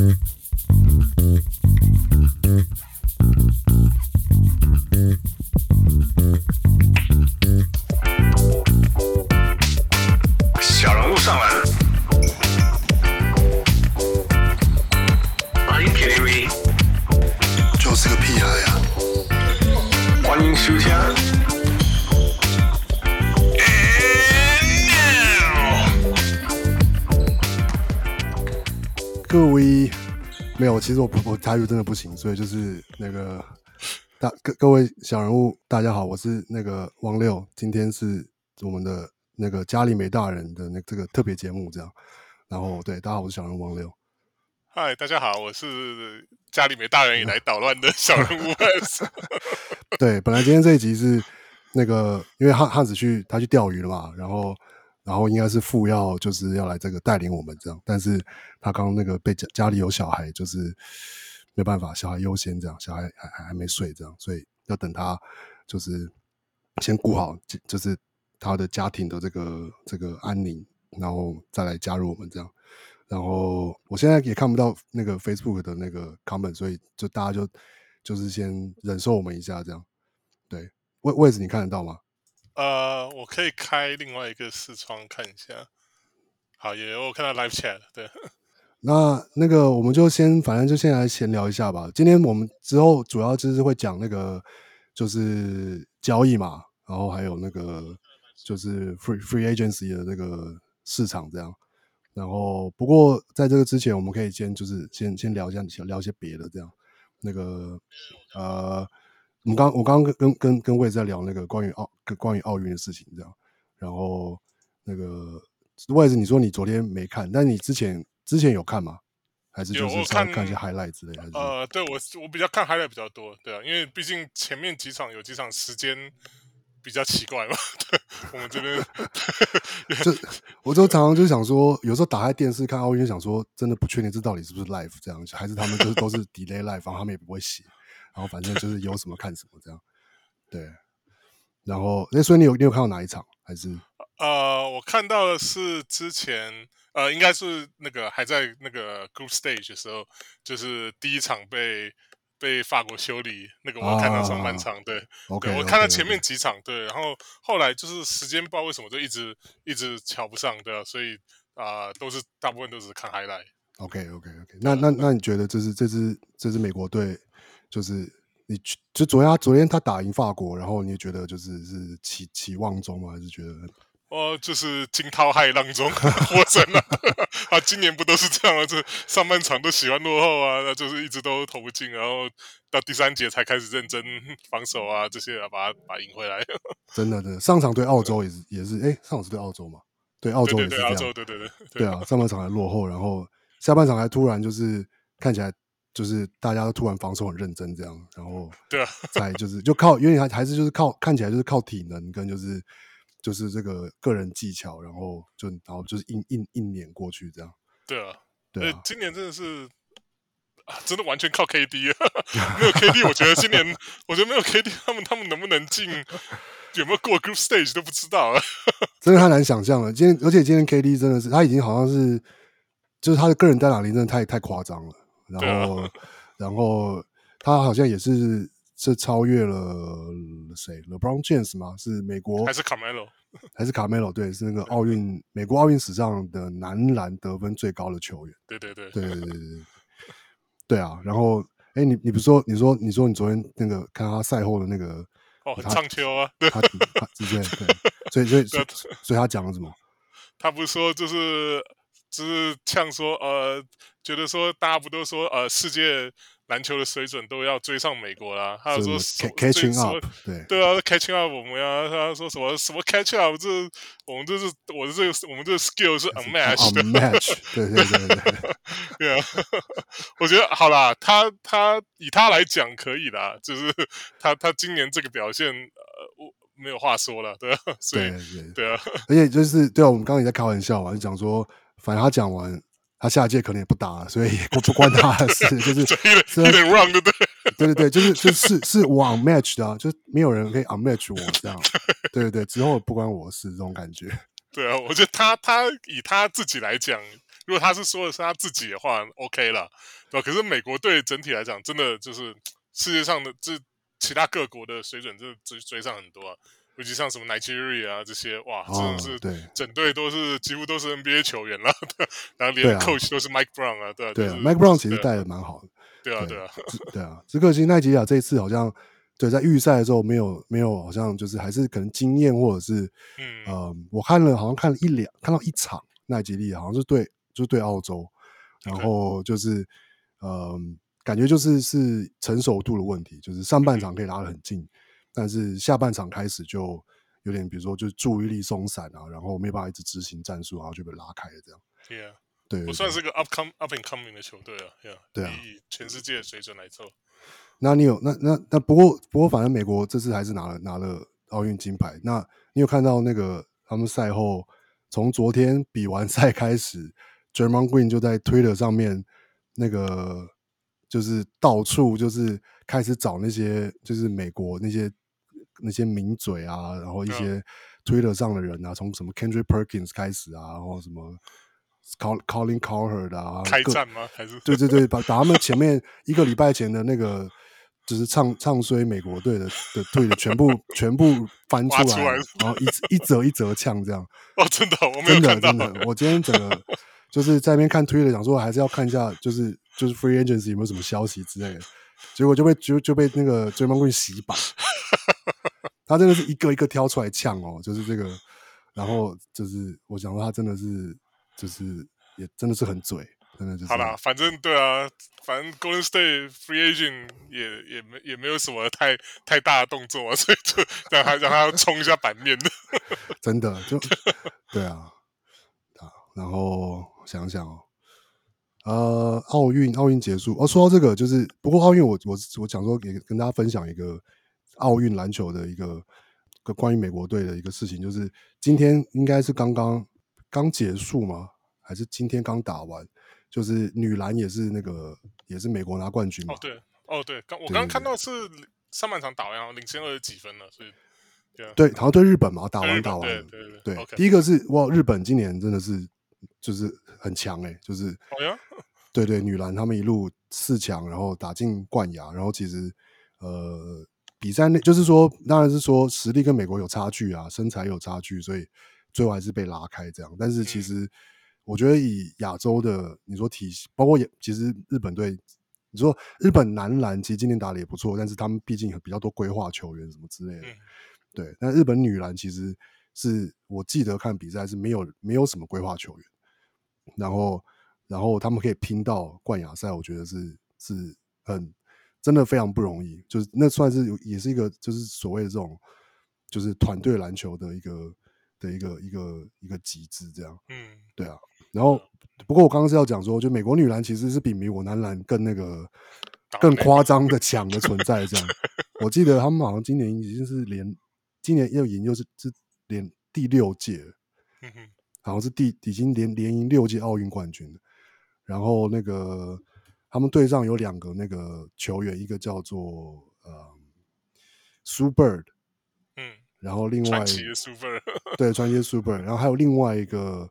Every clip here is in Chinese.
Mm-hmm. 台语真的不行，所以就是那个大各各位小人物，大家好，我是那个王六，今天是我们的。那个家里没大人的那这个特别节目这样，然后对大家好，我是小人物王六。嗨，大家好，我是家里没大人也来捣乱的小人物。对，本来今天这一集是那个，因为汉汉子去他去钓鱼了嘛，然后然后应该是父要就是要来这个带领我们这样，但是他刚刚那个被家家里有小孩，就是没办法，小孩优先这样，小孩还还还没睡这样，所以要等他就是先顾好，就是。他的家庭的这个这个安宁，然后再来加入我们这样。然后我现在也看不到那个 Facebook 的那个 comment，所以就大家就就是先忍受我们一下这样。对，位位置你看得到吗？呃，我可以开另外一个视窗看一下。好，也我看到 Live Chat。对，那那个我们就先反正就先来闲聊一下吧。今天我们之后主要就是会讲那个就是交易嘛，然后还有那个。就是 free free agency 的那个市场这样，然后不过在这个之前，我们可以先就是先先聊一下，聊一些别的这样。那个呃，我们刚我刚刚跟跟跟魏在聊那个关于奥关于奥运的事情这样，然后那个魏子，你说你昨天没看，但你之前之前有看吗？还是就是看看一些 highlight 之类的？呃，对我我比较看 highlight 比较多，对啊，因为毕竟前面几场有几场时间。比较奇怪嘛，对，我们这边 就我就常常就想说，有时候打开电视看奥运，想说真的不确定这到底是不是 live 这样，还是他们就是都是 delay live，然后他们也不会写，然后反正就是有什么看什么这样。对，然后那所以你有你有看到哪一场？还是呃，我看到的是之前呃，应该是那个还在那个 group stage 的时候，就是第一场被。被法国修理，那个我看到上半场，啊、对，okay, 对，我看到前面几场，okay, okay. 对，然后后来就是时间不知道为什么就一直一直瞧不上，对啊，所以啊、呃，都是大部分都是看 highlight。OK OK OK，那那那你觉得这是这支这支美国队，就是你就昨天他昨天他打赢法国，然后你觉得就是是期期望中吗？还是觉得？哦，就是惊涛骇浪中获胜了。啊，今年不都是这样吗？这上半场都喜欢落后啊，那就是一直都投不进，然后到第三节才开始认真防守啊，这些啊，把它把赢回来。真的，真的，上场对澳洲也是也是，哎，上场是对澳洲嘛？对，澳洲也是这样。对，对，对，对啊，上半场还落后，然后下半场还突然就是看起来就是大家都突然防守很认真这样，然后 对啊，才就是就靠，因为还还是就是靠看起来就是靠体能跟就是。就是这个个人技巧，然后就然后就是硬硬硬碾过去这样。对啊，对啊，今年真的是啊，真的完全靠 KD 啊！没有 KD，我觉得今年我觉得没有 KD，他们他们能不能进，有没有过 Group Stage 都不知道啊。真的太难想象了。今天，而且今天 KD 真的是他已经好像是，就是他的个人单打力真的太太夸张了。然后，啊、然后他好像也是。这超越了谁？LeBron James 吗？是美国还是 Carmelo？还是 Carmelo？对，是那个奥运美国奥运史上的男篮得分最高的球员。对对对对对对对对 啊！然后，哎，你你不是说你说你说你昨天那个看他赛后的那个哦，唱球啊，对，他他直接对，所以所以所以他讲了什么？他不是说就是。就是像说，呃，觉得说大家不都说，呃，世界篮球的水准都要追上美国啦！他说 catching up，对对啊，catching up 我们呀。他说什么什么 catch up，这我们这是我的这个我们这个 skill 是 unmatched 的。unmatched，对对对对 对啊！我觉得好啦，他他以他来讲可以啦，就是他他今年这个表现，呃，我没有话说了，对啊，所以对对啊，而且就是对啊，我们刚刚也在开玩笑嘛，就讲说，反正他讲完。他下届可能也不打了，所以不不关他的事，就是有点 wrong，对不对？对对对，就是就是是我 unmatched 的，就是没有人可以 unmatch 我这样，对对对，之后不关我的事这种感觉。对啊，我觉得他他以他自己来讲，如果他是说的是他自己的话，OK 了，对吧？可是美国队整体来讲，真的就是世界上的这其他各国的水准，就追追上很多啊。尤其像什么 Nigeria 啊这些，哇，真的是整队都是几乎都是 NBA 球员了，然后连 coach 都是 Mike Brown 啊，对啊，对啊，Mike Brown 其实带的蛮好的，对啊，对啊，对啊，只可惜奈吉利亚这一次好像。对，在预赛的时候没有没有，好像就是还是可能经验或者是，嗯、呃，我看了好像看了一两看到一场奈吉利亚好像是对就是对澳洲，然后就是呃感觉就是是成熟度的问题，就是上半场可以拉得很近，嗯、但是下半场开始就有点比如说就是注意力松散啊，然后没办法一直执行战术，然后就被拉开了这样。Yeah, 对，不算是个 up come up and coming 的球队啊，yeah, 对啊，以全世界的水准来说。那你有那那那不过不过反正美国这次还是拿了拿了奥运金牌。那你有看到那个他们赛后从昨天比完赛开始，Draymond Green 就在 Twitter 上面那个就是到处就是开始找那些就是美国那些那些名嘴啊，然后一些 Twitter 上的人啊，从什么 Kendrick Perkins 开始啊，然后什么 Colin Cowherd 啊，开战吗？还是对对对，把把他们前面一个礼拜前的那个。就是唱唱衰美国队的的队的全部全部翻出来，出来然后一一折一折呛这样。哦，真的，我没有。真的真的，我今天整个 就是在那边看推的，想说还是要看一下，就是就是 free agency 有没有什么消息之类的。结果就被就就被那个追梦棍洗版。他真的是一个一个挑出来呛哦，就是这个，然后就是我想说他真的是就是也真的是很嘴。真的就是好啦，反正对啊，反正 Golden State Free Agent 也也没也没有什么太太大的动作，所以就让他让他冲一下版面的。真的就 对啊，啊，然后想想哦，呃，奥运奥运结束哦，说到这个就是，不过奥运我我我想说也跟大家分享一个奥运篮球的一个个关于美国队的一个事情，就是今天应该是刚刚刚结束吗？还是今天刚打完？就是女篮也是那个，也是美国拿冠军嘛。哦对，哦对，刚我刚刚看到是上半场打完，领先二十几分了，所以对好像对日本嘛，打完打完，对对对，对，对，第一个是哇，日本今年真的是就是很强哎，就是，对对，女篮他们一路四强，然后打进冠亚，然后其实呃比赛内就是说，当然是说实力跟美国有差距啊，身材有差距，所以最后还是被拉开这样，但是其实。我觉得以亚洲的你说体系，包括也其实日本队，你说日本男篮其实今年打的也不错，但是他们毕竟比较多规划球员什么之类的，对。那日本女篮其实是我记得看比赛是没有没有什么规划球员，然后然后他们可以拼到冠亚赛，我觉得是是很真的非常不容易，就是那算是也是一个就是所谓的这种就是团队篮球的一个的一个一个一个极致这样，嗯，对啊。然后，不过我刚刚是要讲说，就美国女篮其实是比美国男篮更那个更夸张的 强的存在。这样，我记得他们好像今年已经是连今年又赢又是是连第六届，好像是第已经连连赢六届奥运冠军。然后那个他们队上有两个那个球员，一个叫做呃 Sue Bird，嗯，然后另外传奇的 Sue Bird，对，传奇的 Sue Bird，然后还有另外一个。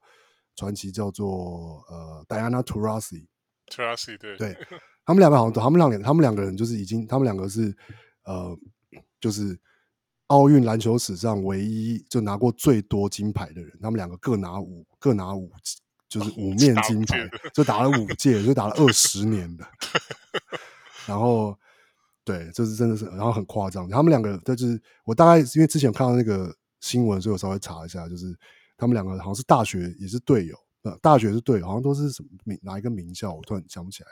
传奇叫做呃，Diana Taurasi，Taurasi 对，对他们两个好像都，他们两个他们两个人就是已经，他们两个是呃，就是奥运篮球史上唯一就拿过最多金牌的人，他们两个各拿五，各拿五，就是五面金牌，就打了五届，就打了二十年的。然后对，这是真的是，然后很夸张，他们两个就是我大概因为之前有看到那个新闻，所以我稍微查一下，就是。他们两个好像是大学也是队友，呃，大学是队友，好像都是什么名哪一个名校，我突然想不起来，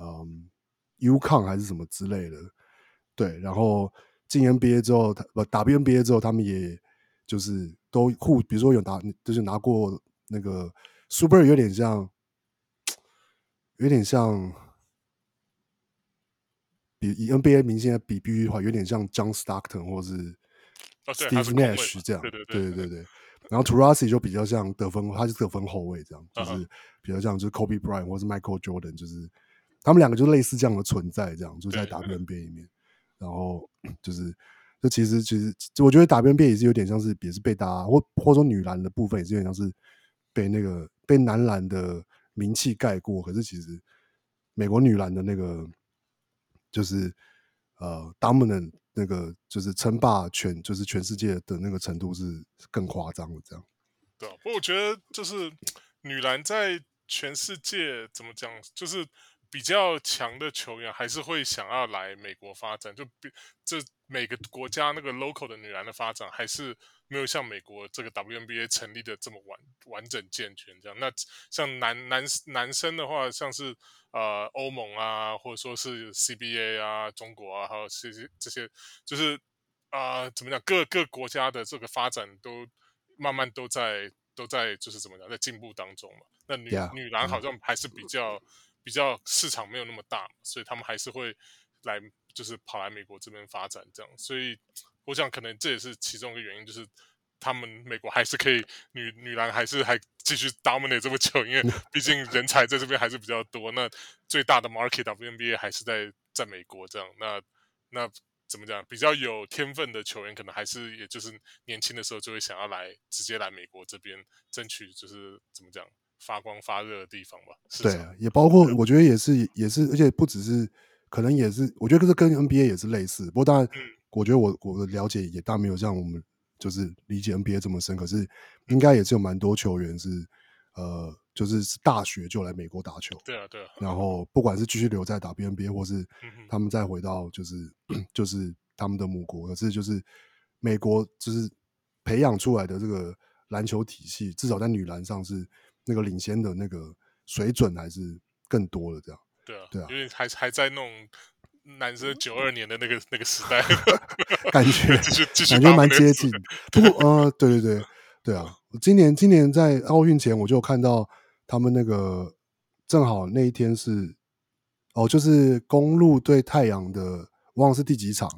嗯，UConn 还是什么之类的，对，然后进 NBA 之后，他不打 NBA 之后，他们也就是都互，比如说有拿，就是拿过那个 Super，有点像，有点像，比以 NBA 明星来比比喻的话，有点像 John Stockton 或是 Steve Nash 这样，对对对对对，对。然后 Taurasi 就比较像得分，他是得分后卫这样，就是比较像就是 Kobe Bryant 或是 Michael Jordan，就是他们两个就类似这样的存在，这样就在 WNBA 里面。然后 就是，就其实其实我觉得 WNBA 也是有点像是也是被大家或或者说女篮的部分也是有点像是被那个被男篮的名气盖过，可是其实美国女篮的那个就是呃，dominant 那个就是称霸全就是全世界的那个程度是更夸张的这样。对啊，不过我觉得就是女篮在全世界怎么讲，就是。比较强的球员还是会想要来美国发展，就比这每个国家那个 local 的女篮的发展还是没有像美国这个 WNBA 成立的这么完完整健全这样。那像男男男生的话，像是呃欧盟啊，或者说是 CBA 啊，中国啊，还有这些这些，就是啊、呃、怎么讲，各各国家的这个发展都慢慢都在都在就是怎么讲，在进步当中嘛。那女 Yeah. 女篮好像还是比较。比较市场没有那么大，所以他们还是会来，就是跑来美国这边发展这样。所以我想，可能这也是其中一个原因，就是他们美国还是可以女女篮还是还继续 dominate 这么久，因为毕竟人才在这边还是比较多。那最大的 market WNBA 还是在在美国这样。那那怎么讲？比较有天分的球员，可能还是也就是年轻的时候就会想要来直接来美国这边争取，就是怎么讲？发光发热的地方吧，对，也包括我觉得也是也是，而且不只是，可能也是，我觉得这跟 NBA 也是类似。不过当然，我觉得我我的了解也当然没有像我们就是理解 NBA 这么深。可是应该也是有蛮多球员是呃，就是大学就来美国打球，对啊对啊。然后不管是继续留在打 NBA，或是他们再回到就是 就是他们的母国，可是就是美国就是培养出来的这个篮球体系，至少在女篮上是。那个领先的那个水准还是更多的，这样。对啊，对啊，因为还还在那种男生九二年的那个那个时代，感觉继续继续感觉蛮接近。不过，呃，对对对对啊！今年今年在奥运前，我就看到他们那个正好那一天是哦，就是公路对太阳的，忘了是第几场。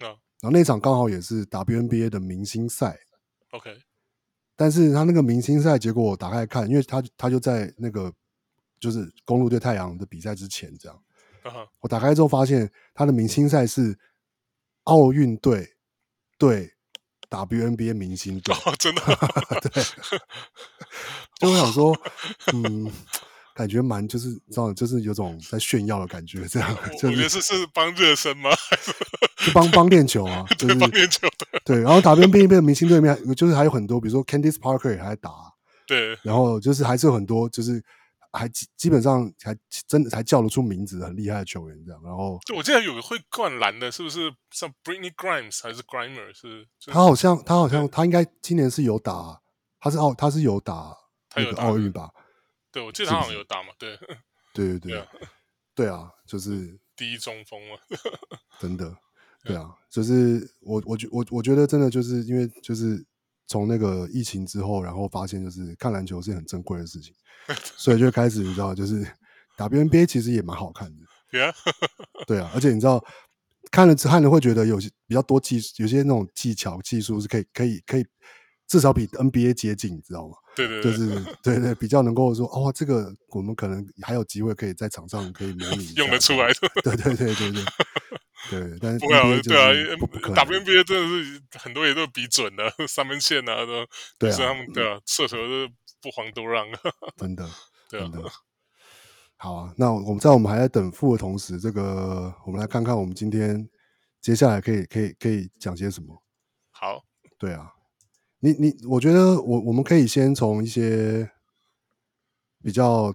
嗯，然后那场刚好也是 WNBA 的明星赛。OK。但是他那个明星赛结果我打开看，因为他他就在那个就是公路对太阳的比赛之前这样，uh. 我打开之后发现他的明星赛是奥运队对 WNBA 明星队，oh, 真的，对，就我想说，嗯。感觉蛮就是，知道就是有种在炫耀的感觉，这样。就是、我觉得是是帮热身吗？就帮帮练球啊，就是帮练球的。对，然后 WNBA 的明星队里面，就是还有很多，比如说 Candice Parker 还在打。对。然后就是还是有很多，就是还基基本上还真的才叫得出名字很厉害的球员这样。然后，就我记得有个会灌篮的，是不是像 Brittney Grimes 还是 Grimer？是？就是、他好像他好像他应该今年是有打，他是奥他是有打那个奥运吧。对，我记得他好像有打嘛，对，对对 对，对啊，就是第一中锋嘛，真的，对啊，就是我我觉我我觉得真的就是因为就是从那个疫情之后，然后发现就是看篮球是很珍贵的事情，所以就开始你知道，就是打 NBA 其实也蛮好看的，对啊，而且你知道看了看了会觉得有些比较多技，有些那种技巧技术是可以可以可以至少比 NBA 接近，你知道吗？对对对，就是对对，比较能够说哦，这个我们可能还有机会可以在场上可以模拟 用得出来的。对对对对对，对，但是不会啊，对啊，WNBA 真的是很多也都比准的，三分线啊都，对啊，他们对啊，射手都不遑多让啊，真的，真的。好啊，那我们在我们还在等付的同时，这个我们来看看我们今天接下来可以可以可以讲些什么。好，对啊。你你，我觉得我我们可以先从一些比较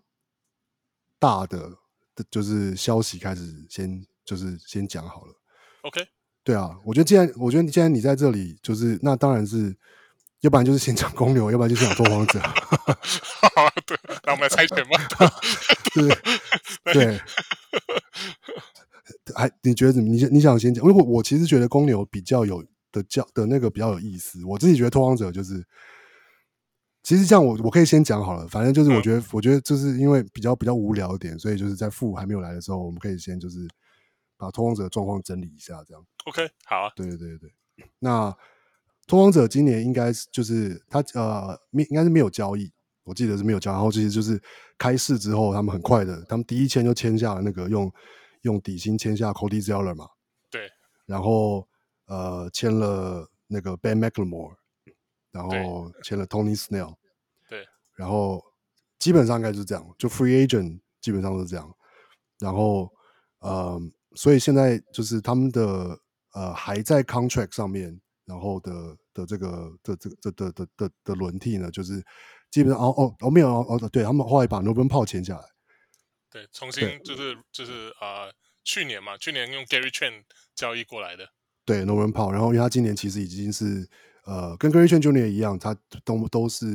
大的的，就是消息开始，先就是先讲好了。OK，对啊，我觉得既然我觉得既然你在这里，就是那当然是，要不然就是先讲公牛，要不然就是讲拓荒者。好，对，那我们来猜拳吧。对对，还你觉得怎么？你你想先讲？因为我我其实觉得公牛比较有。的叫的那个比较有意思，我自己觉得拓荒者就是，其实这样我我可以先讲好了，反正就是我觉得、嗯、我觉得就是因为比较比较无聊一点，所以就是在富还没有来的时候，我们可以先就是把拓荒者的状况整理一下，这样。OK，好啊。对对对对，那拓荒者今年应该是就是他呃没应该是没有交易，我记得是没有交易，然后其实就是开市之后，他们很快的，他们第一签就签下了那个用用底薪签下 Cody Zeller 嘛，对，然后。呃，签了那个 Ben McLemore，然后签了 Tony Snell，对，然后基本上应该就是这样，就 free agent 基本上是这样。然后呃，所以现在就是他们的呃还在 contract 上面，然后的的这个的这这的的的的轮替呢，就是基本上哦哦哦没有哦哦，对他们后来把 Norman Powell 签下来，对，重新就是就是啊、呃，去年嘛，去年用 Gary Trent 交易过来的。对，Norman Powell，然后因为他今年其实已经是呃，跟 Gary Trent Jr. 一样，他都都是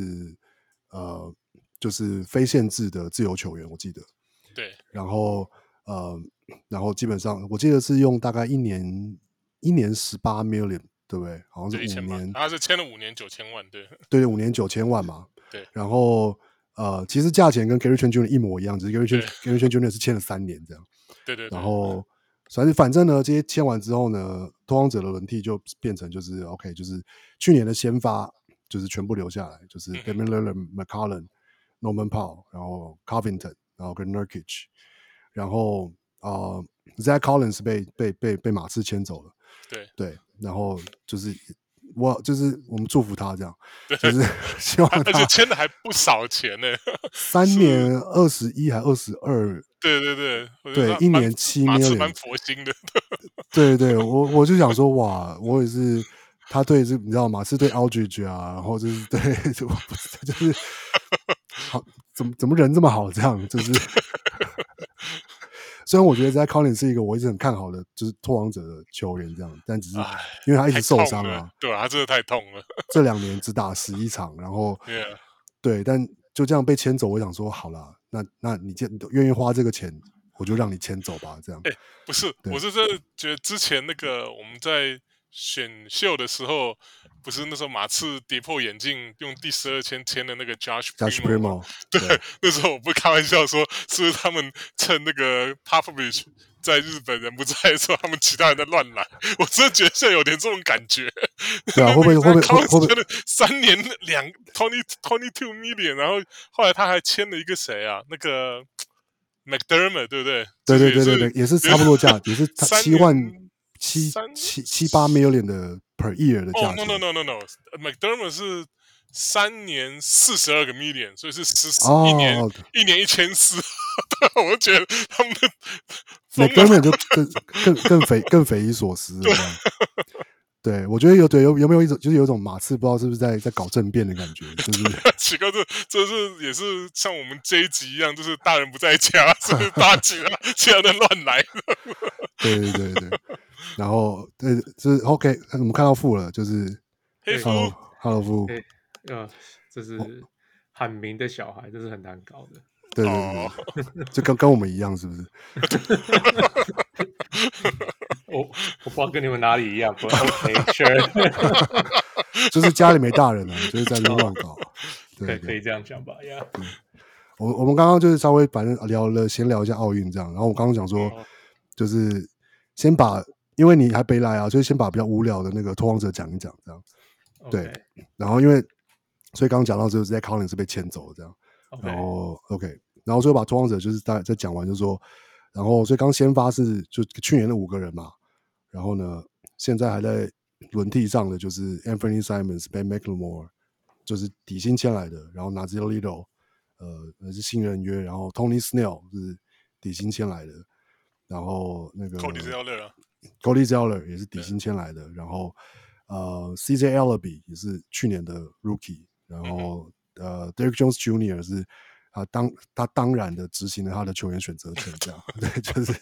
呃，就是非限制的自由球员，我记得。对。然后呃，然后基本上我记得是用大概一年一年十八 million，对不对？好像是五年。他是签了五年九千万，对。对，五年九千万嘛。对。然后呃，其实价钱跟 Gary Trent Jr. 一模一样，只是 Gary Trent Gary Trent Jr. 是签了三年这样。对对，对。然后。反正反正呢，这些签完之后呢，拓荒者的轮替就变成就是 OK，就是去年的先发就是全部留下来，就是 Damian Lillard、McCollum、Norman Powell，然后 Covington，然后跟 Nurkic，然后呃 Zach Collins 被被被被马刺签走了，对对，然后就是我就是我们祝福他这样，就是希望他，而且签的还不少钱呢，三年二十一还二十二。对对对，对，一年七 million，蛮佛心的。对对，我我就想说，哇，我也是，他对这你知道吗？是对 Aldridge 啊，然后 就是对，就就是好，怎么怎么人这么好，这样就是。虽然我觉得 Zach Collins 是一个我一直很看好的，就是拓荒者的球员这样，但只是因为他一直受伤啊，对啊，他真的太痛了。这两年只打十一场，然后 对，但就这样被签走，我想说，好了。那那你这愿意花这个钱，我就让你签走吧，这样。哎，不是，我是真的觉得之前那个我们在选秀的时候，不是那时候马刺跌破眼镜用第十二签签的那个 Josh Primo，对，那时候我不开玩笑说，是不是他们趁那个 Popovich 在日本人不在的时候，他们其他人在乱来？我真的觉得现在有点这种感觉。对啊，会不会会不会会不会三年两 twenty twenty two million，然后后来他还签了一个谁啊？那个 McDermott 对不对？对对对对对，也是差不多价，也是七万七七七八 million 的 per year 的价。哦，no no no no no，McDermott 是三年四十二个 million，所以是十四一年一年一千四。我觉得他们 McDermott 就更更更匪更匪夷所思。对，我觉得有对有有没有一种就是有一种马刺不知道是不是在在搞政变的感觉，就是 奇怪，这这是也是像我们这一集一样，就是大人不在家，是大家其他人乱来。对对对对，然后对，就是 OK，我们看到负了，就是黑夫，Hello 夫，呃，这是喊名的小孩，这是很难搞的。对对对，就跟跟我们一样，是不是？我我不知道跟你们哪里一样，不 OK，sure，就是家里没大人了，就是在那乱搞。对，可以这样讲吧？我我们刚刚就是稍微反正聊了，先聊一下奥运这样。然后我刚刚讲说，就是先把，因为你还没来啊，就是先把比较无聊的那个拓荒者讲一讲，这样。对。然后因为，所以刚刚讲到就是在 Collins 是被牵走这样。然后 OK，然后最后把拓荒者就是大概再讲完，就是说，然后所以刚先发是就去年的五个人嘛，然后呢，现在还在轮替上的就是 Anthony Simons、Ben McLemore，就是底薪签来的，然后 Nassir Little，呃，是新人约，然后 Tony Snell 是底薪签来的，然后那个 Cody Zeller，Cody Zeller 也是底薪签来的，然后呃 CJ Elleby 也是去年的 Rookie，然后。呃，Derrick Jones Jr. 是啊，当他当然的执行了他的球员选择权，这样对，就是，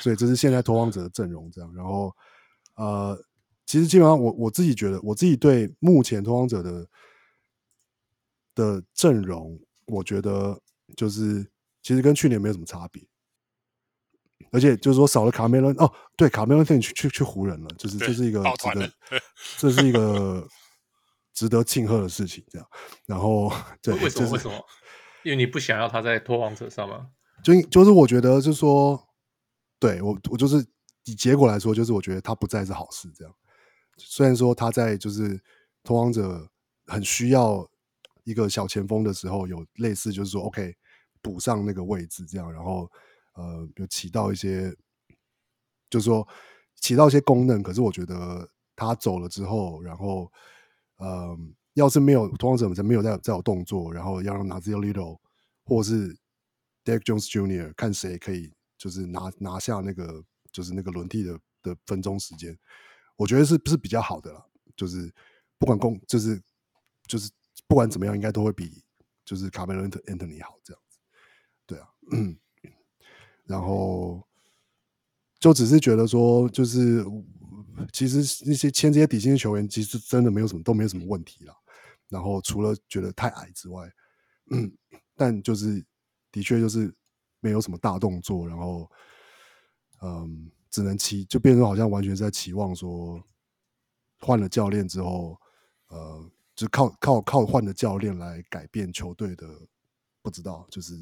所以这是现在拓荒者的阵容这样。然后呃，其实基本上我我自己觉得，我自己对目前拓荒者的的阵容，我觉得就是其实跟去年没有什么差别，而且就是说少了卡梅伦哦，对，卡梅伦等去去去湖人了，就是这是一个值得，这是一个。值得庆贺的事情，这样，然后 对，为什么？为什么？因为你不想要他在拓荒者上吗？就就是我觉得，就是说，对我，我就是以结果来说，就是我觉得他不再是好事。这样，虽然说他在就是拓荒者很需要一个小前锋的时候，有类似就是说，OK，补上那个位置，这样，然后呃，有起到一些，就是说起到一些功能。可是我觉得他走了之后，然后。嗯，要是没有拓荒者没有再再有动作，然后要让 Nazir Little 或是 Derek Jones Jr. 看谁可以就是拿拿下那个就是那个轮替的的分钟时间，我觉得是不是比较好的啦？就是不管攻就是就是不管怎么样，应该都会比就是 Carmelo Anthony 好这样子。对啊，嗯，然后就只是觉得说就是。其实那些签这些底薪的球员，其实真的没有什么，都没有什么问题了。然后除了觉得太矮之外，嗯，但就是的确就是没有什么大动作。然后，嗯，只能期就变成好像完全是在期望说，换了教练之后，呃，就靠靠靠换的教练来改变球队的，不知道就是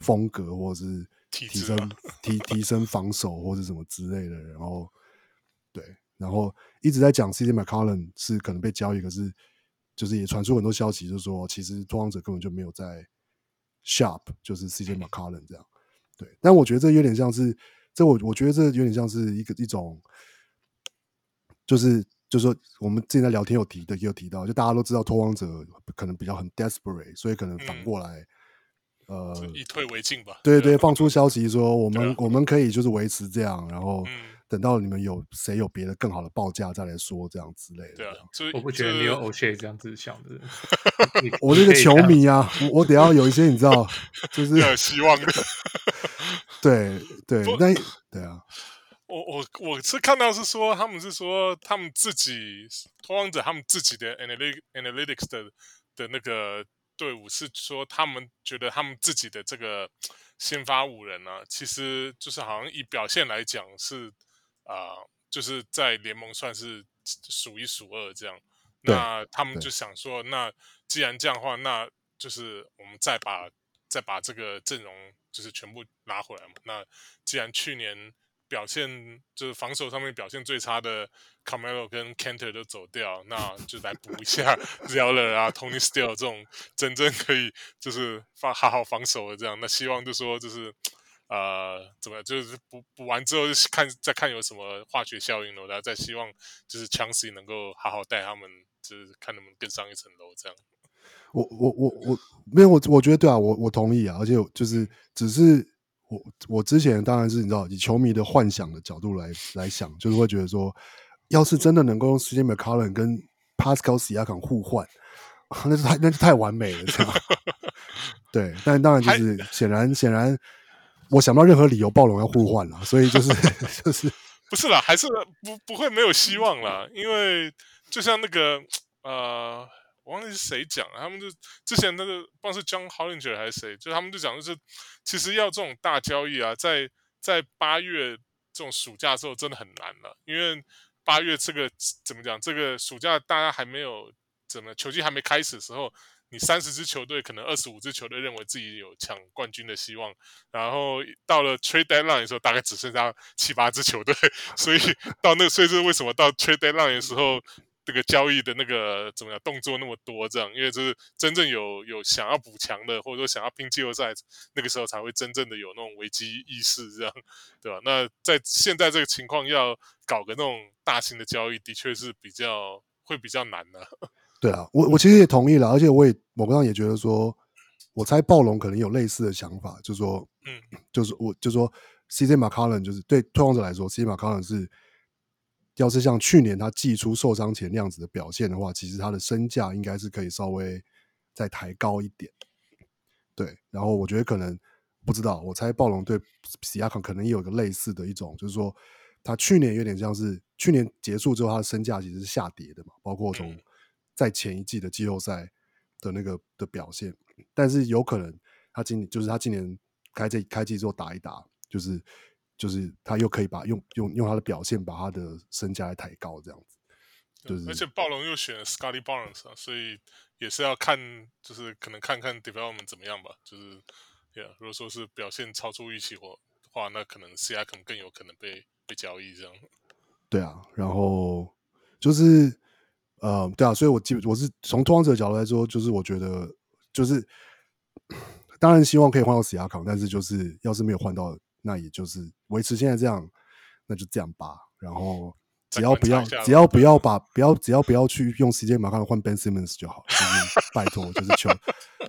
风格或者是提升提提升防守或者什么之类的。然后。对，然后一直在讲 CJ McCollum 是可能被交易，可是就是也传出很多消息，就是说其实拓荒者根本就没有在 shop，就是 CJ McCollum 这样。对，但我觉得这有点像是，这我我觉得这有点像是一个一种，就是就是说我们之前在聊天有提的，也有提到，就大家都知道拓荒者可能比较很 desperate，所以可能反过来。嗯呃，以退为进吧。对对，放出消息说我们我们可以就是维持这样，然后等到你们有谁有别的更好的报价再来说这样之类的。对啊，我不觉得你有 O'Shea 这样子想的。我是个球迷啊，我得要有一些你知道，就是有希望的。对对，那对啊，我我我是看到是说他们是说他们自己拓荒者他们自己的 analytics analytics 的的那个。队伍是说，他们觉得他们自己的这个先发五人呢、啊，其实就是好像以表现来讲是啊、呃，就是在联盟算是数一数二这样。那他们就想说，那既然这样的话，那就是我们再把再把这个阵容就是全部拉回来嘛。那既然去年。表现就是防守上面表现最差的 Carmelo 跟 Kanter 都走掉，那就来补一下 Zeller 啊，Tony Steele 这种真正可以就是防好好防守的这样。那希望就说就是呃怎么样，就是补补完之后就看再看有什么化学效应了，然后再希望就是 Chauncey 能够好好带他们，就是看能不能更上一层楼这样。我我我我没有我我觉得对啊，我我同意啊，而且就是只是。我我之前当然是你知道以球迷的幻想的角度来来想，就是会觉得说，要是真的能够用 CJ McCollum 跟 Pascal Siakam 互换，那是太那是太完美了，是吧？对，但当然就是显然显然，我想不到任何理由暴龙要互换了，所以就是 就是不是啦，还是不不会没有希望啦，因为就像那个呃。我忘记是谁讲了，他们就之前那个不知道是 John Hollinger 还是谁，就他们就讲，就是其实要这种大交易啊，在在八月这种暑假的时候真的很难了，因为八月这个怎么讲，这个暑假大家还没有怎么球季还没开始的时候，你三十支球队可能二十五支球队认为自己有抢冠军的希望，然后到了 Trade Deadline 的时候，大概只剩下七八支球队，所以到那个，所以是为什么到 Trade Deadline 的时候。这个交易的那个怎么样动作那么多？这样，因为就是真正有有想要补强的，或者说想要拼季后赛，那个时候才会真正的有那种危机意识，这样，对吧？那在现在这个情况，要搞个那种大型的交易，的确是比较会比较难的。对啊，我我其实也同意了，而且我也我刚刚也觉得说，我猜暴龙可能有类似的想法，就是说，嗯，就是我就说，CJ McCollum 就是对拓荒者来说，CJ McCollum 是。要是像去年他季初受伤前那样子的表现的话，其实他的身价应该是可以稍微再抬高一点。对，然后我觉得可能不知道，我猜暴龙对西亚康可能也有个类似的一种，就是说他去年有点像是去年结束之后他的身价其实是下跌的嘛，包括从在前一季的季后赛的那个的表现，但是有可能他今年就是他今年开这开季之后打一打，就是。就是他又可以把用用用他的表现把他的身价来抬高，这样子。就是而且暴龙又选了 Scottie Barnes 啊，所以也是要看，就是可能看看 development 怎么样吧。就是，yeah, 如果说是表现超出预期的话，那可能 Siakam 更有可能被被交易这样。对啊，然后就是呃，对啊，所以我基本我是从拓荒者的角度来说，就是我觉得就是当然希望可以换到 Siakam，但是就是要是没有换到。那也就是维持现在这样，那就这样吧。然后只要不要只要不要把不要只要不要去用 CJ 马卡换 Ben Simmons 就好，就是拜托，就是求，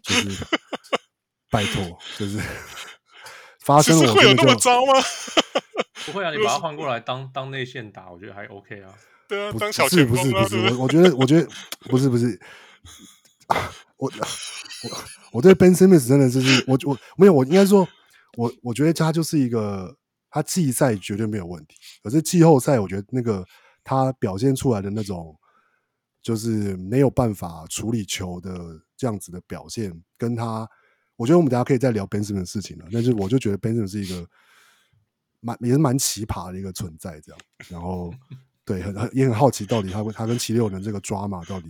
就是拜托，就是 发生会有那么糟吗？不会啊，你把它换过来当当内线打，我觉得还 OK 啊。对啊，不当小是不是前锋啊，不是，对对我我觉得我觉得不是不是，我我我对 Ben Simmons 真的就是我我没有我应该说，我我觉得他就是一个他季赛绝对没有问题，可是季后赛我觉得那个他表现出来的那种就是没有办法处理球的这样子的表现，跟他我觉得我们大家可以再聊 Ben Simmons 的事情了，但是我就觉得 Ben Simmons 是一个蛮也是蛮奇葩的一个存在，这样，然后。对，很很也很好奇，到底他会他跟七六人这个 drama 到底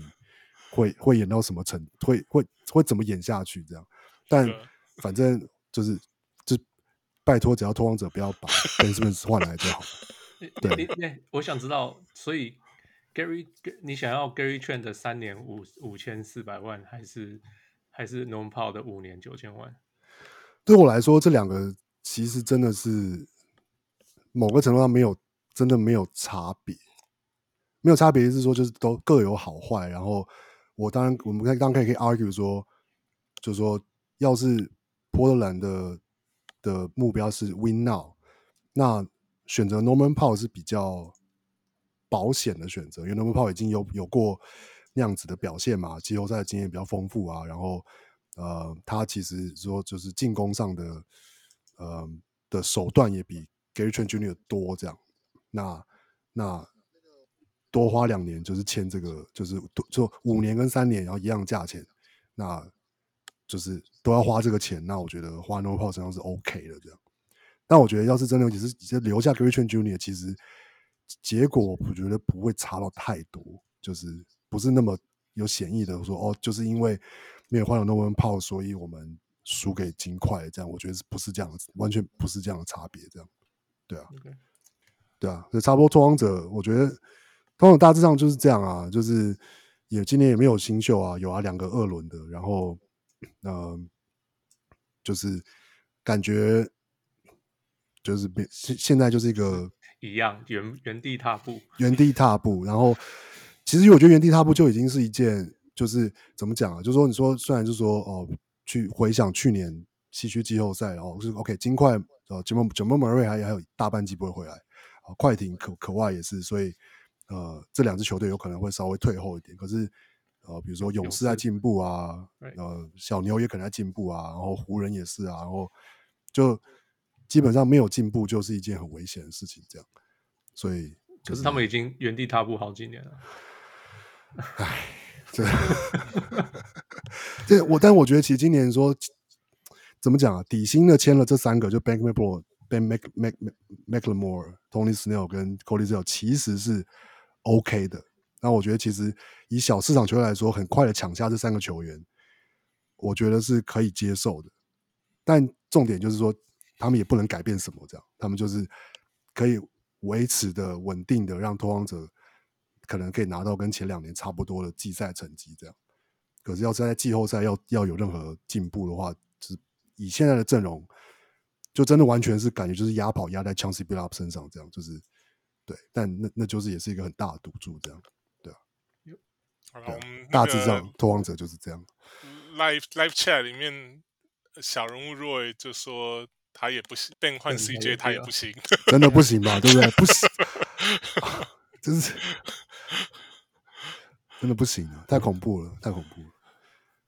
会会演到什么程，会会会怎么演下去这样？但反正就是就拜托，只要拓荒者不要把 Ben Simmons 换来就好。对你，我想知道，所以 Gary，你想要 Gary Trent 的三年五五千四百万，还是还是 Norman Powell 的五年九千万？对我来说，这两个其实真的是某个程度上没有。真的没有差别，没有差别是说，就是都各有好坏。然后我当然，我们当然可以可以 argue 说，就是说，要是波特兰的的目标是 win now，那选择 Norman Powell 是比较保险的选择，因为 Norman Powell 已经有有过那样子的表现嘛，季后赛的经验比较丰富啊。然后呃，他其实说就是进攻上的呃的手段也比 Gary Trent Jr. 多这样。那那多花两年就是签这个，就是就五年跟三年，然后一样价钱，那就是都要花这个钱。那我觉得花 Norman Powell 身上是 OK 的这样。但我觉得要是真的只是直接留下 Gary Trent Jr.，其实结果我觉得不会差到太多，就是不是那么有显意的说哦，就是因为没有换了 Norman Powell，所以我们输给金块这样。我觉得是不是这样子？完全不是这样的差别，这样对啊。对啊，就差不多。拓荒者，我觉得拓荒者大致上就是这样啊，就是也今年也没有新秀啊，有啊两个二轮的，然后嗯、呃，就是感觉就是现现在就是一个 一样原原地踏步，原地踏步。然后其实我觉得原地踏步就已经是一件，就是怎么讲啊？就是说你说虽然就是说哦，去回想去年西区季后赛，然后是 OK，金块呃，Jamal Jamal Murray 还还有大半季不会回来。啊快艇可可外也是，所以呃，这两支球队有可能会稍微退后一点。可是呃，比如说勇士在进步啊，呃，小牛也可能在进步啊，然后湖人也是啊，然后就基本上没有进步就是一件很危险的事情。这样，所以、就是、可是他们已经原地踏步好几年了。唉，这这我，但我觉得其实今年说怎么讲啊？底薪的签了这三个，就 Bank McBrook Ben Mac Mac McLemore、Tony Snell 跟 Cody Zeller 其实是 OK 的。那我觉得其实以小市场球员来说，很快的抢下这三个球员，我觉得是可以接受的。但重点就是说，他们也不能改变什么，这样他们就是可以维持的稳定的，让拓荒者可能可以拿到跟前两年差不多的季赛成绩。这样，可是要是在季后赛要要有任何进步的话，就是以现在的阵容。就真的完全是感觉就是压跑压在 Chauncey Billups 身上，这样就是对，但那那就是也是一个很大的赌注，这样对啊。好了，我们大致上拓荒者就是这样。Live Live Chat 里面小人物 Roy 就说他也不行，Ben 换 CJ 他也不行，真的不行吧？对不对？不行，真是真的不行啊！太恐怖了，太恐怖了。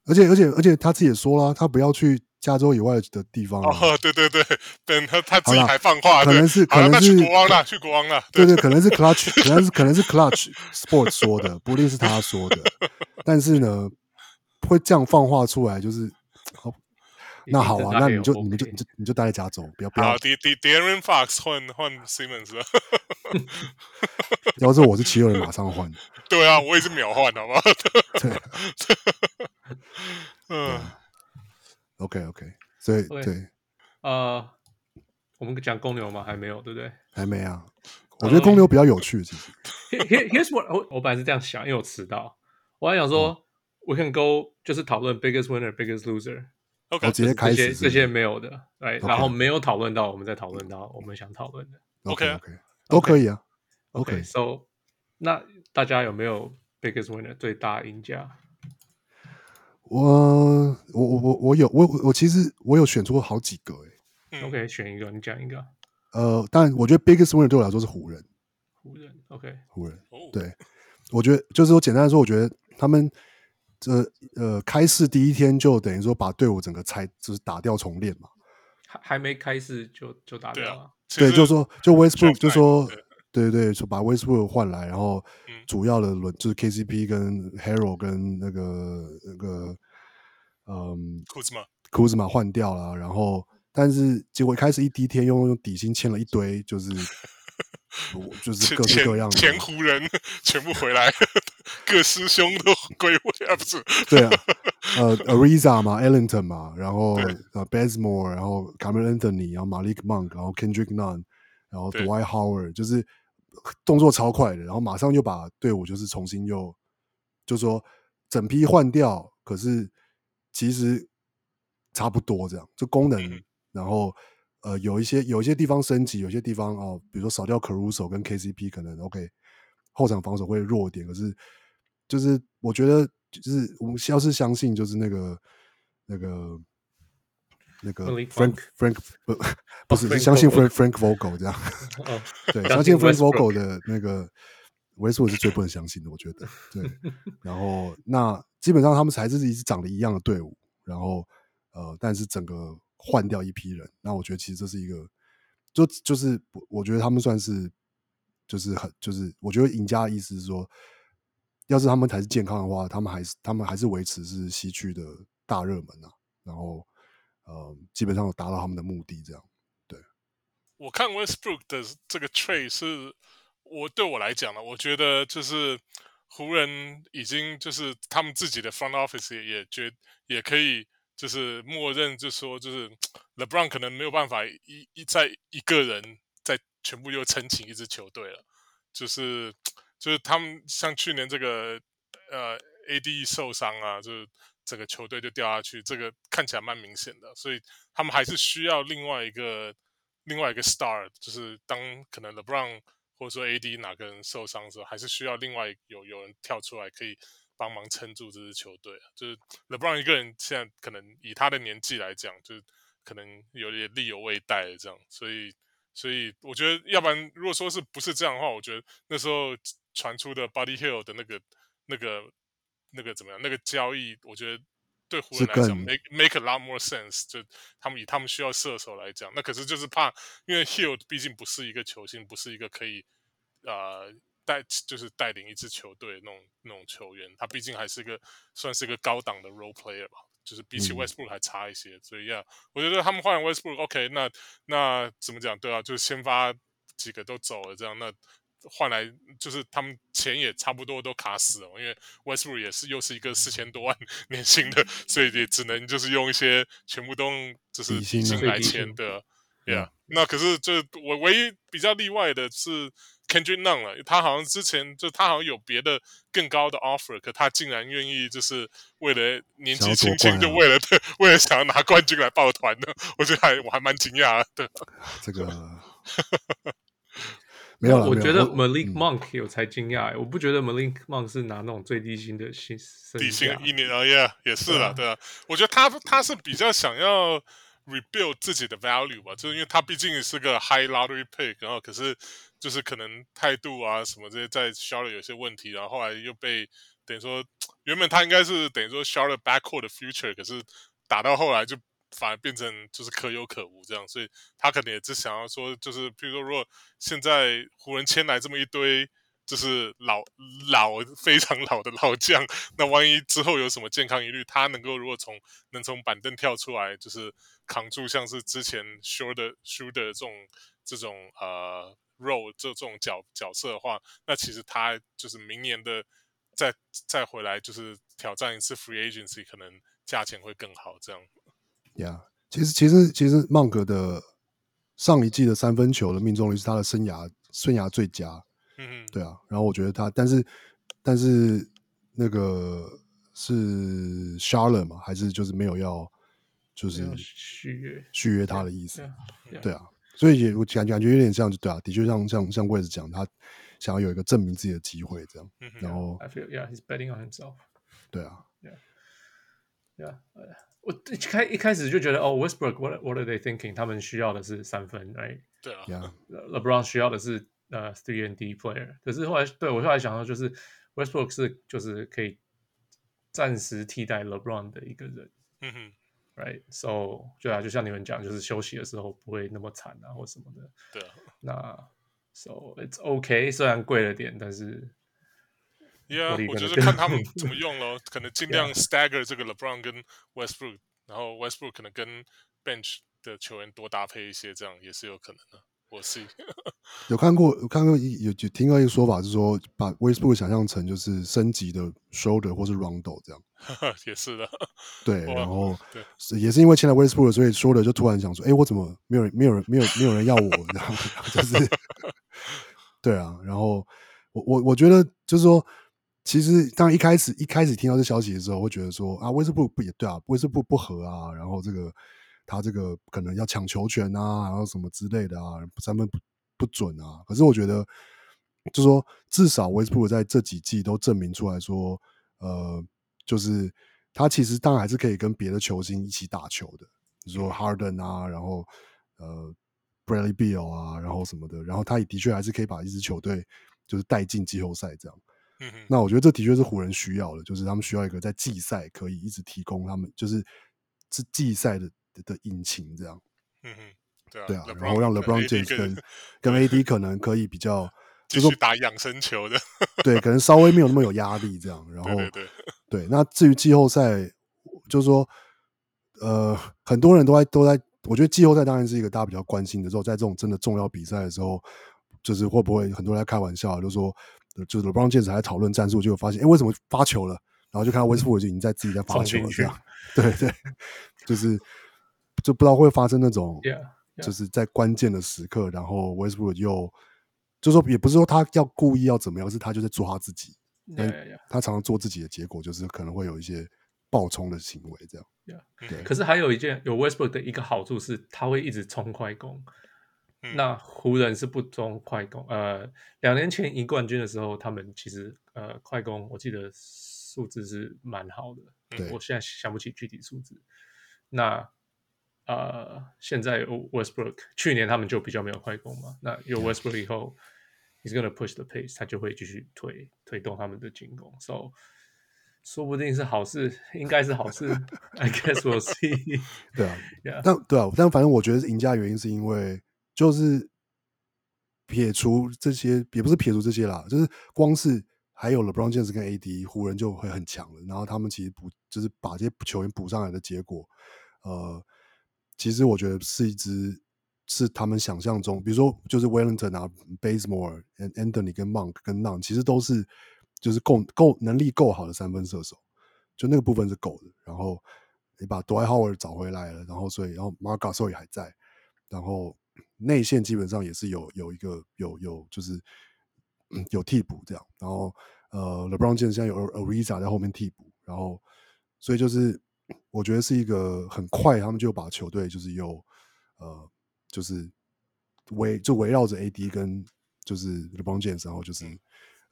而且而且而且他自己也说了，他不要去。加州以外的地方哦，对对对，等他他自己还放话，可能是可能是去国王了，去国王了，对对，可能是 Clutch，可能是可能是 Clutch Sports 说的，不一定是他说的，但是呢，会这样放话出来，就是好，那好啊，那你就你们就你就你就待在加州，不要不要。好，De'Aaron Fox 换换 Simmons，要是我是七六人，马上换。对啊，我也是秒换，好不好？对，嗯。OK OK，所以 okay, 对，呃，我们讲公牛吗？还没有，对不对？还没啊。我觉得公牛比较有趣，其实。Here, here's what 我我本来是这样想，因为我迟到。我还想说、嗯、，We can go 就是讨论 biggest winner, biggest loser。OK，直接开始这些没有的，对。Okay. 然后没有讨论到，我们再讨论到我们想讨论的。OK OK，都可以啊。OK，so、okay. okay, 那大家有没有 biggest winner 最大赢家？我我我我我有我我其实我有选出过好几个诶、嗯、OK，选一个，你讲一个。呃，但我觉得 biggest winner 对我来说是湖人。湖人，OK，湖人。哦、对，我觉得就是说简单来说，我觉得他们这呃，呃开市第一天就等于说把队伍整个拆，就是打掉重练嘛。还还没开市就就打掉了。对，就是说就 Westbrook 就说对，对对，就把 Westbrook 换来，然后主要的轮就是 KCP 跟 Harrell 跟那个那个嗯库兹马库兹马换掉了，然后但是结果一开始一第一天用用底薪签了一堆，就是 就是各式各样的前湖人全部回来，各师兄都归位啊，不是？对啊，呃，Ariza 嘛，Ellington 嘛，然后呃 b e s m o r e 然后 Carmelo Anthony，然后 Malik Monk，然后 Kendrick Nunn，然后 Dwight Howard，就是动作超快的，然后马上又把队伍就是重新又就说整批换掉，可是其实差不多这样，就功能，嗯、然后呃有一些有一些地方升级，有些地方哦，比如说少掉 Caruso 跟 KCP，可能 OK 后场防守会弱一点，可是就是我觉得。就是我们要是相信，就是那个那个那个 Frank Frank 不 不是，oh, 相信 Frank Frank Vogel 这样，oh, 对，相信 Frank Vogel 的那个 Westbrook 是最不能相信的，我觉得对。然后那基本上他们才是一支长得一样的队伍，然后呃，但是整个换掉一批人，那我觉得其实这是一个，就就是我觉得他们算是就是很就是我觉得赢家的意思是说。要是他们才是健康的话，他们还是他们还是维持是西区的大热门啊，然后呃，基本上达到他们的目的，这样。对，我看 Westbrook 的这个 trade 是我对我来讲呢，我觉得就是湖人已经就是他们自己的 front office 也也觉也可以就是默认就说就是 LeBron 可能没有办法一一再一个人再全部又撑起一支球队了，就是。就是他们像去年这个呃 AD 受伤啊，就是整个球队就掉下去，这个看起来蛮明显的，所以他们还是需要另外一个另外一个 star，就是当可能 LeBron 或者说 AD 哪个人受伤的时候，还是需要另外有有人跳出来可以帮忙撑住这支球队。就是 LeBron 一个人现在可能以他的年纪来讲，就是可能有点力有未逮这样，所以所以我觉得，要不然如果说是不是这样的话，我觉得那时候。传出的 Buddy Hill 的那个、那个、那个怎么样？那个交易，我觉得对湖人来讲，make make a lot more sense。就他们以他们需要射手来讲，那可是就是怕，因为 Hield 毕竟不是一个球星，不是一个可以呃带就是带领一支球队那种那种球员。他毕竟还是一个算是一个高档的 role player 吧，就是比起 Westbrook 还差一些。嗯、所以呀，我觉得他们换 Westbrook，OK，那那怎么讲？对啊，就是先发几个都走了，这样那。换来就是他们钱也差不多都卡死了，因为 Westbrook 也是又是一个四千多万 年薪的，所以也只能就是用一些全部都就是底薪来签的，对啊。那可是这我唯一比较例外的是 Kendrick Nunn 了，他好像之前就他好像有别的更高的 offer，可他竟然愿意就是为了年纪轻轻就为了对为了想要拿冠军来抱团的，我觉得还我还蛮惊讶的。这个。没有，我觉得 Malik Monk 有才惊讶、嗯，我不觉得 Malik Monk 是拿那种最低薪的薪底薪一年而已，yeah, 也是了，对啊，我觉得他他是比较想要 rebuild 自己的 value 吧，就是因为他毕竟是个 high lottery pick，然后可是就是可能态度啊什么这些在 Charlotte 有些问题，然后后来又被等于说原本他应该是等于说 Charlotte backcourt 的 future，可是打到后来就。反而变成就是可有可无这样，所以他可能也只想要说，就是譬如说，如果现在湖人签来这么一堆，就是老老非常老的老将，那万一之后有什么健康疑虑，他能够如果从能从板凳跳出来，就是扛住像是之前 Schroeder Schroeder 这种这种呃 role 这这种角角色的话，那其实他就是明年的再再回来就是挑战一次 free agency，可能价钱会更好这样。呀、yeah，其实其实其实芒格的上一季的三分球的命中率是他的生涯生涯最佳，嗯，对啊。然后我觉得他，但是但是那个是 Charlotte 嘛，还是就是没有要就是续约续约他的意思，对啊。所以也我感觉感觉有点像，对啊，的确像像像 Wes 讲，他想要有一个证明自己的机会，这样。嗯、然后 I feel yeah, he's betting on himself。对啊，Yeah，Yeah，我一开一开始就觉得哦，Westbrook，what what are they thinking？他们需要的是三分，right？对啊 yeah.，LeBron 需要的是呃、uh, three and D player。可是后来对我后来想到就是 Westbrook 是就是可以暂时替代 LeBron 的一个人。嗯哼。Right，so 对啊，就像你们讲，就是休息的时候不会那么惨啊，或什么的。对啊。那 so it's OK，虽然贵了点，但是，Yeah，我觉得看他们怎么用咯，可能尽量 stagger 这个 LeBron 跟 Westbrook，然后 Westbrook 可能跟 bench 的球员多搭配一些，这样也是有可能的。我是 有看过，有看过一有就听到一个说法是说，把 Westbrook 想象成就是升级的 Shoulder 或是 Rondo 这样，也是的。对，然后对，也是因为签了 Westbrook，所以 Shoulder 就突然想说，哎，我怎么没有人没有人没有没有人要我？然后 就是，对啊，然后我我我觉得就是说，其实当一开始一开始听到这消息的时候，会觉得说啊，Westbrook 不也对啊，Westbrook 不合啊，然后这个。他这个可能要抢球权啊，然后什么之类的啊，三分不不准啊。可是我觉得，就是说至少威斯布鲁在这几季都证明出来说，呃，就是他其实当然还是可以跟别的球星一起打球的，比如说 Harden 啊，然后呃 Bradley Beal 啊，然后什么的，然后他也的确还是可以把一支球队就是带进季后赛这样。嗯。那我觉得这的确是湖人需要的，就是他们需要一个在季赛可以一直提供他们，就是是季赛的。的引擎这样，嗯哼，对啊，对啊，然后让 LeBron James 跟跟 AD 可能可以比较，就是打养生球的，对，可能稍微没有那么有压力这样。然后，对对对，对，那至于季后赛，就是说，呃，很多人都在都在，我觉得季后赛当然是一个大家比较关心的时候，在这种真的重要比赛的时候，就是会不会很多人在开玩笑，就说，就是 LeBron James 还讨论战术，就发现，哎，为什么发球了？然后就看到 Westbrook 就已经在自己在发球了，这样，对对，就是。就不知道会发生那种，就是在关键的时刻，然后 Westbrook 又就说也不是说他要故意要怎么样，是他就在做他自己。他常常做自己的结果就是可能会有一些爆冲的行为，这样。对。可是还有一件有 Westbrook 的一个好处是，他会一直冲快攻。那湖人是不冲快攻。呃，两年前赢冠军的时候，他们其实呃快攻，我记得数字是蛮好的。对。我现在想不起具体数字。那呃，uh, 现在 Westbrook 去年他们就比较没有快攻嘛，那有 Westbrook 以后，he's gonna push the pace，他就会继续推推动他们的进攻，so 说不定是好事，应该是好事，I guess we'll see。对啊，Yeah. 但对啊，但反正我觉得赢家原因是因为就是撇除这些，也不是撇除这些啦，就是光是还有 LeBron James 跟 AD，湖人就会很强了，然后他们其实补就是把这些球员补上来的结果，呃。其实我觉得是一支是他们想象中，比如说就是 Wellington 啊，Bazemore、Anthony 跟 Monk 跟 Nunn，其实都是就是够够能力够好的三分射手，就那个部分是够的。然后你把 Dwight Howard 找回来了，然后所以然后 Mar Gaso 也还在，然后内线基本上也是有有一个有有就是、嗯、有替补这样，然后呃 LeBron James 现在有 Ariza 在后面替补，然后所以就是。我觉得是一个很快，他们就把球队就是又呃，就是围就围绕着 AD 跟就是 LeBron James，然后就是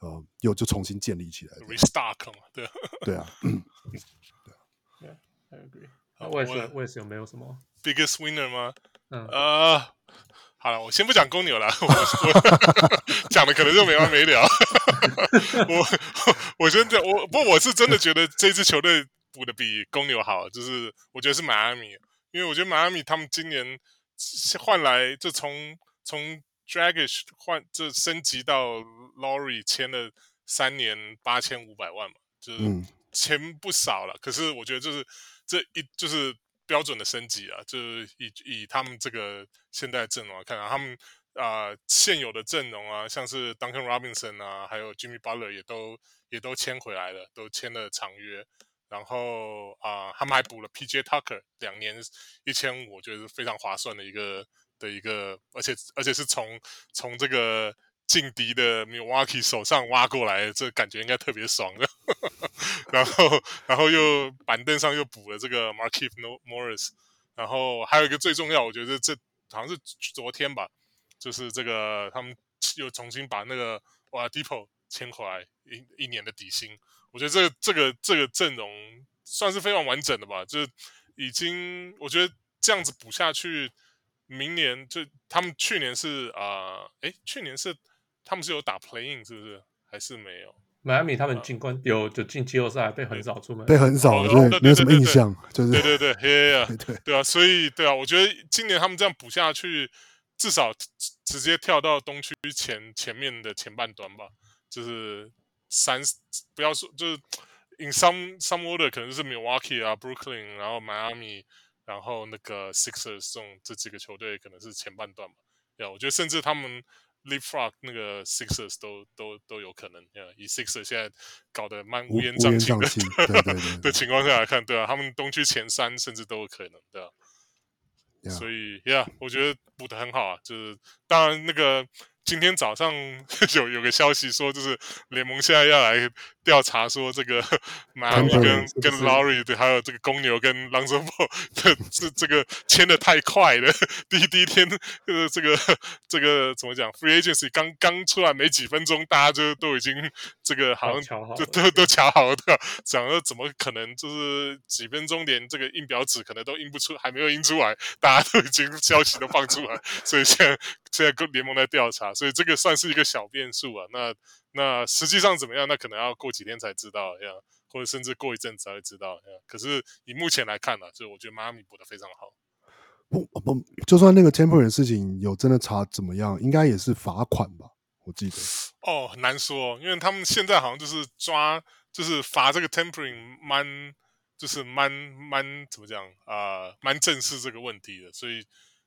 呃，又就重新建立起来。Restart 嘛，对对啊，对啊，I agree。West West 有没有什么 biggest winner 吗？嗯呃，好了，我先不讲公牛了，我我 讲的可能就没完没了。我我觉得我不过我是真的觉得这支球队。补的比公牛好，就是我觉得是迈阿密，因为我觉得迈阿密他们今年换来就从从 Dragic 换就升级到 Laurie 签了三年八千五百万嘛，就是钱不少了。嗯、可是我觉得就是这一就是标准的升级啊，就是以以他们这个现在阵容来看啊，他们啊、现有的阵容啊，像是 Duncan Robinson 啊，还有 Jimmy Butler 也都也都签回来了，都签了长约。然后啊、他们还补了 PJ Tucker 两年一千五，我觉得是非常划算的一个的一个，而且而且是从从这个劲敌的 Milwaukee 手上挖过来，这感觉应该特别爽的。然后然后又板凳上又补了这个 Markieff Morris，然后还有一个最重要，我觉得这好像是昨天吧，就是这个他们又重新把那个哇 Oladipo 签回来一一年的底薪，我觉得这个这个这个阵容算是非常完整的吧，就是已经我觉得这样子补下去，明年就他们去年是啊，哎、去年是他们是有打 Playing 是不是？还是没有？迈阿密他们进关有就进季后赛，被横扫出门，被横扫，对，没有什么印象，就是对对对，对 对。对啊，所以对啊，我觉得今年他们这样补下去，至少直接跳到东区前前面的前半段吧，就是三不要说就是 in some some order 可能是 Milwaukee 啊，Brooklyn，然后迈阿密，然后那个 Sixers 这种这几个球队可能是前半段吧，对啊，我觉得甚至他们。Leapfrog 那个 Sixers 都都都有可能，以 Sixers 现在搞得蛮乌烟瘴气的，对对对 的情况下来看，对啊，他们东区前三甚至都有可能，对啊.所以，Yeah，我觉得补的很好啊，就是当然那个。今天早上 有有个消息说，就是联盟现在要来调查，说这个迈阿密跟跟 Lowry 对，还有这个公牛跟 Lonzo Ball 的这这个签的太快了。第一第一天，呃，这个这个怎么讲？Free Agency 刚刚出来没几分钟，大家就都已经这个好像都都都乔好了，讲了怎么可能？就是几分钟连这个印表纸可能都印不出，还没有印出来，大家都已经消息都放出来，所以现在现在跟联盟在调查。所以这个算是一个小变数啊，那那实际上怎么样？那可能要过几天才知道呀，或者甚至过一阵子才会知道呀。可是以目前来看呢、啊，就我觉得迈阿密补得非常好。不不，就算那个 tampering 的事情有真的查怎么样，应该也是罚款吧？我记得。哦，很难说，因为他们现在好像就是抓，就是罚这个 tempering 蛮，就是蛮蛮怎么讲啊、呃，蛮正视这个问题的，所以。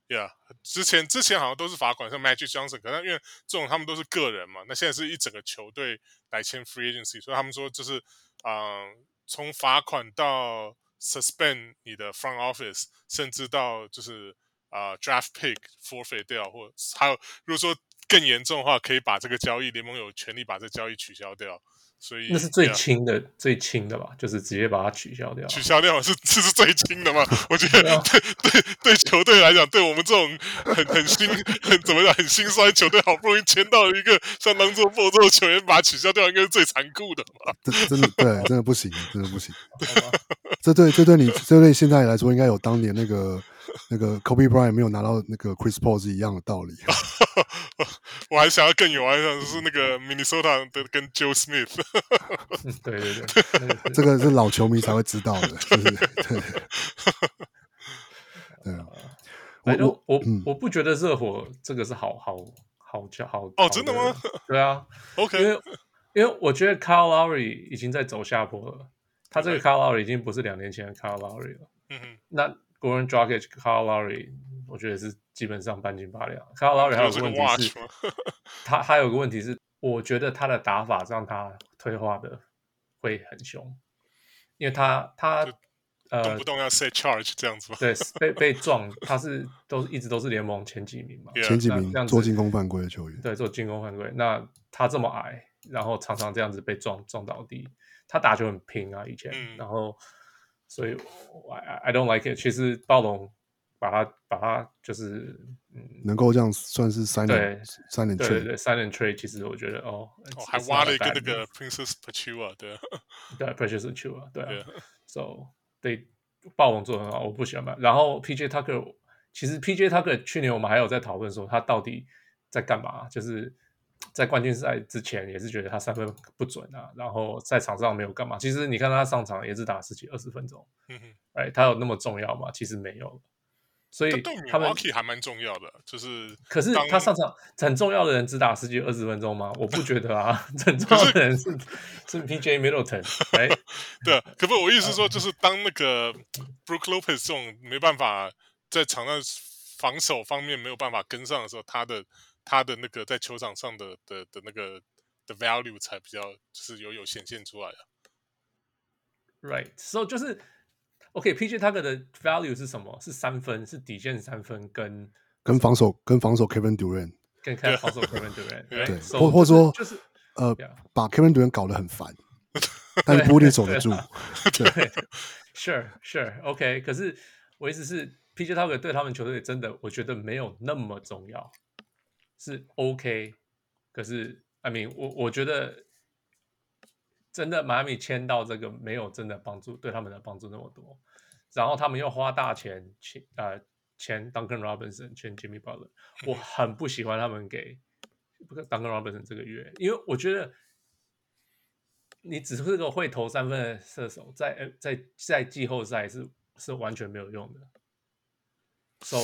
Yeah，，之前之前好像都是罚款，像 Magic Johnson，可能因为这种他们都是个人嘛，那现在是一整个球队来签 Free Agency，所以他们说就是，嗯、从罚款到 Suspend 你的 Front Office，甚至到就是啊、Draft Pick Forfeit 掉，或还有如果说更严重的话，可以把这个交易联盟有权利把这个交易取消掉。所以那是最轻的、最轻的吧，就是直接把它取消掉。取消掉是这是最轻的吗？我觉得对对对球队来讲，对我们这种很很心很怎么讲很心酸球队，好不容易签到了一个像当做波这种球员，把它取消掉，应该是最残酷的嘛？这真的对，真的不行，真的不行。这对这对你这对现在来说，应该有当年那个。那个 Kobe Bryant 没有拿到那个 Chris Paul 是一样的道理。我还想要更有，我还想是那个 Minnesota 的跟 Joe Smith。对对对，这个是老球迷才会知道的，就是对。对啊，我我我，嗯、我不觉得热火这个是好好好叫好，哦，真的吗？对啊，OK，因为因为我觉得 Kyle Lowry 已经在走下坡了，他这个 Kyle Lowry 已经不是两年前的 Kyle Lowry 了。嗯哼，那。Goran Dragic、Kyle Lowry，我觉得是基本上半斤八两。Kyle Lowry 还有个问题是，他还有个问题是，我觉得他的打法让他退化的会很凶，因为他他呃动不动要 set charge 这样子吗？对，被被撞，他是都一直都是联盟前几名嘛，前几名这样做进攻犯规的球员，对，做进攻犯规。那他这么矮，然后常常这样子被撞撞倒地，他打球很拼啊，以前，嗯、然后。所以，I I don't like it。其实暴龙把它把它就是嗯，能够这样算是三连三连 trade 对对三连 trade。其实我觉得哦，哦还挖了一个那个 Princess Pachua 对对 Princess Pachua 对啊。So 对暴龙做的很好，我不喜欢吧。然后 PJ Tucker 其实 PJ Tucker 去年我们还有在讨论说他到底在干嘛，就是。在冠军赛之前也是觉得他三分不准啊，然后在场上没有干嘛。其实你看他上场也是打十几二十分钟，嗯哼，哎，他有那么重要吗？其实没有。所以他们还蛮重要的，就是可是他上场很重要的人只打十几二十分钟吗？我不觉得啊，很重要的人是是 PJ Middleton，哎，对啊，可不，我意思是说，就是当那个 Brook Lopez 这种没办法在场上防守方面没有办法跟上的时候，他的。他的那个在球场上的的的那个的 value 才比较就是有有显现出来的，right？So 就是 OK，PJ Tucker 的 value 是什么？是三分，是底线三分，跟跟防守跟防守 Kevin Durant，跟开防守 Kevin Durant，对，或、so, 或者说就是、呃，yeah. 把 Kevin Durant 搞得很烦，但是不一定守得住。对，对对 Sure Sure，OK，、okay. 可是我意思是 PJ Tucker 对他们球队真的，我觉得没有那么重要。是 OK，可是，I mean，我我觉得真的迈阿密签到这个没有真的帮助，对他们的帮助那么多。然后他们又花大钱签呃签 Duncan Robinson，签 Jimmy Butler，我很不喜欢他们给 Duncan Robinson 这个月，因为我觉得你只是个会投三分的射手，在在在季后赛是是完全没有用的。So，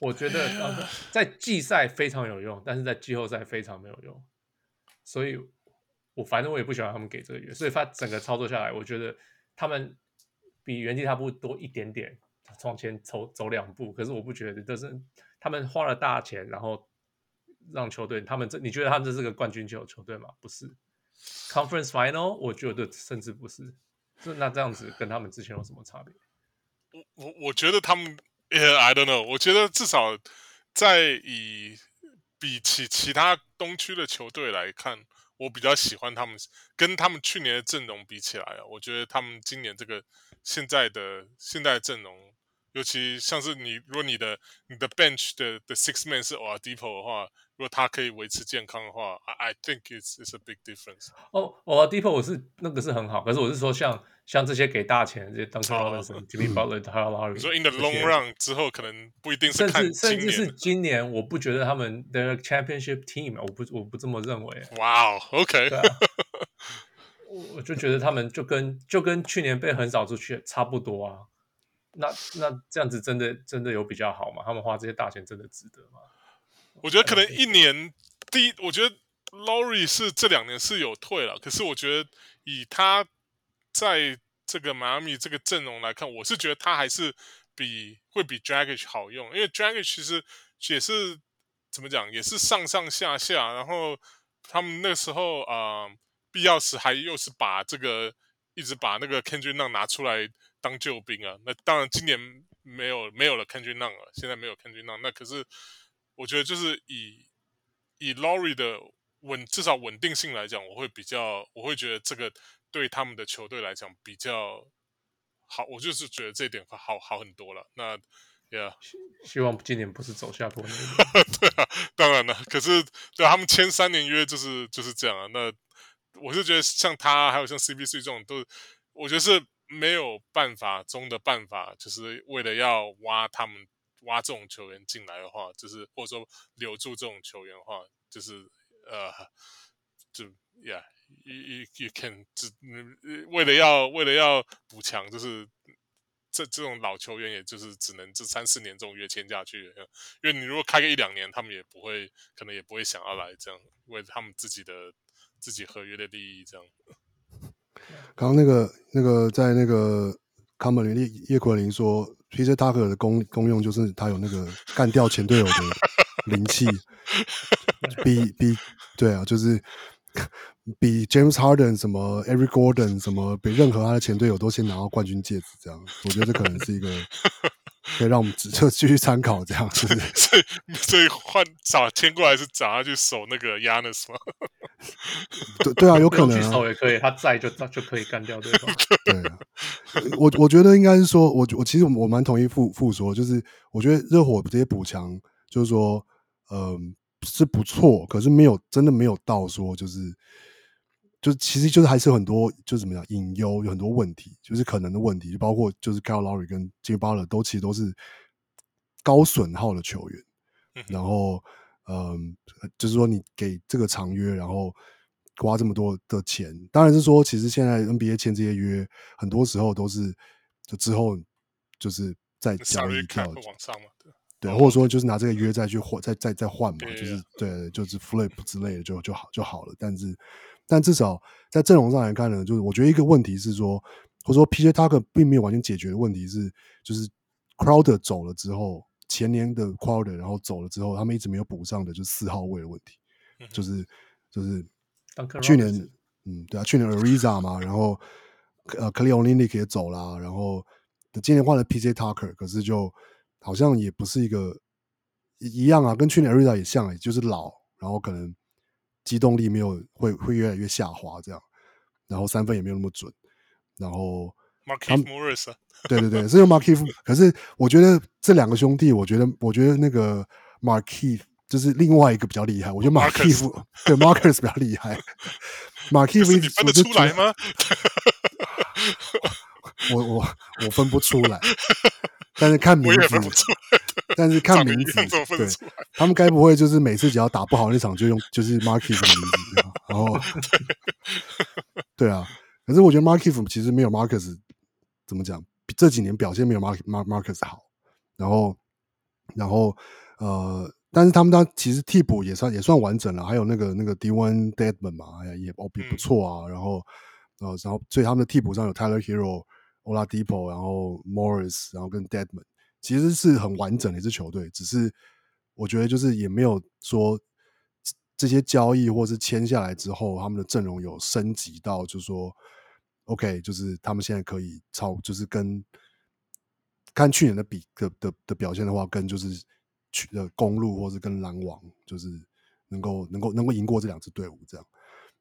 我我觉得在季赛非常有用，但是在季后赛非常没有用。所以，我反正我也不喜欢他们给这个约，所以他整个操作下来，我觉得他们比原地踏步多一点点，往前走走两步。可是我不觉得，但是他们花了大钱，然后让球队他们这，你觉得他们这是个冠军球球队吗？不是，Conference Final，我觉得甚至不是。那那这样子跟他们之前有什么差别？我我我觉得他们。I don't know。我觉得至少在以比起其他东区的球队来看，我比较喜欢他们，跟他们去年的阵容比起来啊，我觉得他们今年这个现在的现在的阵容，尤其像是你，如果你的你的 bench 的的 six man 是 Oladipo 的话。如果他可以维持健康的话，I I think it's it's a big difference。哦，Oladipo 我是那个是很好，可是我是说像像这些给大钱这些 Duncan Robinson、Jimmy Butler、Kyle Lowry，你说 in the long run 之后可能不一定是看甚至甚至是今年，我不觉得他们的 championship team，我不我不这么认为。哇哦，OK，我我就觉得他们就跟就跟去年被横扫出去差不多啊。那那这样子真的真的有比较好吗？他们花这些大钱真的值得吗？我觉得可能一年第一，我觉得 Lowry 是这两年是有退了，可是我觉得以他在这个迈阿密这个阵容来看，我是觉得他还是比会比 d r a g o n 好用，因为 d r a g o n 其实也是怎么讲，也是上上下下，然后他们那时候啊、必要时还又是把这个一直把那个 Kendrick 拿出来当救兵啊，那当然今年没有没有了 Kendrick 了，现在没有 k e n d r i c k 那可是。我觉得就是以以 Lowry 的稳至少稳定性来讲，我会比较我会觉得这个对他们的球队来讲比较好。我就是觉得这一点会好好很多了。那，Yeah，希望今年不是走下坡路。对啊，当然了。可是对他们签三年约就是就是这样啊。那我是觉得像他还有像 CBC 这种都，我觉得是没有办法中的办法，就是为了要挖他们。挖这种球员进来的话，就是或者说留住这种球员的话，就是呃，就 yeah，you you you can 只为了要为了要补强，就是这这种老球员，也就是只能这三四年这种约签下去，因为你如果开个一两年，他们也不会，可能也不会想要来这样，为他们自己的自己合约的利益这样。刚刚那个那个在那个。康本林叶叶奎林说，PJ Tucker 的功功用就是他有那个干掉前队友的灵气，比比对啊，就是 比 James Harden 什么 Eric Gordon 什么，比任何他的前队友都先拿到冠军戒指，这样，我觉得这可能是一个 可以让我们就继续参考，这样，是不是？所以所以换找签过来是找他去守那个 Giannis 吗？对对啊，有可能、啊、守也可以，他在就就可以干掉对方。对啊，我我觉得应该是说，我我其实我蛮同意傅傅说，就是我觉得热火这些补强，就是说，嗯、呃，是不错，可是没有真的没有到说就是，就是其实就是还是有很多就是怎么讲隐忧，有很多问题，就是可能的问题，就包括就是 Kyle Lowry 跟 Jimmy Butler 都其实都是高损耗的球员，然后。嗯，就是说你给这个长约，然后花这么多的钱，当然是说，其实现在 NBA 签这些约，很多时候都是就之后就是再交易掉，往上嘛，对，或者说就是拿这个约再去换，再再再换嘛，就是对，就是 flip 之类的就就好就好了。但是，但至少在阵容上来看呢，就是我觉得一个问题是说，或者说 PJ Tucker 并没有完全解决的问题是，就是 Crowder 走了之后。前年的 Crowder 然后走了之后，他们一直没有补上的，就是四号位的问题，嗯、就是就是去年，嗯，对啊，去年 Ariza 嘛，然后呃，Kelly Olynyk 也走了，然后今年换了 PJ Tucker，可是就好像也不是一个一样啊，跟去年 Ariza 也像，也就是老，然后可能机动力没有会会越来越下滑这样，然后三分也没有那么准，然后。Markieff Morris，对对对，是用 Markieff。可是我觉得这两个兄弟，我觉得我觉得那个 Markieff 就是另外一个比较厉害，我觉得马基夫对 Marcus 比较厉害。马基夫你分得出来吗？我我我分不出来，但是看名字，但是看名字，对，他们该不会就是每次只要打不好那场就用就是 Markieff 的名字，然后对啊，可是我觉得 Markieff 其实没有 Marcus 怎么讲，这几年表现没有 Mark Marcus 好，然后然后呃，但是他们当其实替补也算也算完整了，还有那个那个 Dwayne Deadman 嘛，哎呀也哦比不错啊，然后呃然后所以他们的替补上有 Tyler Hero。Oladipo，然后 Morris，然后跟 Deadman，其实是很完整的一支球队。只是我觉得，就是也没有说这些交易或是签下来之后，他们的阵容有升级到，就是说，OK，就是他们现在可以超，就是跟看去年的比的的的表现的话，跟就是去的公路或是跟篮网，就是能够能够能够赢过这两支队伍，这样，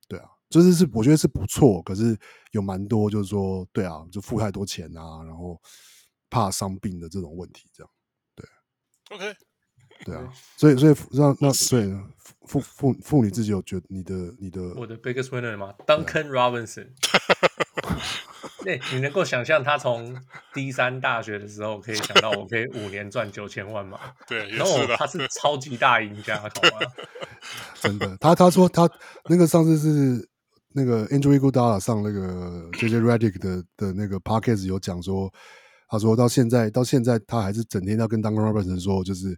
对啊。就是是，我觉得是不错，可是有蛮多就是说，对啊，就付太多钱啊，然后怕伤病的这种问题，这样，对，OK，对啊，所以所以让那所以妇妇妇女自己有觉得你的你的我的 biggest winner 吗？Duncan Robinson，对，你能够想象他从 D 三大学的时候可以想到我可以五年赚九千万吗？对，然后他是超级大赢家，好吗？真的，他他说他那个上次是。那个 Andrew Iguodala 上那个 JJ Redick 的的那个 podcast 有讲说，他说到现在到现在他还是整天要跟 Duncan Robinson 说，就是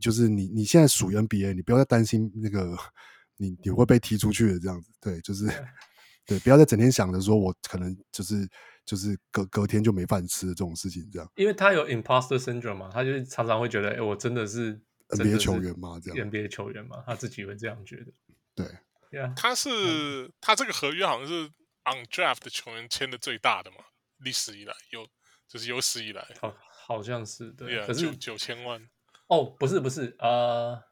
就是你你现在属于 NBA，你不要再担心那个你你会被踢出去的这样子，对，就是对，不要再整天想着说我可能就是就是隔隔天就没饭吃的这种事情这样，因为他有 imposter syndrome 嘛，他就常常会觉得，哎，我真的是 NBA 球员嘛？这样 NBA 球员嘛，他自己会这样觉得，对。Yeah, 他是、嗯、他这个合约好像是 on draft 的球员签的最大的嘛，历史以来有就是有史以来，好好像是对，yeah, 可是九千万哦，不是不是呃，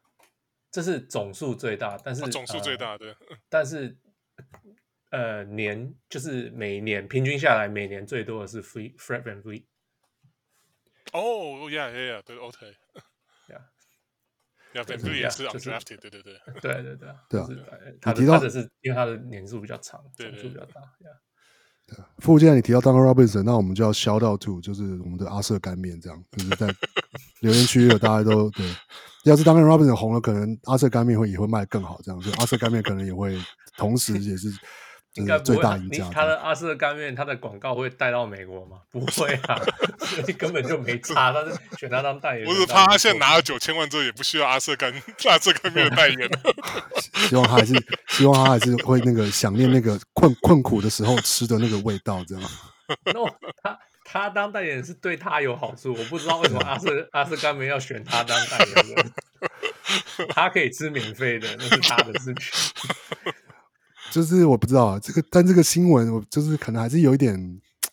这是总数最大，但是、哦、总数最大的，呃、但是呃年就是每年平均下来每年最多的是 Free Fred Van Fleet 哦，yeah yeah yeah，对，OK。对对也是 undrafted，对对对，对对 对，对啊。他提到的是因为他的年数比较长，总数比较大。对，附件你提到 Duncan Robinson，那我们就要 shout out to，就是我们的阿瑟干面这样，就是在 留言区有大家都对。要是 Duncan Robinson 红了，可能阿瑟干面会也会卖更好，这样，就阿瑟干面可能也会同时也是。应该最大赢家。他的阿瑟干面，他的广告会带到美国吗？不会啊，所以根本就没差。但是选他当代言，不是他他现在拿了九千万之后也不需要阿瑟干阿瑟干面的代言。希望他还是希望他还是会那个想念那个困困苦的时候吃的那个味道，这样。no，他他当代言人是对他有好处，我不知道为什么阿瑟阿瑟干面要选他当代言人。他可以吃免费的，那是他的事情。就是我不知道啊，这个但这个新闻我就是可能还是有一点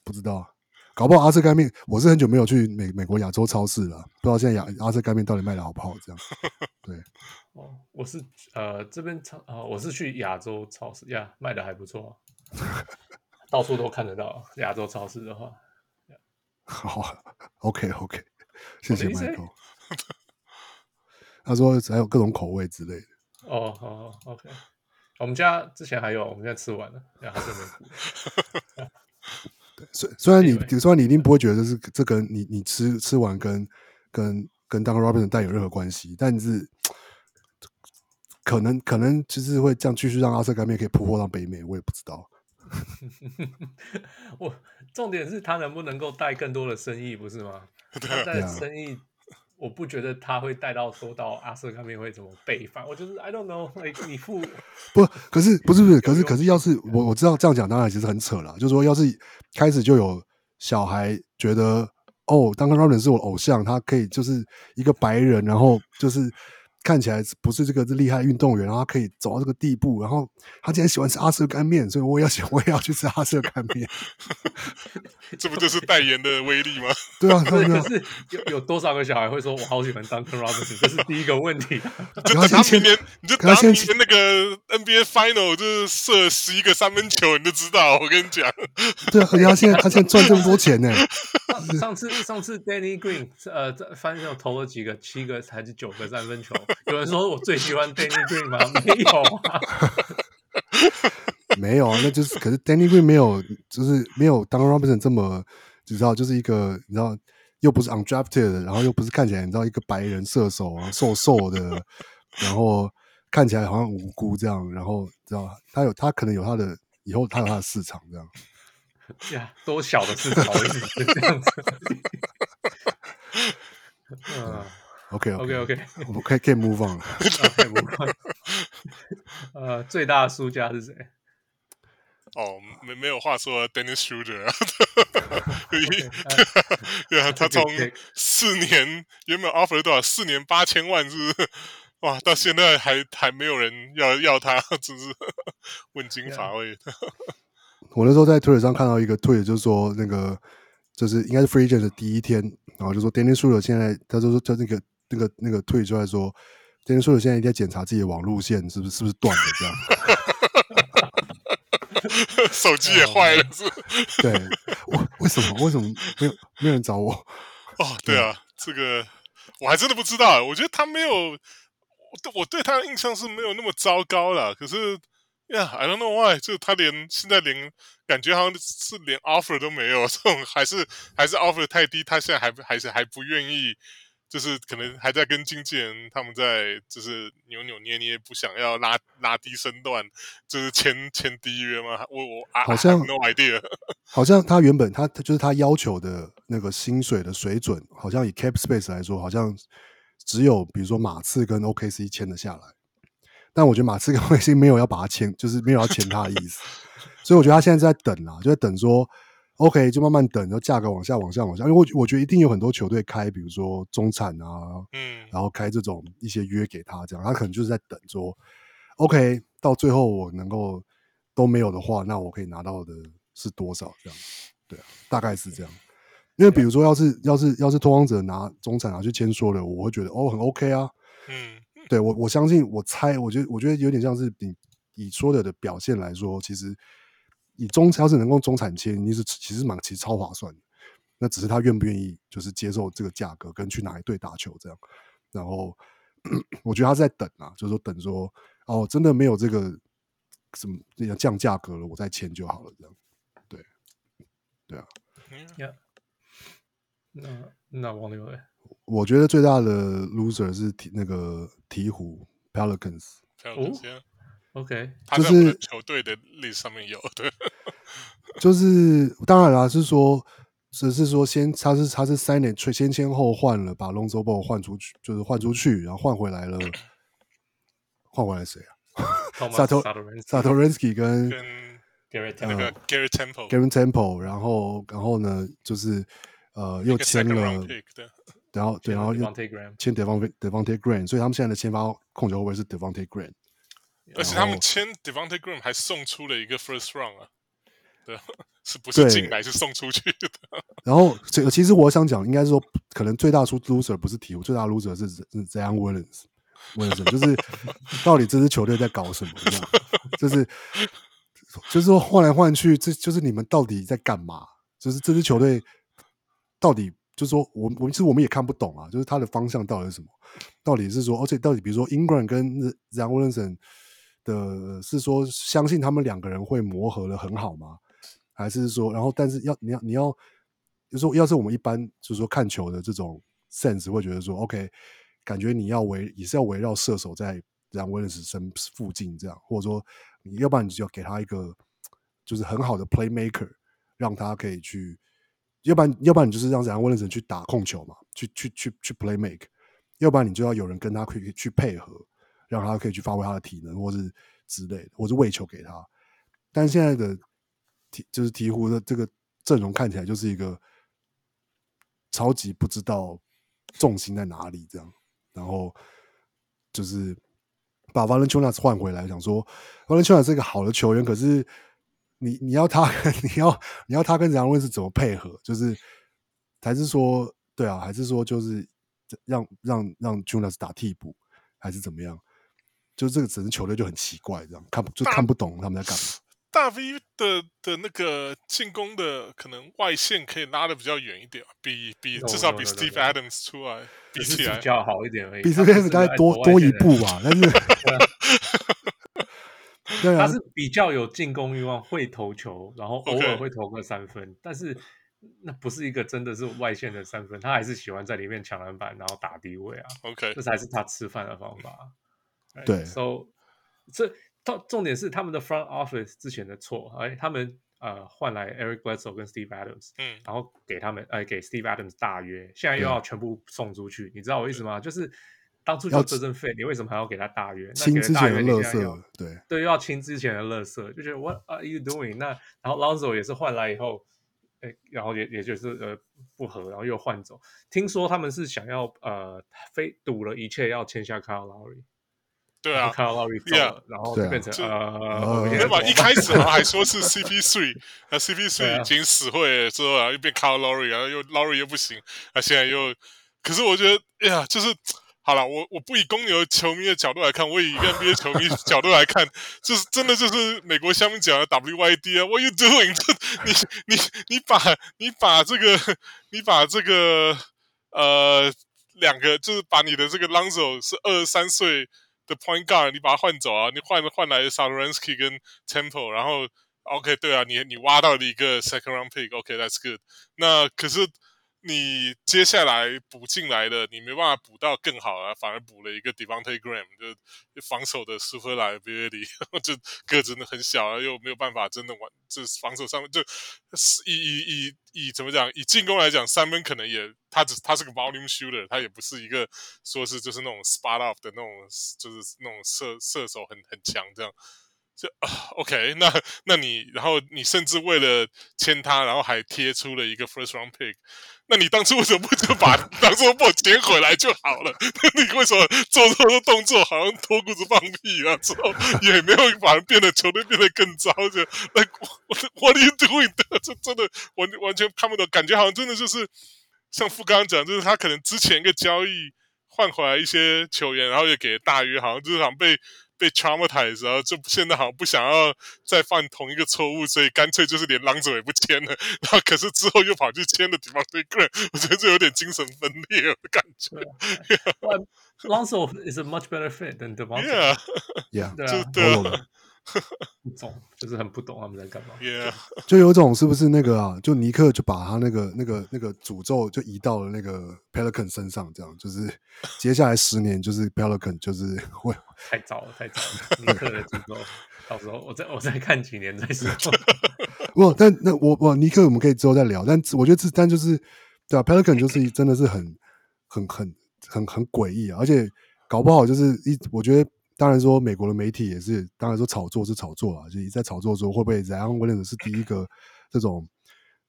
不知道，搞不好阿瑟干面，我是很久没有去美美国亚洲超市了，不知道现在亚阿瑟干面到底卖的好不好？这样，对，哦，我是呃这边超啊，我是去亚洲超市呀，卖的还不错，到处都看得到亚洲超市的话，好，OK OK，谢谢 Michael，他说还有各种口味之类的，哦，好，OK。我们家之前还有，我们现在吃完了，然后这边。对，虽虽然你虽然你一定不会觉得这是这跟你你吃吃完跟跟跟 Duncan Robinson 带有任何关系，但是可能可能就是会这样继续让阿瑟干面可以铺货到北美，我也不知道。我重点是他能不能够带更多的生意，不是吗？他带生意。我不觉得他会带到说到阿瑟干面会怎么背反，我就是 I don't know，你付不？可是不是不是？可是可是要是我我知道这样讲当然其实很扯了，就是说要是开始就有小孩觉得哦，Duncan Robinson 是我偶像，他可以就是一个白人，然后就是。看起来不是这个是厉害运动员，然后他可以走到这个地步，然后他竟然喜欢吃阿瑟干面，所以我也要喜，我也要去吃阿瑟干面。这不就是代言的威力吗？对啊，对啊。可是有有多少个小孩会说我好喜欢 Duncan Robinson？这是第一个问题。就等他明年，你就等他明年那个 NBA Final 就是射十一个三分球，你就知道。我跟你讲，对啊，而且他现在他现在赚这么多钱呢。上次上次 Danny Green 呃在 Final 投了几个，七个还是九个三分球。有人说我最喜欢 Danny Green 吗？没有啊，没有啊，那就是可是 Danny Green 没有，就是没有 Duncan Robinson 这么，你知道，就是一个你知道，又不是 undrafted 的，然后又不是看起来你知道一个白人射手啊，瘦瘦的，然后看起来好像无辜这样，然后知道他有他可能有他的以后他有他的市场这样，呀，多小的市场这样子。嗯，OK OK OK，我们可以可以 move on 了，可以 move on。呃，最大的输家是谁？哦，没没有话说，Dennis Schroeder 啊，对啊，他从四年原本 offer 多少？四年八千万，是不是？哇，到现在还还没有人要要他，真是问津乏味。我那时候在推特上看到一个推，就是说那个。就是应该是 free agent 的第一天，然后就说 Dennis Schroeder 现在，他就说他那个那个那个退出来说，Dennis Schroeder 现在一定在检查自己的网路线是不是是不是断了这样，手机也坏了是？对，为为什么为什么没有没有人找我？哦，对啊，这个我还真的不知道，我觉得他没有，我我对他的印象是没有那么糟糕了，可是。呀、yeah，I don't know why，就他连现在连感觉好像是连 offer 都没有，这种还是还是 offer 太低，他现在还还是还不愿意，就是可能还在跟经纪人他们在就是扭扭捏捏，不想要拉拉低身段，就是签签第一约吗？我我好像 no idea，好像他原本他就是他要求的那个薪水的水准，好像以 cap space 来说，好像只有比如说马刺跟 OKC 签得下来。但我觉得马刺跟 OKC 没有要把他签，就是没有要签他的意思，所以我觉得他现在在等啊，就在等说，OK，就慢慢等，然后价格往下、往下、往下，因为我我觉得一定有很多球队开，比如说中产啊，嗯，然后开这种一些约给他，这样他可能就是在等说，OK，到最后我能够都没有的话，那我可以拿到的是多少？这样，对啊，大概是这样。因为比如说，要是要是要是拓荒者拿中产拿去签说了，我会觉得哦，很 OK 啊，嗯。对我，我相信，我猜，我觉得，我觉得有点像是你以说的的表现来说，其实以中要是能够中产签，你是其实蛮其实超划算的。那只是他愿不愿意，就是接受这个价格，跟去哪一队打球这样。然后 我觉得他是在等啊，就是说等说哦，真的没有这个什么要降价格了，我再签就好了这样。对，对啊。Yeah. 那那王六伟。我觉得最大的 loser 是鹈那个鹈鹕 Pelicans。哦，OK，就是球队的历史上面有的，就是当然啦，是说只是说先他是他是三年先先后换了，把 Lonzo Ball 换出去，就是换出去，然后换回来了，换回来谁啊？萨托萨托伦斯基跟个 Garrett Temple Garrett Temple，然后然后呢就是呃又签了。然后对，然后又签 Devonte Devonte Graham，所以他们现在的签发控球后卫是 Devonte Graham，而且他们签 Devonte Graham 还送出了一个 First Round 啊，对，是不是进来是送出去的？然后这个其实我想讲，应该是说可能最大出 loser 不是鹈鹕，最大 loser 是是 Zion Williams，Williams 就是到底这支球队在搞什么？这样就是就是说换来换去，这就是你们到底在干嘛？就是这支球队到底？就是说我，我我其实我们也看不懂啊，就是他的方向到底是什么？到底是说，而且到底比如说，Ingram 跟 Zion Williamson 的，是说相信他们两个人会磨合的很好吗？还是说，然后但是要你要你要，就说，要是我们一般就是说看球的这种 sense 会觉得说，OK，感觉你要围也是要围绕射手在 Zion Williamson 身附近这样，或者说你要不然你就要给他一个就是很好的 playmaker，让他可以去。要不然，要不然你就是让这样温人去打控球嘛，去去去去 play make。要不然你就要有人跟他可以去配合，让他可以去发挥他的体能，或是之类的，或是喂球给他。但现在的鹈就是鹈鹕的这个阵容看起来就是一个超级不知道重心在哪里这样。然后就是把 Valentinas 换回来，想说 Valentinas 是一个好的球员，可是。你你要他 你要你要他跟杨威是怎么配合？就是还是说对啊？还是说就是让让让 Jonas 打替补，还是怎么样？就这个整支球队就很奇怪，这样看就看不懂他们在干嘛。大 V 的的那个进攻的可能外线可以拉的比较远一点，比比至少比 Steve Adams 出来比起来比较好一点而已，比 Steve Adams 大概多多一步吧，但是。对啊，他是比较有进攻欲望，会投球，然后偶尔会投个三分，Okay. 但是那不是一个真的是外线的三分，他还是喜欢在里面抢篮板，然后打低位啊。OK，这才是他吃饭的方法。对，So 这重重点是他们的 front office 之前的错，哎，他们呃换来 Eric Bledsoe 跟 Steve Adams，嗯，然后给他们哎给 Steve Adams 大约，现在又要全部送出去，你知道我意思吗？就是。当初就这阵费，你为什么还要给他大约？清之前的垃圾，对对，又要清之前的垃圾，就觉得 What are you doing？那然后 Lonzo 也是换来以后，哎，然后也也就是呃不合，然后又换走。听说他们是想要呃非赌了一切要签下 Kyle Lowry，对啊，Kyle Lowry 走了，然后就变成呃，对吧？一开始还说是 CP3，那 CP3 已经死会了之后然后，又变 Kyle Lowry，然后又 Lowry 又不行，那现在又，可是我觉得，哎呀，就是。好了，我我不以公牛球迷的角度来看，我以 NBA 球迷角度来看，就是真的就是美国乡民讲的 WYD 啊，What you doing？你你你把你把这个你把这个呃两个就是把你的这个 Lonzo 是二十三岁的 Point Guard，你把他换走啊，你换换来 s a r a n s k y 跟 Temple，然后 OK 对啊，你你挖到了一个 Second Round Pick，OK，That's good。那可是。你接下来补进来的，你没办法补到更好啊，反而补了一个 Devonte' Graham，就防守的 super liability，就个子很小啊，又没有办法真的玩，这防守上面就以以以以怎么讲，以进攻来讲，三分可能也他只他是个 volume shooter，他也不是一个说是就是那种 spot off 的那种，就是那种射射手很很强这样。就啊，OK，那那你，然后你甚至为了签他，然后还贴出了一个 first round pick，那你当初为什么不就把 当初不捡回来就好了？你为什么做这么多动作，好像脱裤子放屁啊？之后也没有把人变得球队变得更糟，就那我 what are you doing 的？这真的完完全看不懂，感觉好像真的就是像富刚刚讲，就是他可能之前一个交易换回来一些球员，然后也给大约，好像就是好像被。被 traumatized，然后就现在好像不想要再犯同一个错误，所以干脆就是连狼者也不签了。然后可是之后又跑去签了 Devonte' Graham，我觉得这有点精神分裂的感觉。Lonzo is a much better fit than Devonte'。Yeah，对啊，对啊。不懂，就是很不懂他们在干嘛。Yeah，就有种是不是那个啊？就尼克就把他那个那个那个诅咒就移到了那个 Pelican 身上，这样就是接下来十年就是 Pelican 就是会 太早了，太早了。尼克的诅咒，到时候我再我再看几年再说。不，但那我我尼克我们可以之后再聊。但我觉得这但就是对啊，Pelican 就是真的是很很很很很诡异啊，而且搞不好就是一我觉得。当然说，美国的媒体也是，当然说炒作是炒作啊，就在炒作说会不会 Zion Williams 是第一个这种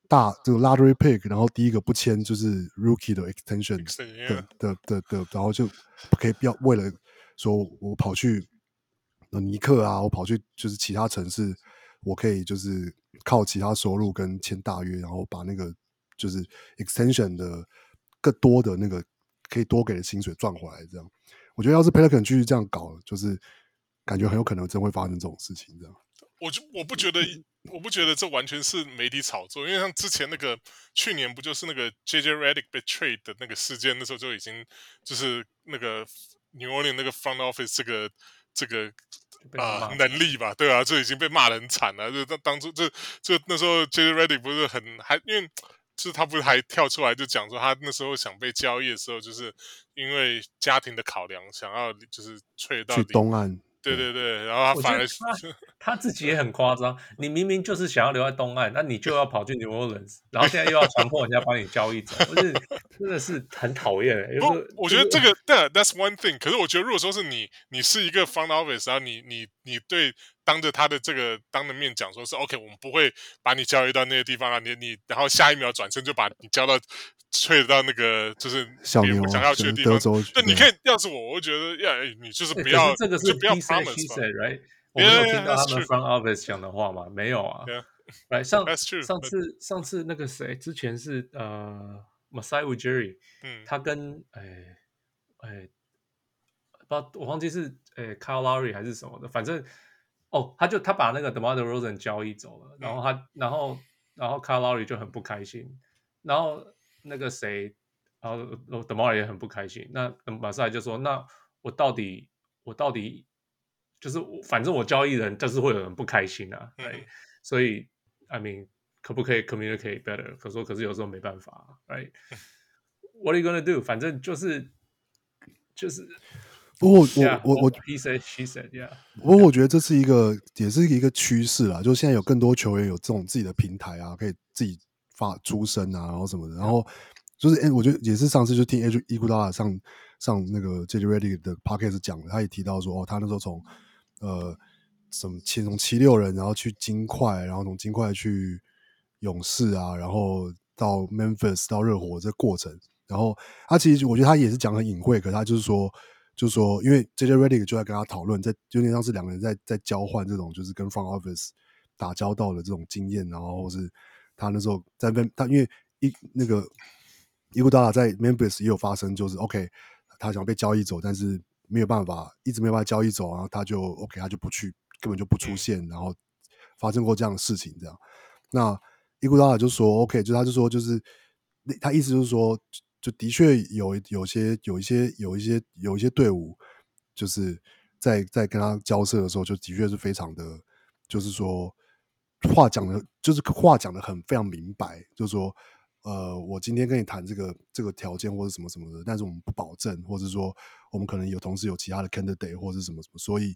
大这个 lottery pick，然后第一个不签就是 rookie 的 extension 的的的的，然后就可以不要为了说我跑去尼克啊，我跑去就是其他城市，我可以就是靠其他收入跟签大约，然后把那个就是 extension 的更多的那个可以多给的薪水赚回来，这样。我觉得要是 Pelican 继续这样搞，就是感觉很有可能真会发生这种事情。这样，我就我不觉得，我不觉得这完全是媒体炒作，因为像之前那个去年不就是那个 JJ Redick 被 trade 的那个事件，那时候就已经就是那个 New Orleans 那个 front office 这个这个啊、呃、能力吧，对啊，就已经被骂的很惨了。就当当初就就那时候 JJ Redick 不是很还因为。就是他不是还跳出来就讲说，他那时候想被交易的时候，就是因为家庭的考量，想要就是吹到去东岸。对对对，然后他反而他，他自己也很夸张。你明明就是想要留在东岸，那你就要跑去 New Orleans，然后现在又要强迫人家帮你交易走，不是真的是很讨厌。不，我觉得这个对，That's one thing。可是我觉得如果说是你，你是一个 front office，然后你你你对。当着他的这个当着面讲说是 OK，我们不会把你交易到那个地方啊，你你然后下一秒转身就把你交到退到那个就是别人想要去的地方。那你可以要是我，我会觉得呀，你就是不要，这个是 said，right？我没有听到他们 front office 讲的话吗？没有啊。来上 上次上次那个谁之前是呃 Masai Ujiri，嗯，他跟哎哎不知道我忘记是哎 Kyle Lowry 还是什么的，反正。哦，他就他把那个 d e m a r d e r o s e n 交易走了，然后他，嗯、然后然后 Lowry 就很不开心，然后那个谁，然后 DeMar 也很不开心。那马赛就说：“那我到底我到底就是反正我交易人就是会有人不开心啊，所以 I mean 可不可以 communicate better？可说可是有时候没办法，right？What are you gonna do？反正就是就是。”不过我我我我，he said she said，yeah。不过我觉得这是一个，也是一个趋势啦。就现在有更多球员有这种自己的平台啊，可以自己发出声啊，然后什么的。然后就是，哎，我觉得也是上次就听伊古达拉上上那个 JJ Redick 的 podcast 讲的，他也提到说，哦，他那时候从呃什么七从七六人，然后去金块，然后从金块去勇士啊，然后到 Memphis 到热火这个过程。然后他其实我觉得他也是讲很隐晦，可他就是说。就是说，因为 JJ Redick 就在跟他讨论，在有点像是两个人在在交换这种，就是跟 front office 打交道的这种经验，然后或是他那时候在跟他，因为一那个伊古达拉在 Memphis 也有发生，就是 OK，他想被交易走，但是没有办法，一直没有办法交易走，然后他就 OK，他就不去，根本就不出现，然后发生过这样的事情，这样。那伊古达拉就说 OK，就他就说就是他意思就是说。就的确有有些有一些有一些有一些队伍，就是在在跟他交涉的时候，就的确是非常的，就是说话讲的，就是话讲的很非常明白，就是说，呃，我今天跟你谈这个这个条件或者什么什么的，但是我们不保证，或者说我们可能有同时有其他的 candidate 或者什么什么，所以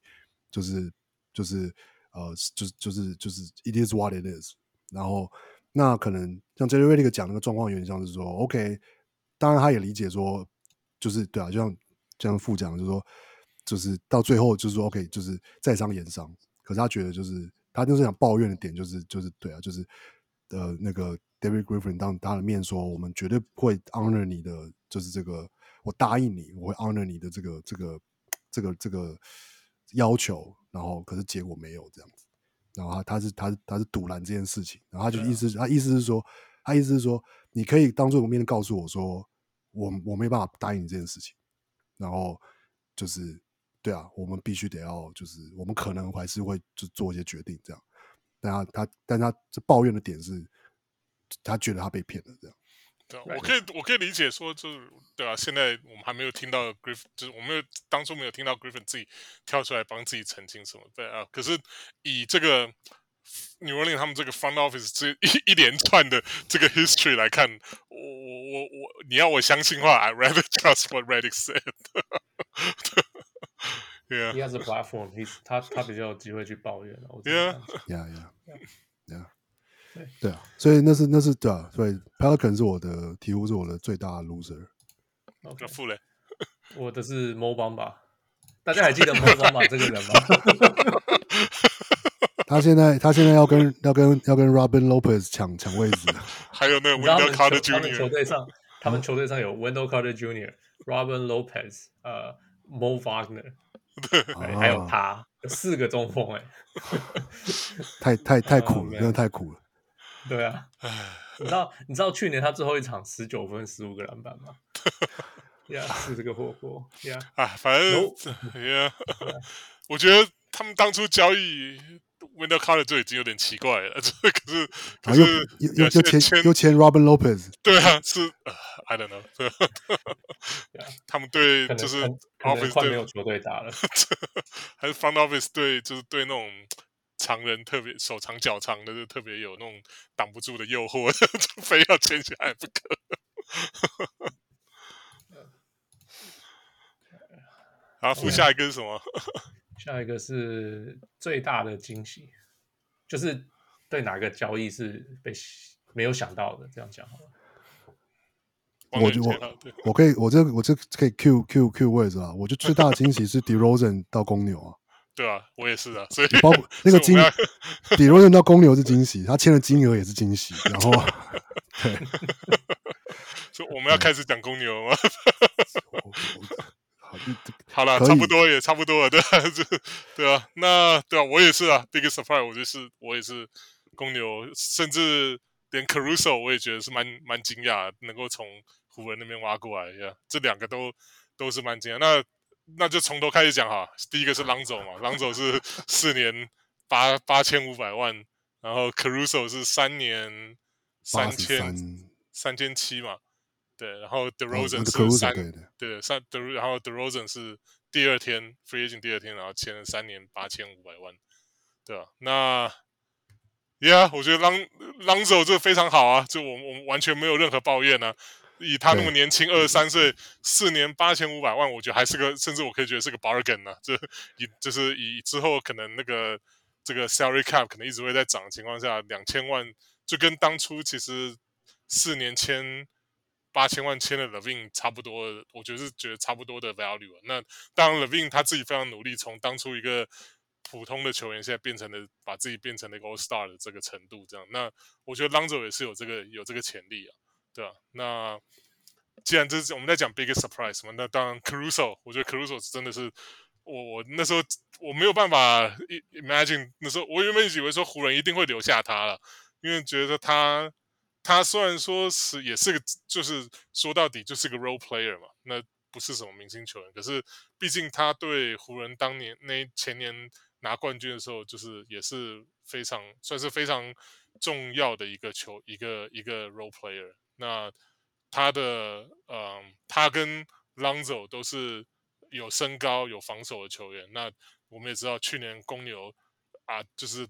就是就是呃，就是就是就是 it is what it is。然后那可能像 JJ Redick 讲那个状况有点像是说，OK。当然，他也理解说，就是对啊，就像就像副讲，就是说，就是到最后就是说，OK，就是在商言商。可是他觉得，就是他就是想抱怨的点，就是就是对啊，就是呃，那个 David Griffin 当他的面说，我们绝对会 honor 你的，就是这个，我答应你，我会 honor 你的这个这个这个这个要求。然后，可是结果没有这样子。然后他他是他是他是堵拦这件事情。然后他就意思他意思是说，他意思是说。你可以当做我面告诉我说，我我没办法答应你这件事情，然后就是对啊，我们必须得要，就是我们可能还是会就做一些决定这样。但他他但他这抱怨的点是，他觉得他被骗了这样。对，我可以我可以理解说，就是对啊，现在我们还没有听到 Griffin，就是我们没有当初没有听到 Griffin 自己跳出来帮自己澄清什么。对啊，可是以这个。New Orleans 他们这个 front office 这一一连串的这个 history 来看，我我我，你要我相信话，I rather trust what Redick said。Yeah, he has a platform. He's 他他比较有机会去抱怨了。Yeah, yeah, yeah, yeah. 对对啊，所以那是那是对啊，所以 Pelican 是我的鹈鹕是我的最大的 loser。那负嘞，我的是 Mo Bamba。大家还记得 Mo Bamba 这个人吗？他现在，他现在要跟 要跟要跟 Robin Lopez 抢抢位置，还有那个 Wendell Carter Jr. 他们球队上，他们球队上有 Wendell Carter Jr.、Robin Lopez、呃 Mo Wagner，对还有他，有四个中锋哎，太太太苦了，真的太苦了。对啊，你知道你知道去年他最后一场十九分十五个篮板吗？呀，是这个火锅呀啊，反正呀，我觉得他们当初交易。Wendell Carter 就已经有点奇怪了，这 可是可是又又又签又签 Robin Lopez，对啊，是、uh, I don't know，他们对就是 Office 队没有球队打了，还是 Front Office 对就是对那种常人特别手长脚长的，就特别有那种挡不住的诱惑，就非要签下来不可。然后，下一个是什么？下一个是最大的惊喜，就是对哪个交易是被没有想到的，这样讲好了。我我我可以，我这我这可以 Q Q Q 位置啊！我觉得最大的惊喜是 DeRozan 到公牛啊。对啊，我也是啊。所以包括 那个金 DeRozan 到公牛是惊喜，他签的金额也是惊喜。然后，对，所以我们要开始讲公牛吗？好了，差不多也差不多了，对啊，这对啊，那对啊，我也是啊，big surprise，我就是我也是公牛，甚至连 Caruso 我也觉得是蛮蛮惊讶，能够从湖人那边挖过来呀，这两个都都是蛮惊讶。那那就从头开始讲哈，第一个是 Lonzo 嘛，Lonzo 是 四年八八千五百万，然后 Caruso 是三年三千三千七嘛，对，然后 DeRozan 是三、哦、对三德，然后 DeRozan 是第二天 Free Agent 第二天，然后签了三年八千五百万，对吧？那 Yeah，我觉得 Long Lonzo 这非常好啊，就我我们完全没有任何抱怨呢、啊。以他那么年轻，二十三岁，四年八千五百万，我觉得还是个，甚至我可以觉得是个 bargain 呢、啊。这以就是以之后可能那个这个 salary cap 可能一直会在涨的情况下，两千万就跟当初其实四年签八千万签的 LaVine 差不多，我觉得是觉得差不多的 value。那当然 Levin 他自己非常努力，从当初一个普通的球员，现在变成了把自己变成了一个 All Star 的这个程度，这样。那我觉得 Lonzo 也是有这个有这个潜力啊。对啊，那既然这是我们在讲 biggest surprise 嘛，那当然 Caruso，我觉得 Caruso 真的是我我那时候我没有办法 imagine 那时候我原本以为说湖人一定会留下他了，因为觉得他他虽然说是也是个就是说到底就是个 role player 嘛，那不是什么明星球员，可是毕竟他对湖人当年那前年拿冠军的时候，就是也是非常算是非常重要的一个球一个一个 role player。那他的嗯，他跟 Lonzo 都是有身高、有防守的球员。那我们也知道，去年公牛啊，就是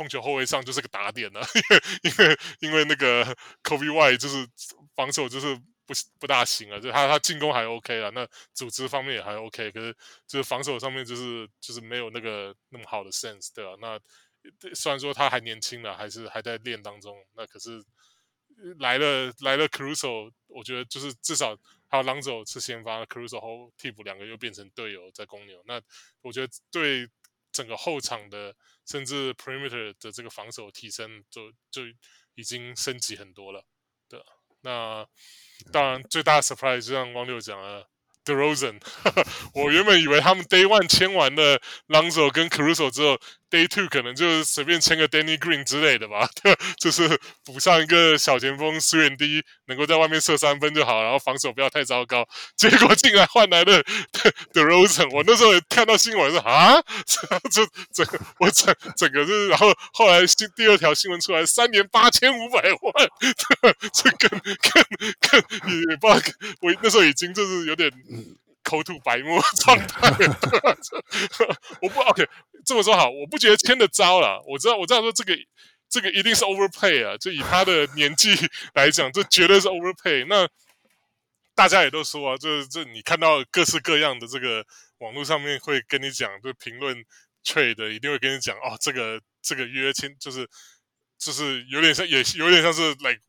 控球后卫上就是个打点了，因为因为那个 Coby 就是防守就是不不大行啊，就他他进攻还 OK 啊，那组织方面也还 OK，可是就是防守上面就是就是没有那个那么好的 sense，对吧？那虽然说他还年轻了，还是还在练当中，那可是。来了来了 Crusoe，我觉得就是至少还有 Lonzo 是先发，Caruso 后替补两个又变成队友在公牛，那我觉得对整个后场的甚至 Perimeter 的这个防守提升就就已经升级很多了。对，那当然最大的 surprise 就像光六讲了。DeRozan，我原本以为他们 Day One 签完了 Lonzo 跟 Caruso 之后，Day Two 可能就随便签个 Danny Green 之类的吧，就是补上一个小前锋，3&D 能够在外面射三分就好，然后防守不要太糟糕。结果竟然换来了 DeRozan，我那时候看到新闻说啊，这整个我整整个就是，然后后来新第二条新闻出来，三年八千五百万，这更更更也不知道，我那时候已经就是有点。嗯口吐白沫状态，我不 OK。这么说好，我不觉得签的糟了。我知道，我知道说这个这个一定是 overpay 啊，就以他的年纪 来讲，这绝对是 overpay。那大家也都说啊，这这你看到各式各样的这个网络上面会跟你讲，就评论 trade 一定会跟你讲哦，这个这个约签就是就是有点像，也有点像是 like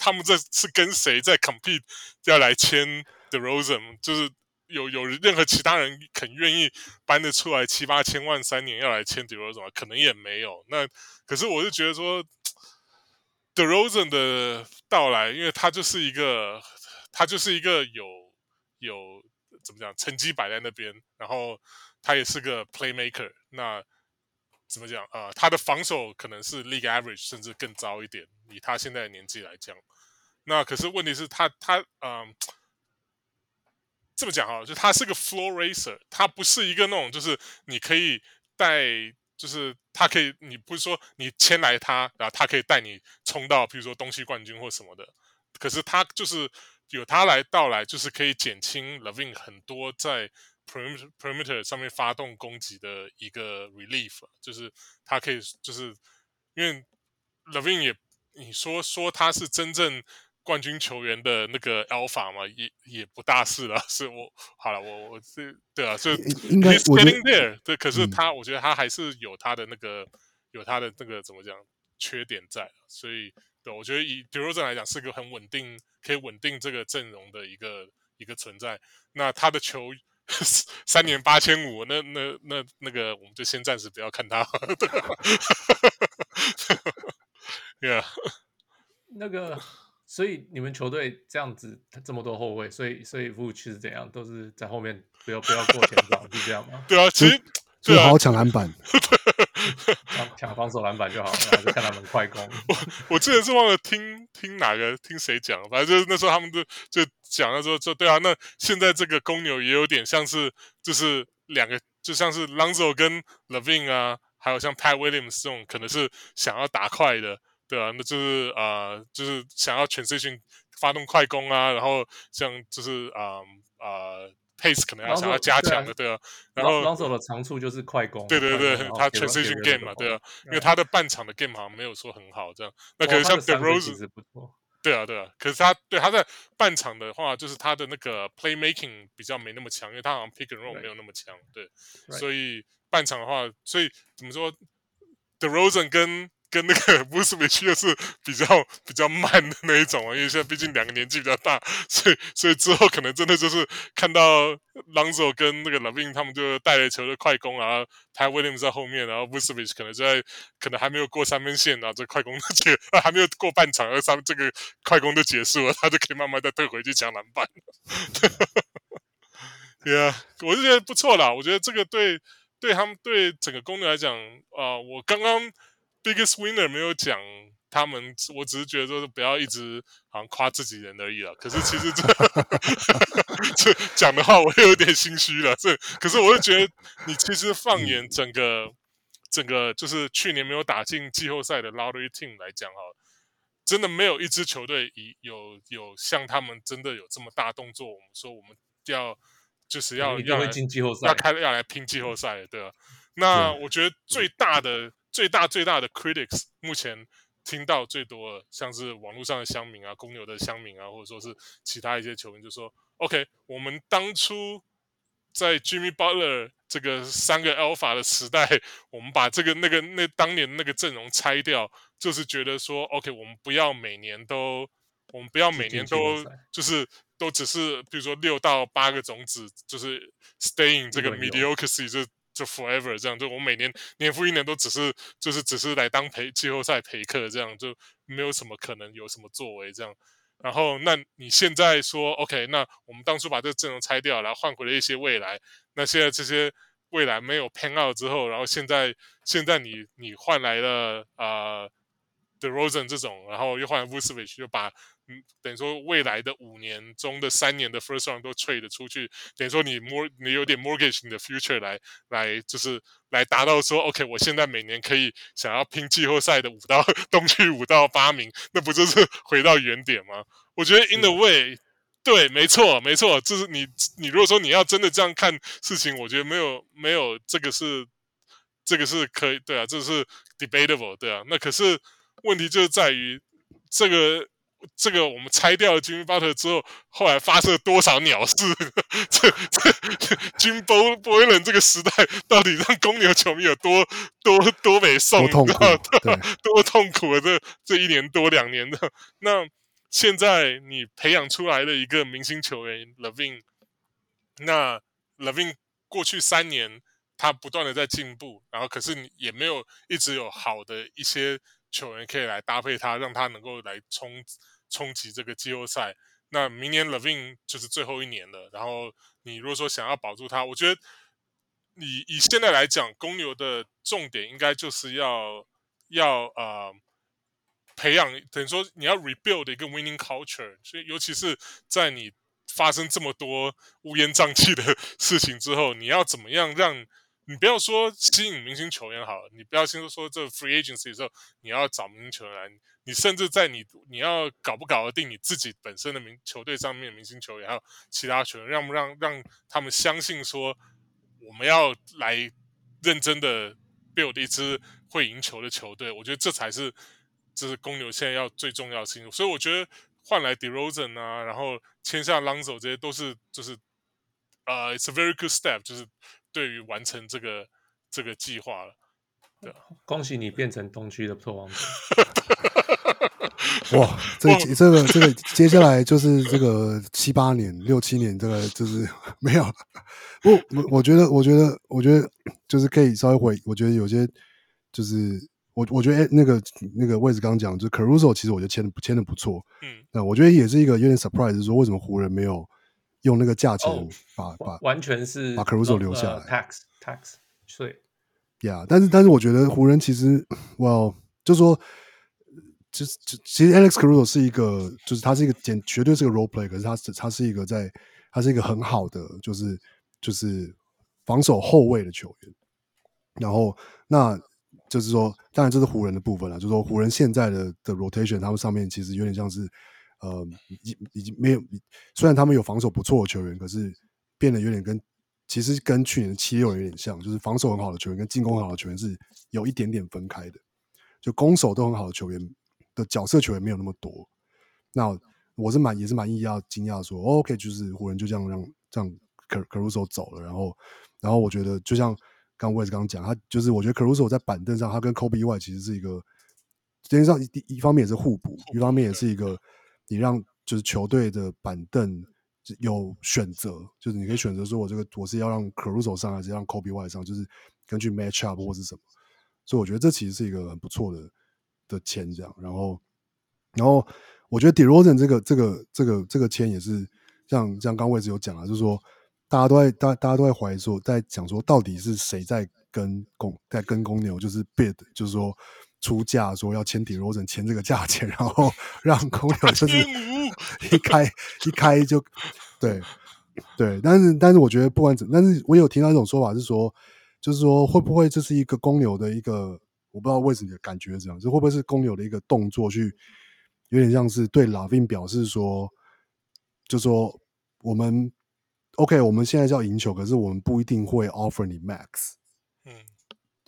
他们这是跟谁在 compete 要来签。DeRozan 就是有有任何其他人肯愿意搬得出来七八千万三年要来签 DeRozan 可能也没有。那可是我是觉得说，DeRozan 的到来，因为他就是一个他就是一个有有怎么讲成绩摆在那边，然后他也是个 Playmaker。那怎么讲啊、他的防守可能是 League Average 甚至更糟一点，以他现在的年纪来讲。那可是问题是他他嗯。这么讲啊，就他是个 floor racer，他不是一个那种就是你可以带，就是他可以，你不是说你签来他，然后他可以带你冲到，比如说东西冠军或什么的。可是他就是有他来到来，就是可以减轻 LaVine 很多在 perimeter perimeter 上面发动攻击的一个 relief，就是他可以，就是因为 Levine 也你说说他是真正。冠军球员的那个 alpha 嘛，也也不大是了。是我好了，我我这对啊，就应该 getting there。对，可是他，我觉得他还是有他的那个，有他的那个怎么讲缺点在。所以，对我觉得以 DeRozan 来讲，是个很稳定，可以稳定这个阵容的一个一个存在。那他的球 三年八千五，那那那那个，我们就先暂时不要看他。对，Yeah，那个。所以你们球队这样子这么多后卫，所以所以服务区是怎样？都是在后面不要不要过前场，是这样吗？对啊，其实最好抢篮板，抢 抢抢防守篮板就好了，就看他们快攻。我我之前是忘了听听哪个听谁讲，反正就是那时候他们就就讲了说说对啊，那现在这个公牛也有点像是就是两个就像是 Lonzo 跟 Levin 啊，还有像 Pat Williams 这种可能是想要打快的，对啊，那就是啊、就是想要全队性发动快攻啊，然后像就是啊啊、pace 可能要想要加强的，对啊。然后 Lonzo 的长处就是快攻，对对对，他 transition game 嘛，对啊，因为他的半场的 game 好像没有说很好这样。那可能像 The Rose 不错。对啊，对啊，可是他对他在半场的话，就是他的那个 playmaking 比较没那么强，因为他好像 pick and roll 没有那么强，对，所以半场的话，所以怎么说？The Rosen 跟跟那个 Vucevic 又是比较比较慢的那一种啊，因为现在毕竟两个年纪比较大，所以所以之后可能真的就是看到 Lonzo 跟那个 Lavin 他们就带着球的快攻啊，然后 Pat Williams 在后面，然后 Vucevic 可能就在可能还没有过三分线啊，这快攻的这个啊还没有过半场，而三这个快攻都结束了，他就可以慢慢再退回去抢篮板。对啊，我就觉得不错啦，我觉得这个对对他们对整个公牛来讲啊、我刚刚。Biggest winner 没有讲他们，我只是觉得说不要一直好像夸自己人而已了。可是其实这 这讲的话，我又有点心虚了。这可是我就觉得，你其实放眼整个整个，就是去年没有打进季后赛的 Lottery Team 来讲哈，真的没有一支球队以有有像他们真的有这么大动作。我们说我们要就是要要进季后赛，要开要来拼季后赛，对吧？那我觉得最大的。最大最大的 critics 目前听到最多的，像是网络上的乡民啊、公牛的乡民啊，或者说是其他一些球员，就说：“OK，我们当初在 Jimmy Butler 这个三个 Alpha 的时代，我们把这个那个那当年那个阵容拆掉，就是觉得说，OK，我们不要每年都，我们不要每年都就是都只是，比如说六到八个种子，就是 staying 这个 mediocrity 就。”就 forever 这样，就我每年年复一年都只是就是只是来当陪季后赛陪客这样，就没有什么可能有什么作为这样。然后，那你现在说 OK，那我们当初把这个阵容拆掉，然后换回了一些未来。那现在这些未来没有 pan out 之后，然后现在现在你你换来了啊、呃、DeRozan 这种，然后又换了 Vucevic 就把。嗯，等于说未来的五年中的三年的 first round 都 trade 出去，等于说你 more 你有点 mortgage 你的 future 来来就是来达到说 OK，我现在每年可以想要拼季后赛的五到 东区五到八名，那不就是 回到原点吗？我觉得 in the way，对，没错没错，就是你你如果说你要真的这样看事情，我觉得没有没有这个是这个是可以对啊，这是 debatable 对啊，那可是问题就是在于这个。这个我们拆掉了 Jimmy Butler 之后，后来发生了多少鸟事？这 这 Jim Boylen 这个时代，到底让公牛球迷有多多多美送？多痛苦，多痛苦啊！这这一年多两年的，那现在你培养出来的一个明星球员 Levine，那 Levine 过去三年他不断的在进步，然后可是你也没有一直有好的一些。球员可以来搭配他，让他能够来冲冲击这个季后赛。那明年 Levine 就是最后一年了。然后你如果说想要保住他，我觉得你以现在来讲，公牛的重点应该就是要要呃培养，等于说你要 rebuild 一个 winning culture。所以尤其是在你发生这么多乌烟瘴气的事情之后，你要怎么样让？你不要说吸引明星球员好了，你不要先说这 free agency 的时候你要找明星球员来，你甚至在你你要搞不搞得定你自己本身的明球队上面明星球员，还有其他球员，让不让让他们相信说我们要来认真的 build 一支会赢球的球队，我觉得这才是这是公牛现在要最重要的事情。所以我觉得换来 DeRozan 啊，然后签下 Lonzo 这些都是就是呃、it's a very good step，就是。对于完成这个这个计划了，对，恭喜你变成东区的破王者！哇，这这个这个接下来就是这个七八年、六七年，这个就是没有。不，我我觉得，我觉得，我觉得就是可以稍微回。我觉得有些就是我我觉得那个那个位置刚刚讲，就是 Caruso，其实我觉得签的签的不错。嗯，那我觉得也是一个有点 surprise，是说为什么湖人没有。用那个价钱把、oh, 把完全是把 Caruso 留下来，tax tax 税，Yeah，但是但是我觉得湖人其实，Well，就是说，其实其实 Alex Caruso 是一个，就是他是一个简绝对是个 role play，可是他是他是一个在，他是一个很好的，就是就是防守后卫的球员。然后那就是说，当然这是湖人的部分了，就是说湖人现在的的 rotation，他们上面其实有点像是，呃，已经已经没有，虽然他们有防守不错的球员，可是变得有点跟其实跟去年的七六有点像，就是防守很好的球员跟进攻很好的球员是有一点点分开的，就攻守都很好的球员的角色球员没有那么多。那我是蛮也是蛮意讶惊讶说，哦，OK，就是湖人就这样让这样 Caruso 走了，然后然后我觉得就像刚我也是刚刚讲，他就是我觉得 Caruso 在板凳上，他跟 Kobe White 其实是一个，实际上一一方面也是互补，一方面也是一个你让就是球队的板凳有选择，就是你可以选择说我这个我是要让 Caruso 上还是让 Kobe White 上，就是根据 match up 或是什么，所以我觉得这其实是一个很不错的的签这样，然后然后。我觉得 DeRozan 这个这个这个这个签也是像像刚位置有讲啊，就是说大家都在大大家都在怀疑说，在讲说到底是谁在跟公在跟公牛，就是 bid，就是说出价说要签 DeRozan 签这个价钱，然后 让公牛就是一开一开就对对，但是但是我觉得不管怎，但是我有听到一种说法是说，就是说会不会这是一个公牛的一个，我不知道为什么的感觉是这样，这会不会是公牛的一个动作去。有点像是对 LaVine 表示说，就说我们 OK，我们现在是要赢球，可是我们不一定会 offer 你 max，嗯，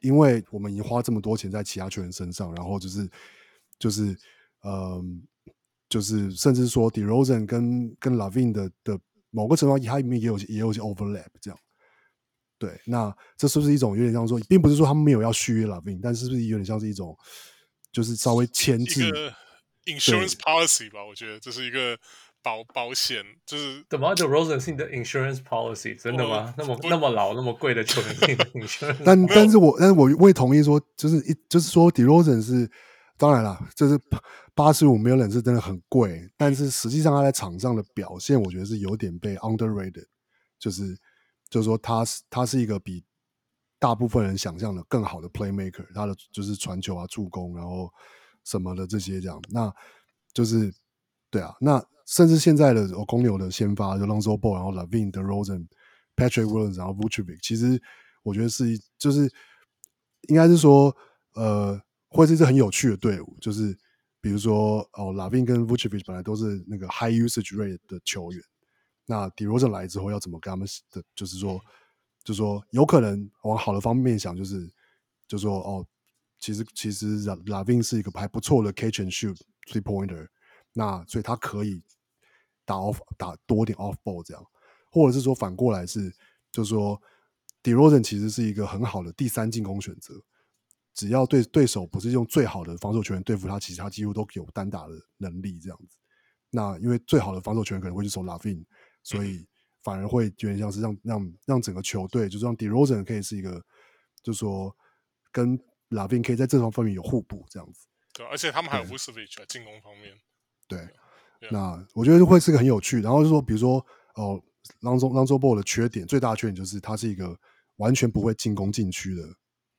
因为我们已经花这么多钱在其他球员身上，然后就是就是嗯，就是甚至说 DeRozan 跟跟 LaVine 的的某个程度上，它里面也有也有一些 overlap，这样，对，那这是不是一种有点像说，并不是说他们没有要续约 LaVine，但是不是有点像是一种，就是稍微牵制。Insurance policy 吧，我觉得这是一个保保险，就是。DeMar DeRozan 是你的 insurance policy，真的吗？那么那么老那么贵的 球员，insurance。但但是我但是我会同意说，就是一就是说 DeRozan 是当然了，就是八十五 million 是真的很贵，但是实际上他在场上的表现，我觉得是有点被 underrated，就是就是说他是他是一个比大部分人想象的更好的 playmaker，他的就是传球啊、助攻，然后。什么的这些这样，那就是对啊，那甚至现在的公牛的先发就 Lonzo Ball，然后 Lavin、DeRozan、Patrick Williams，然后 Vucevic，其实我觉得是一就是应该是说呃，会是一支很有趣的队伍。就是比如说哦，Lavin 跟 Vucevic 本来都是那个 High Usage Rate 的球员，那 DeRozan 来之后要怎么跟他们的，就是说，就说有可能往好的方面想，就是就是说哦。其实其实 Lavin 是一个还不错的 catch and shoot three pointer，那所以他可以打 off 打多点 off ball 这样，或者是说反过来是，就是说 DeRozan 其实是一个很好的第三进攻选择，只要对对手不是用最好的防守球员对付他，其实他几乎都有单打的能力这样子。那因为最好的防守球员可能会去守 LaVine，所以反而会有点像是让让让整个球队，就是让 DeRozan 可以是一个，就是说跟 LaVine 可以在这方面有互补，这样子。对，而且他们还有 Vucevic 在进攻方面。对，对那我觉得会是个很有趣。然后就说，比如说哦，Lonzo Lonzo Ball 的缺点，最大的缺点就是他是一个完全不会进攻禁区的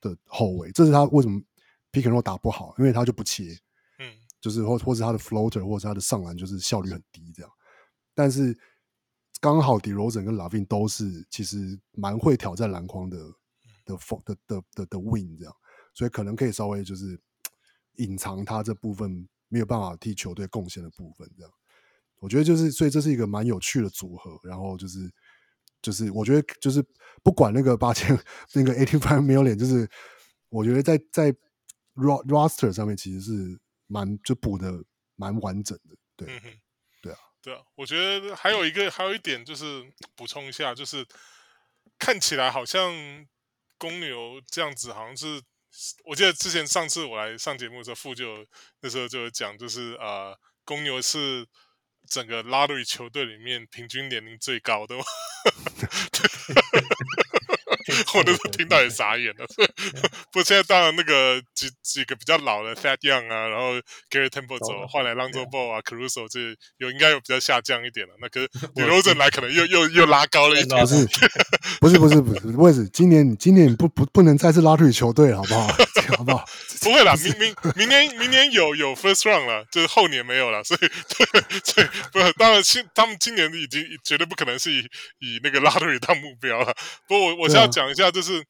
的后卫。这是他为什么 Pick and Roll 打不好，因为他就不切。嗯，就是或或是他的 Floater 或者是他的上篮就是效率很低这样。但是刚好 DeRozan 跟 LaVine 都是其实蛮会挑战篮筐的的的的的的 Win 这样。所以可能可以稍微就是隐藏他这部分没有办法替球队贡献的部分，这样我觉得就是，所以这是一个蛮有趣的组合。然后就是就是我觉得就是不管那个八千那个 eighty five million，就是我觉得在在 roster 上面其实是蛮就补的蛮完整的，对，嗯、对啊，对啊。我觉得还有一个还有一点就是补充一下，就是看起来好像公牛这样子好像是。我记得之前上次我来上节目的时候，傅就那时候就讲，就是呃，公牛是整个拉瑞球队里面平均年龄最高的。我都是听到也傻眼了。不过现在当然那个几几个比较老的 Fat Young 啊，然后 Garrett Temple 走，换来 Lonzo Ball 啊，Caruso 这有应该有比较下降一点了。那个 DeRozan 来可能又又又拉高了一点。不是不是不是不是，为什么今年今年不不不能再次拉入球队好不好？好不好？不会啦，明明明年明年有有 First Round 了，就是后年没有了，所以 所以不是当然今他们今年已经绝对不可能是以以那个 lottery 当目标了。不过我我是要讲。讲一下，就是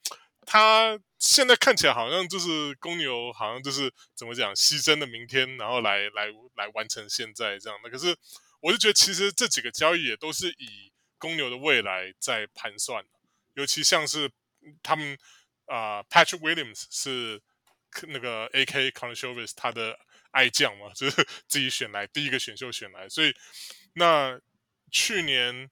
他现在看起来好像就是公牛，好像就是怎么讲，牺牲了明天，然后来来来完成现在这样的。可是，我就觉得其实这几个交易也都是以公牛的未来在盘算，尤其像是他们啊、，Patrick Williams 是那个 AK Karnisovas 他的爱将嘛，就是 自己选来第一个选秀选来，所以那去年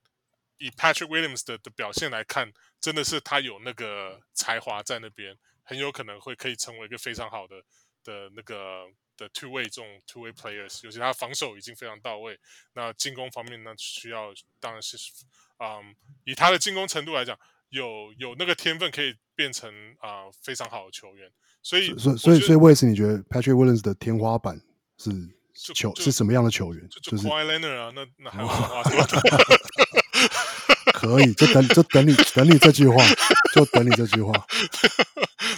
以 Patrick Williams 的的表现来看。真的是他有那个才华在那边，很有可能会可以成为一个非常好的的那个的 two way 这种 two way players，尤其他防守已经非常到位。那进攻方面呢，需要当然是，嗯，以他的进攻程度来讲，有有那个天分可以变成啊、呃、非常好的球员。所以，所以，所以，所以，为什么你觉得 Patrick Williams 的天花板是球是什么样的球员？就是 Kawhi Leonard 啊，那那还有什么？可以，就等就等你等你这句话，就等你这句话。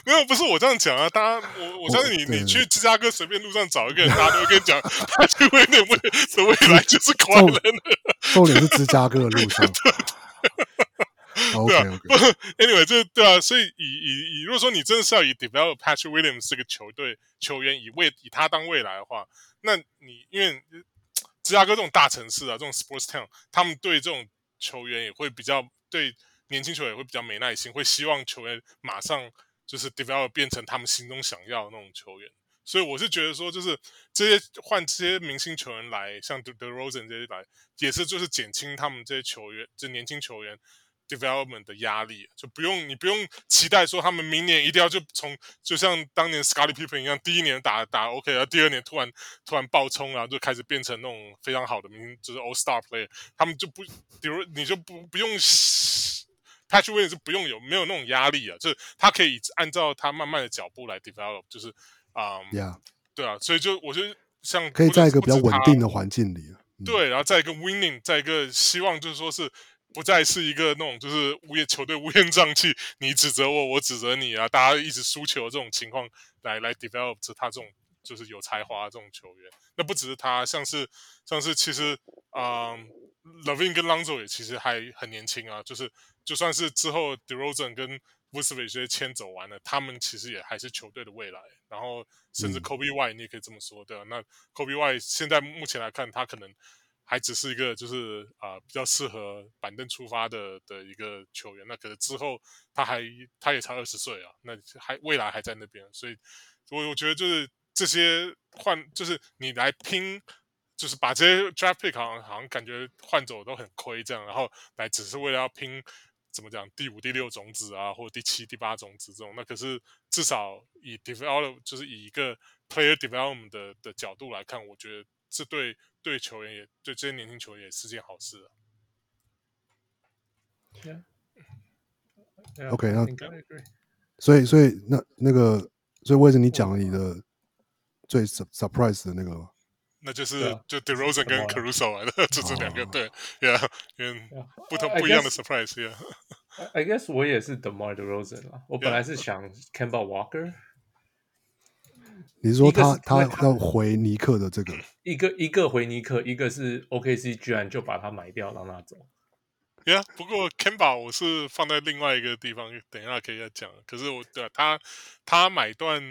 没有，不是我这样讲啊！大家，我我相信你，你去芝加哥随便路上找一个人，大家都会跟你讲，他就会认为 的未来就是快乐的。重点是芝加哥的路上。OK OK。Anyway，这对啊，所以以以以，如果说你真的是要以 develop Patrick Williams 这个球队球员以未以他当未来的话，那你因为芝加哥这种大城市啊，这种 sports town，他们对这种。球员也会比较对年轻球员也会比较没耐心，会希望球员马上就是 develop 变成他们心中想要的那种球员。所以我是觉得说，就是这些换这些明星球员来，像 DeRozan 这些来，也是就是减轻他们这些球员，这年轻球员。Development 的压力就不用你不用期待说他们明年一定要就从就像当年 Scottie Pippen 一样，第一年打打 OK，然后第二年突然突然爆冲，然后就开始变成那种非常好的明就是 All Star player，他们就不比如你就不不用 Patrick Williams 是不用有没有那种压力啊，就是他可以按照他慢慢的脚步来 develop，就是啊，um, 对啊，所以就我觉得像可以在一个比较稳定的环境里，嗯、对，然后在一个 winning，在一个希望就是说是。不再是一个那种就是乌烟球队乌烟瘴气，你指责我，我指责你啊，大家一直输球这种情况来来 develop 他这种就是有才华这种球员。那不只是他，像是像是其实啊、嗯、，LaVine 跟 Lonzo 也其实还很年轻啊，就是就算是之后 DeRozan 跟 Vucevic 这些签走完了，他们其实也还是球队的未来。然后甚至 Kobe Y 你也可以这么说，对吧、啊？那 Kobe Y 现在目前来看，他可能。还只是一个就是啊、比较适合板凳出发的的一个球员，那可能之后他还他也才二十岁啊，那还未来还在那边，所以我我觉得就是这些换就是你来拼，就是把这些 draft pick 好好像感觉换走都很亏这样，然后来只是为了要拼怎么讲第五第六种子啊，或第七第八种子这种，那可是至少以 develop 就是以一个 player development 的的角度来看，我觉得这对。对球员也对这些年轻球员也是件好事啊。Yeah. Yeah, OK，那所以所以那那个所以为什么你讲了你的最 surprise 的那个？那就是就 DeRozan 跟 Caruso 来的，就这两个对，Yeah，因为不同不一样的 surprise，Yeah。I guess 我也是 The Mar DeRozan 啦，我本来是想 Kemba Walker。你是说他是他要回尼克的这个一个一个回尼克，一个是 OKC 居然就把他买掉让他走。呀，yeah, 不过 Kemba 我是放在另外一个地方，等一下可以再讲。可是我对他他买断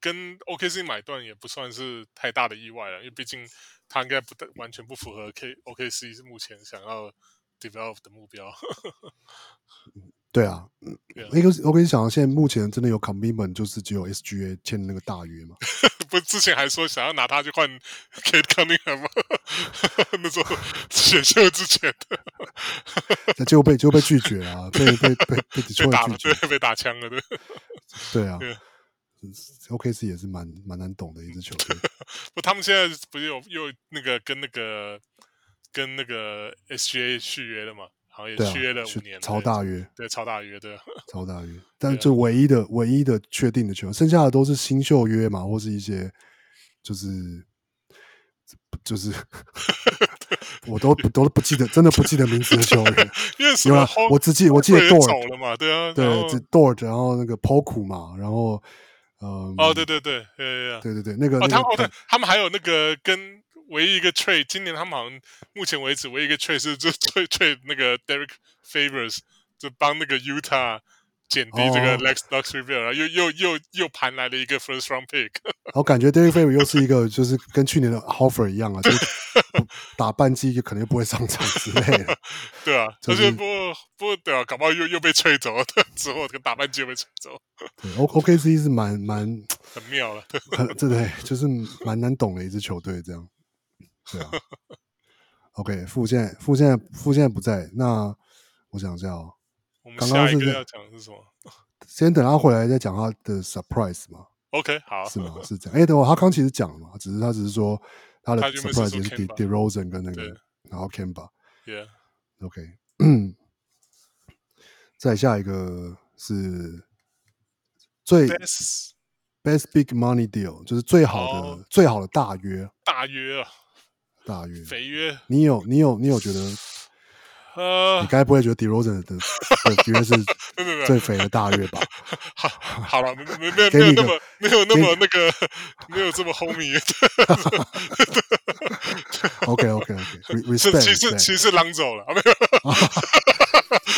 跟 OKC 买断也不算是太大的意外了，因为毕竟他应该不完全不符合 K OKC 目前想要 develop 的目标。对啊，嗯，那个我跟你讲，现在目前真的有 commitment，就是只有 SGA 签那个大约嘛。不，之前还说想要拿他去换 Kate Cunningham 吗？那时候选秀之前的，那就被就被拒绝了，被被被被被打了，对，被打枪了，对。对啊，OKC 也是蛮蛮难懂的一支球队。不，他们现在不是有又那个跟那个跟那个 SGA 续约了吗？好像也续约了五年，超大约，对，超大约，对，超大约。但是就唯一的、唯一的确定的球员，剩下的都是新秀约嘛，或是一些就是就是 我都都不记得，真的不记得名字的球员。因为我只记我记得 Dort 了嘛，对啊，对，Dort，然后那个 Poku 嘛，然后嗯，哦，对对对，对对对，那个他们他们还有那个跟。唯一一个 trade，今年他们好像目前为止唯一一个 trade 是就 trade trade 那个 Derek Favors，就帮那个 Utah 减低这个哦 Lex Luxury Bill，然后又又又又盘来了一个 First Round Pick。我 感觉 Derrick Favors 又是一个，就是跟去年的 Horford 一样啊，就是 打半季就可能又不会上场之类的。对啊，就是而且不不对啊，搞不好又又被吹走了，之后这个打半季又被吹走，对，O OKC 是蛮蛮很妙了。很对对，就是蛮难懂的一支球队这样。对啊。OK，傅现在傅现在不在，那我想一下哦。我们刚刚是在下一个要讲的是什么 先等他回来再讲他的 surprise 嘛，？OK，好，是吗？是这样。哎、欸，等会他刚其实讲了嘛，只是他只是说他的他原本是 surprise 说也是 De Kemba DeRozan 跟那个，然后 Kemba。Yeah，OK，再下一个是最 Best best big money deal，就是最好的、哦最好的大约大约啊，大约。肥约，你有你有你有觉得呃。你，该不会觉得 d e r o z e n 的的约是 最肥的大约吧？好，好了，没没没有那么没有那么那个没有这么 homie，OK OK OK，是 respect，其实其实是狼走了，啊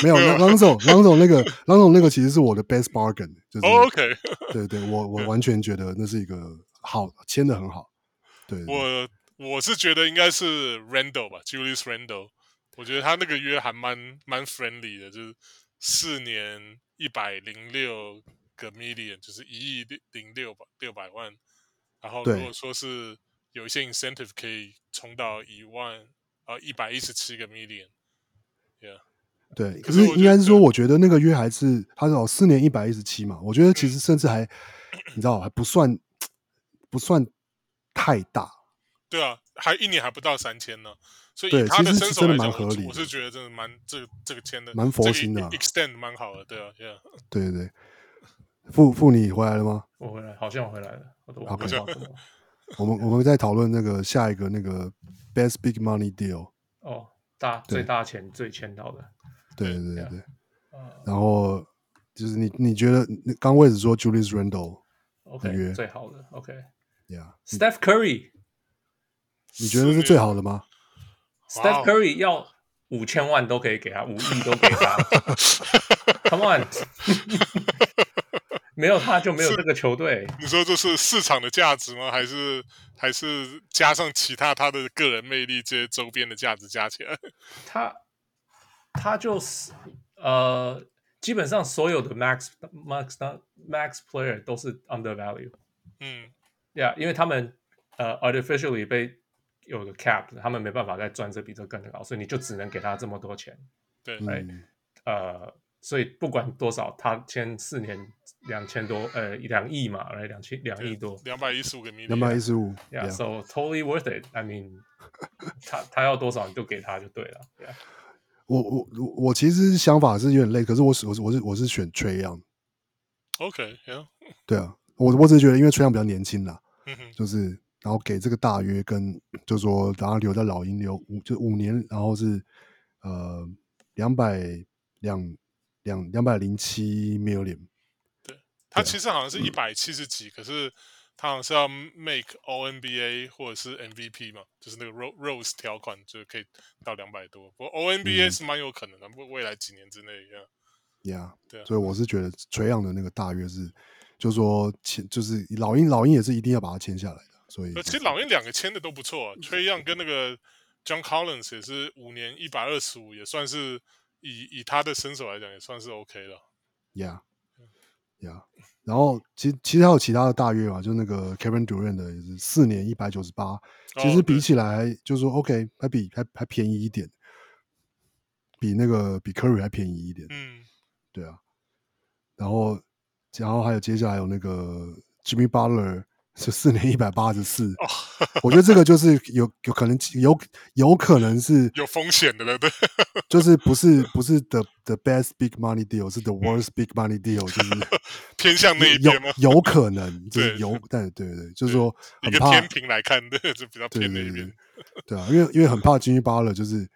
没有没有，郎总，郎总那个，郎总那个其实是我的 best bargain，就是、哦，OK，对对，我我完全觉得那是一个好签的很好，对，对。我我是觉得应该是 Randall 吧，Julius Randall，我觉得他那个约还蛮蛮 friendly 的，就是四年一百零六个 million，就是一亿零六百六百万，然后如果说是有一些 incentive 可以冲到一万呃一百一十七个 million，yeah。对，可可是应该是说，我觉得那个约还是他是哦四年一百一十七嘛，我觉得其实甚至还、你知道还不算不算太大，对啊，还一年还不到三千呢，所以以他的其实真的身手来讲，蛮合理的我我是觉得真的蛮这个这个签的蛮佛心的啊这个 extend 蛮好的，对啊，yeah，对 对对。傅傅，你回来了吗？我回来，好像我回来了，我都忘记 OK 讲什么。我们我们在讨论那个下一个那个 best big money deal，哦，大最大钱最签到的，对对对对。呃然后就是你你觉得，你刚我也是说 Julius Randle，，OK，约最好的，OK，Yeah，Steph Curry，Steph 你觉得是最好的吗？？Steph Curry 要五千万都可以给他，五亿都给他，Come on，没有他就没有这个球队。你说这是市场的价值吗？还是还是加上其他他的个人魅力这些周边的价值加起来？他他就是呃，基本上所有的 max max max player 都是 undervalue，嗯，yeah,，因为他们呃 artificially 被有个 cap，他们没办法再赚这比这更高，所以你就只能给他这么多钱，对，哎嗯，呃，所以不管多少，他签四年两千多，呃，两亿嘛，来两千两亿多。两百一十五个 million，两百一十五，，Yeah，so totally worth it。I mean，他他要多少你就给他就对了，Yeah。我我我我其实想法是有点累，可是我是我是我是我是选 Trae Young，OK，yeah，对啊，我我只是觉得因为 Trae Young 比较年轻啦，嗯哼，就是然后给这个大约跟就说然后留在老鹰留五就五年，然后是呃两百两两两百零七 million，对他其实好像是一百七十几，可是他好像是要 make All NBA 或者是 MVP 嘛，就是那个 Rose Rose 条款，就可以到两百多。不过 All NBA 是蛮有可能的，未未来几年之内一样。Yeah，对啊所以我是觉得 Trae Young 的那个大约是，就是说签就是老鹰老鹰也是一定要把它签下来的，所以、呃，其实老鹰两个签的都不错、啊、，Trae Young 跟那个 John Collins 也是五年一百二十五，也算是以以他的身手来讲，也算是 OK 了。Yeah，Yeah，、yeah, 然后其实其实还有其他的大约嘛，就那个 Kevin Durant 的也是四年一百九十八，其实比起来就是说 OK 还比还还便宜一点，比那个比 Curry 还便宜一点，嗯，对啊，然后然后还有接下来有那个 Jimmy Butler 是四年一百八十四，哦，我觉得这个就是有有可能有有可能是 有风险的了，对，就是不是不是 the the best big money deal，是 the worst big money deal，就是偏向那一有边吗？有可能就是对有，但对对，就是说很怕，天平来看，对，就比较对偏那一边对对。对啊，因为因为很怕 Jimmy Butler 就是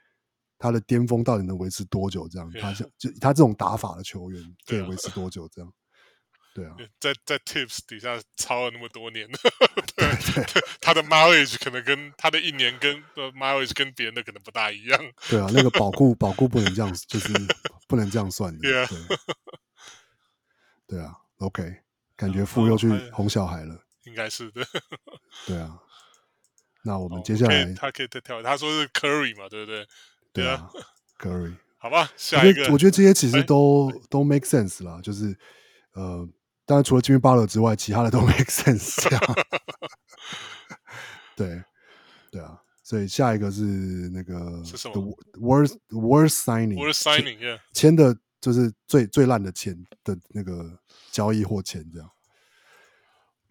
他的巅峰到底能维持多久？这样，他像就他这种打法的球员可以维持多久？这样，对啊，在在 Tips 底下抄了那么多年，对，他的 mileage 可能跟他的一年跟呃 mileage 跟别人的可能不大一样。对啊，那个保固保固不能这样，就是不能这样算对。对啊，OK，感觉富又去哄小孩了，应该是的。对啊，那我们接下来他可以再跳，他说是 Curry 嘛，对不对？对啊，Curry。好吧，下一个，我觉得这些其实都都 make sense 啦，就是呃，当然除了 Jimmy Butler 之外，其他的都 make sense。这样，对，对啊。所以下一个是那个是什么 the worst worst signing，worst signing，签的就是最最烂的钱的那个交易或钱这样。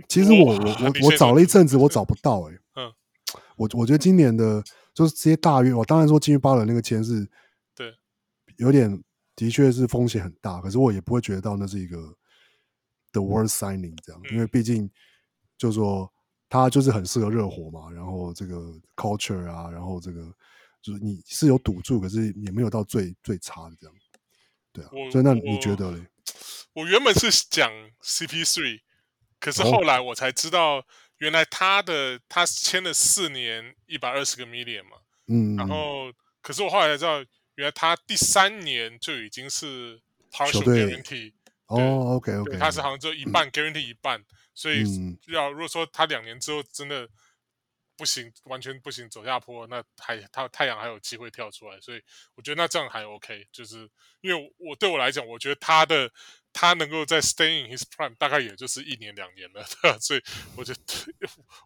其实我我我我找了一阵子，我找不到哎、欸。嗯，我我觉得今年的就是这些大约，我当然说金鱼巴的那个签是，对，有点的确是风险很大，可是我也不会觉得到那是一个 the worst signing 这样，因为毕竟就是说。他就是很适合热火嘛，然后这个 culture 啊，然后这个就是你是有赌注，可是也没有到最最差的这样，对啊。所以那你觉得嘞？我原本是讲 CP3，可是后来我才知道，原来他的、哦、他签了四年一百二十个 million 嘛，嗯，然后可是我后来才知道，原来他第三年就已经是 partial guarantee，哦，OK OK，他是好像只有一半 guarantee 一半。所以要如果说他两年之后真的不行，完全不行走下坡，那还他太阳还有机会跳出来，所以我觉得那这样还 OK，就是因为我对我来讲，我觉得他的他能够在 stay in his prime 大概也就是一年两年了，对吧？所以我觉得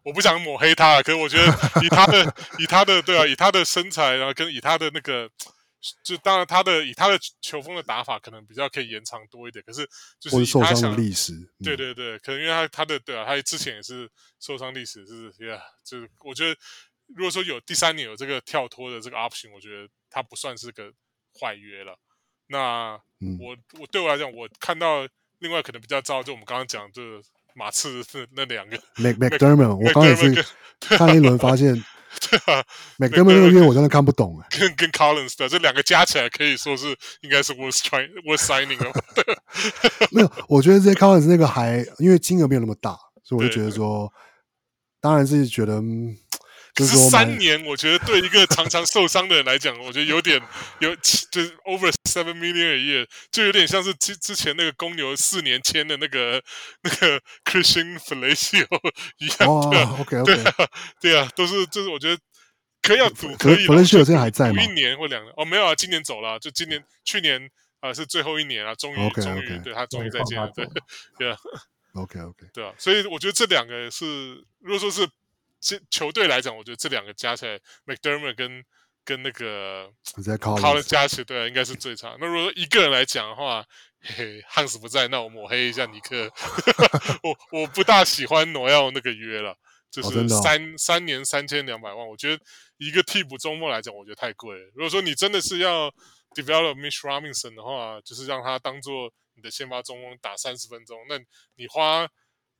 我不想抹黑他，可是我觉得以他的以他的对啊，以他的身材，然后跟以他的那个。就当然，他的以他的球风的打法，可能比较可以延长多一点。可是，就是以他想历史，对对对，可能因为他他的对啊，他之前也是受伤历史，是呀，就是我觉得，如果说有第三年有这个跳脱的这个 option，我觉得他不算是个坏约了。那、嗯、我我对我来讲，我看到另外可能比较糟，就我们刚刚讲的马刺是那两个 Mc McDermott，我刚才也是 看了一轮发现。对啊，McDermott 那个月我真的看不懂哎，跟 跟 Collins 的这两个加起来可以说是应该是 worth trying worth signing 了。没有，我觉得这些 Collins 那个还因为金额没有那么大，所以我就觉得说，当然是觉得，就是说三年，我觉得对一个常常受伤的人来讲，我觉得有点有就是 over seven million a year，就有点像是之之前那个公牛四年签的那个那个 Christian Felicio 一样。哦，OK OK，对啊，对啊，都是就是我觉得可以要赌，可以。Felicio 现在还在吗？一年或两年？哦，没有啊，今年走了，就今年去年啊是最后一年啊，终于终于对他终于再见了，对 对啊，OK OK，对啊，所以我觉得这两个是，如果说是。这球队来讲，我觉得这两个加起来，McDermott 跟跟那个 Collins 加起来，对啊，应该是最差。那如果说一个人来讲的话，嘿嘿，汉斯不在，那我抹黑一下尼克。我我不大喜欢诺要那个约了，就是三、哦哦、三年三千两百万，我觉得一个替补中锋来讲，我觉得太贵了。如果说你真的是要 develop Mitch Robinson 的话，就是让他当做你的先发中锋打三十分钟，那你花。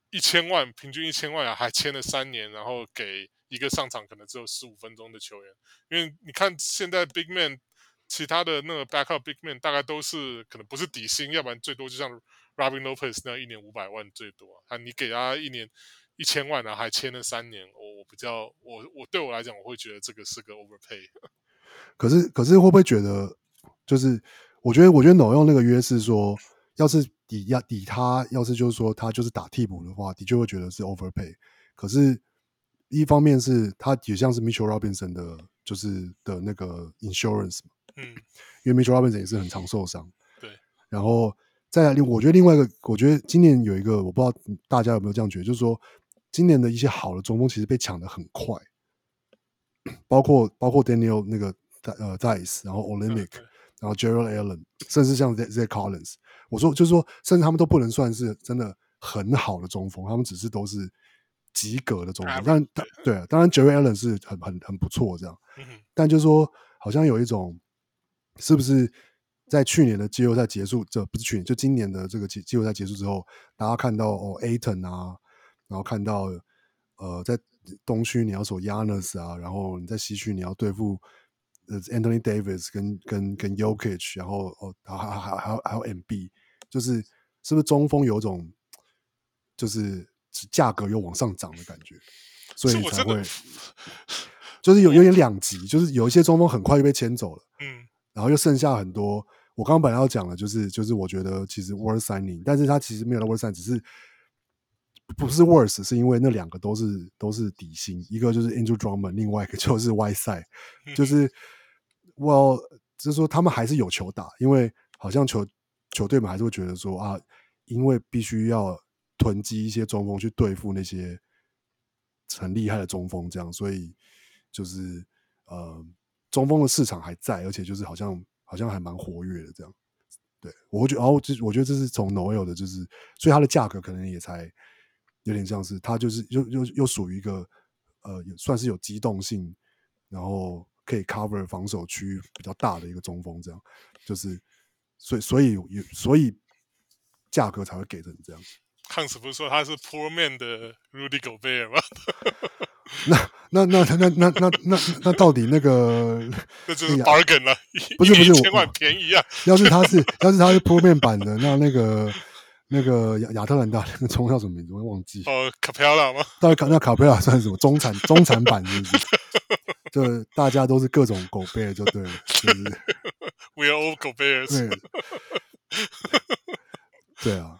一千万，平均一千万啊，还签了三年，然后给一个上场可能只有十五分钟的球员，因为你看现在 Big Man，其他的那个 Backup Big Man 大概都是可能不是底薪，要不然最多就像 Robin Lopez 那样一年五百万最多啊，你给他一年一千万啊，还签了三年，我我比较我我对我来讲，我会觉得这个是个 overpay。可是可是会不会觉得，就是我觉得我觉得 No 用那个约是说，要是。抵押抵他，要是就是说他就是打替补的话，的确会觉得是 overpay。可是，一方面是他也像是 Mitchell Robinson 的，就是的那个 insurance 嘛，嗯，因为 Mitchell Robinson 也是很常受伤，对。然后再来，另我觉得另外一个，我觉得今年有一个，我不知道大家有没有这样觉得，就是说今年的一些好的中锋其实被抢的很快，包括包括 Daniel 那个呃 Theis 然后 Olynyk 然后 Jarrett Allen，甚至像 Zach Collins。我说，就是说，甚至他们都不能算是真的很好的中锋，他们只是都是及格的中锋。但他对啊，当然，Jarrett Allen 是很很很不错这样。但就是说，好像有一种，是不是在去年的季后赛结束，这不是去年，就今年的这个季季后赛结束之后，大家看到哦，Ayton 啊，然后看到呃，在东区你要守 Giannis 啊，然后你在西区你要对付。呃，Anthony Davis 跟跟跟 Yokich，然后哦，还还还还有还有 MB，就是是不是中锋有种就是价格又往上涨的感觉，所以才会就是有有点两极，就是有一些中锋很快就被牵走了，嗯，然后又剩下很多，我刚刚本来要讲的，就是就是我觉得其实 worth signing，但是他其实没有到 worth signing，只是不是 worth，是因为那两个都是都是底薪，一个就是 Andrew Drummond，另外一个就是 Whiteside，就是我就是说他们还是有球打，因为好像球球队们还是会觉得说啊，因为必须要囤积一些中锋去对付那些很厉害的中锋，这样，所以就是呃。中锋的市场还在，而且就是好像好像还蛮活跃的这样。对，我觉得，然后我觉得这是从 Noel 的，就是所以它的价格可能也才有点像是它就是又又又属于一个呃，算是有机动性，然后可以 cover 防守区比较大的一个中锋这样。就是所以所以有所以价格才会给成这样。汉斯不是说他是 Poor Man 的 Rudy Gobert 吗？那那那那那那那那到底那个 这就是 bargain 了，不是不是千万便宜啊！要是他是要是他是铺面版的，那那个那个亚亚特兰大那个中叫什么名字？我忘记哦，卡佩拉吗？到底卡那卡佩拉算什么中产中产版是不是？就大家都是各种狗贝就对了，是？We are all 狗贝对，对啊，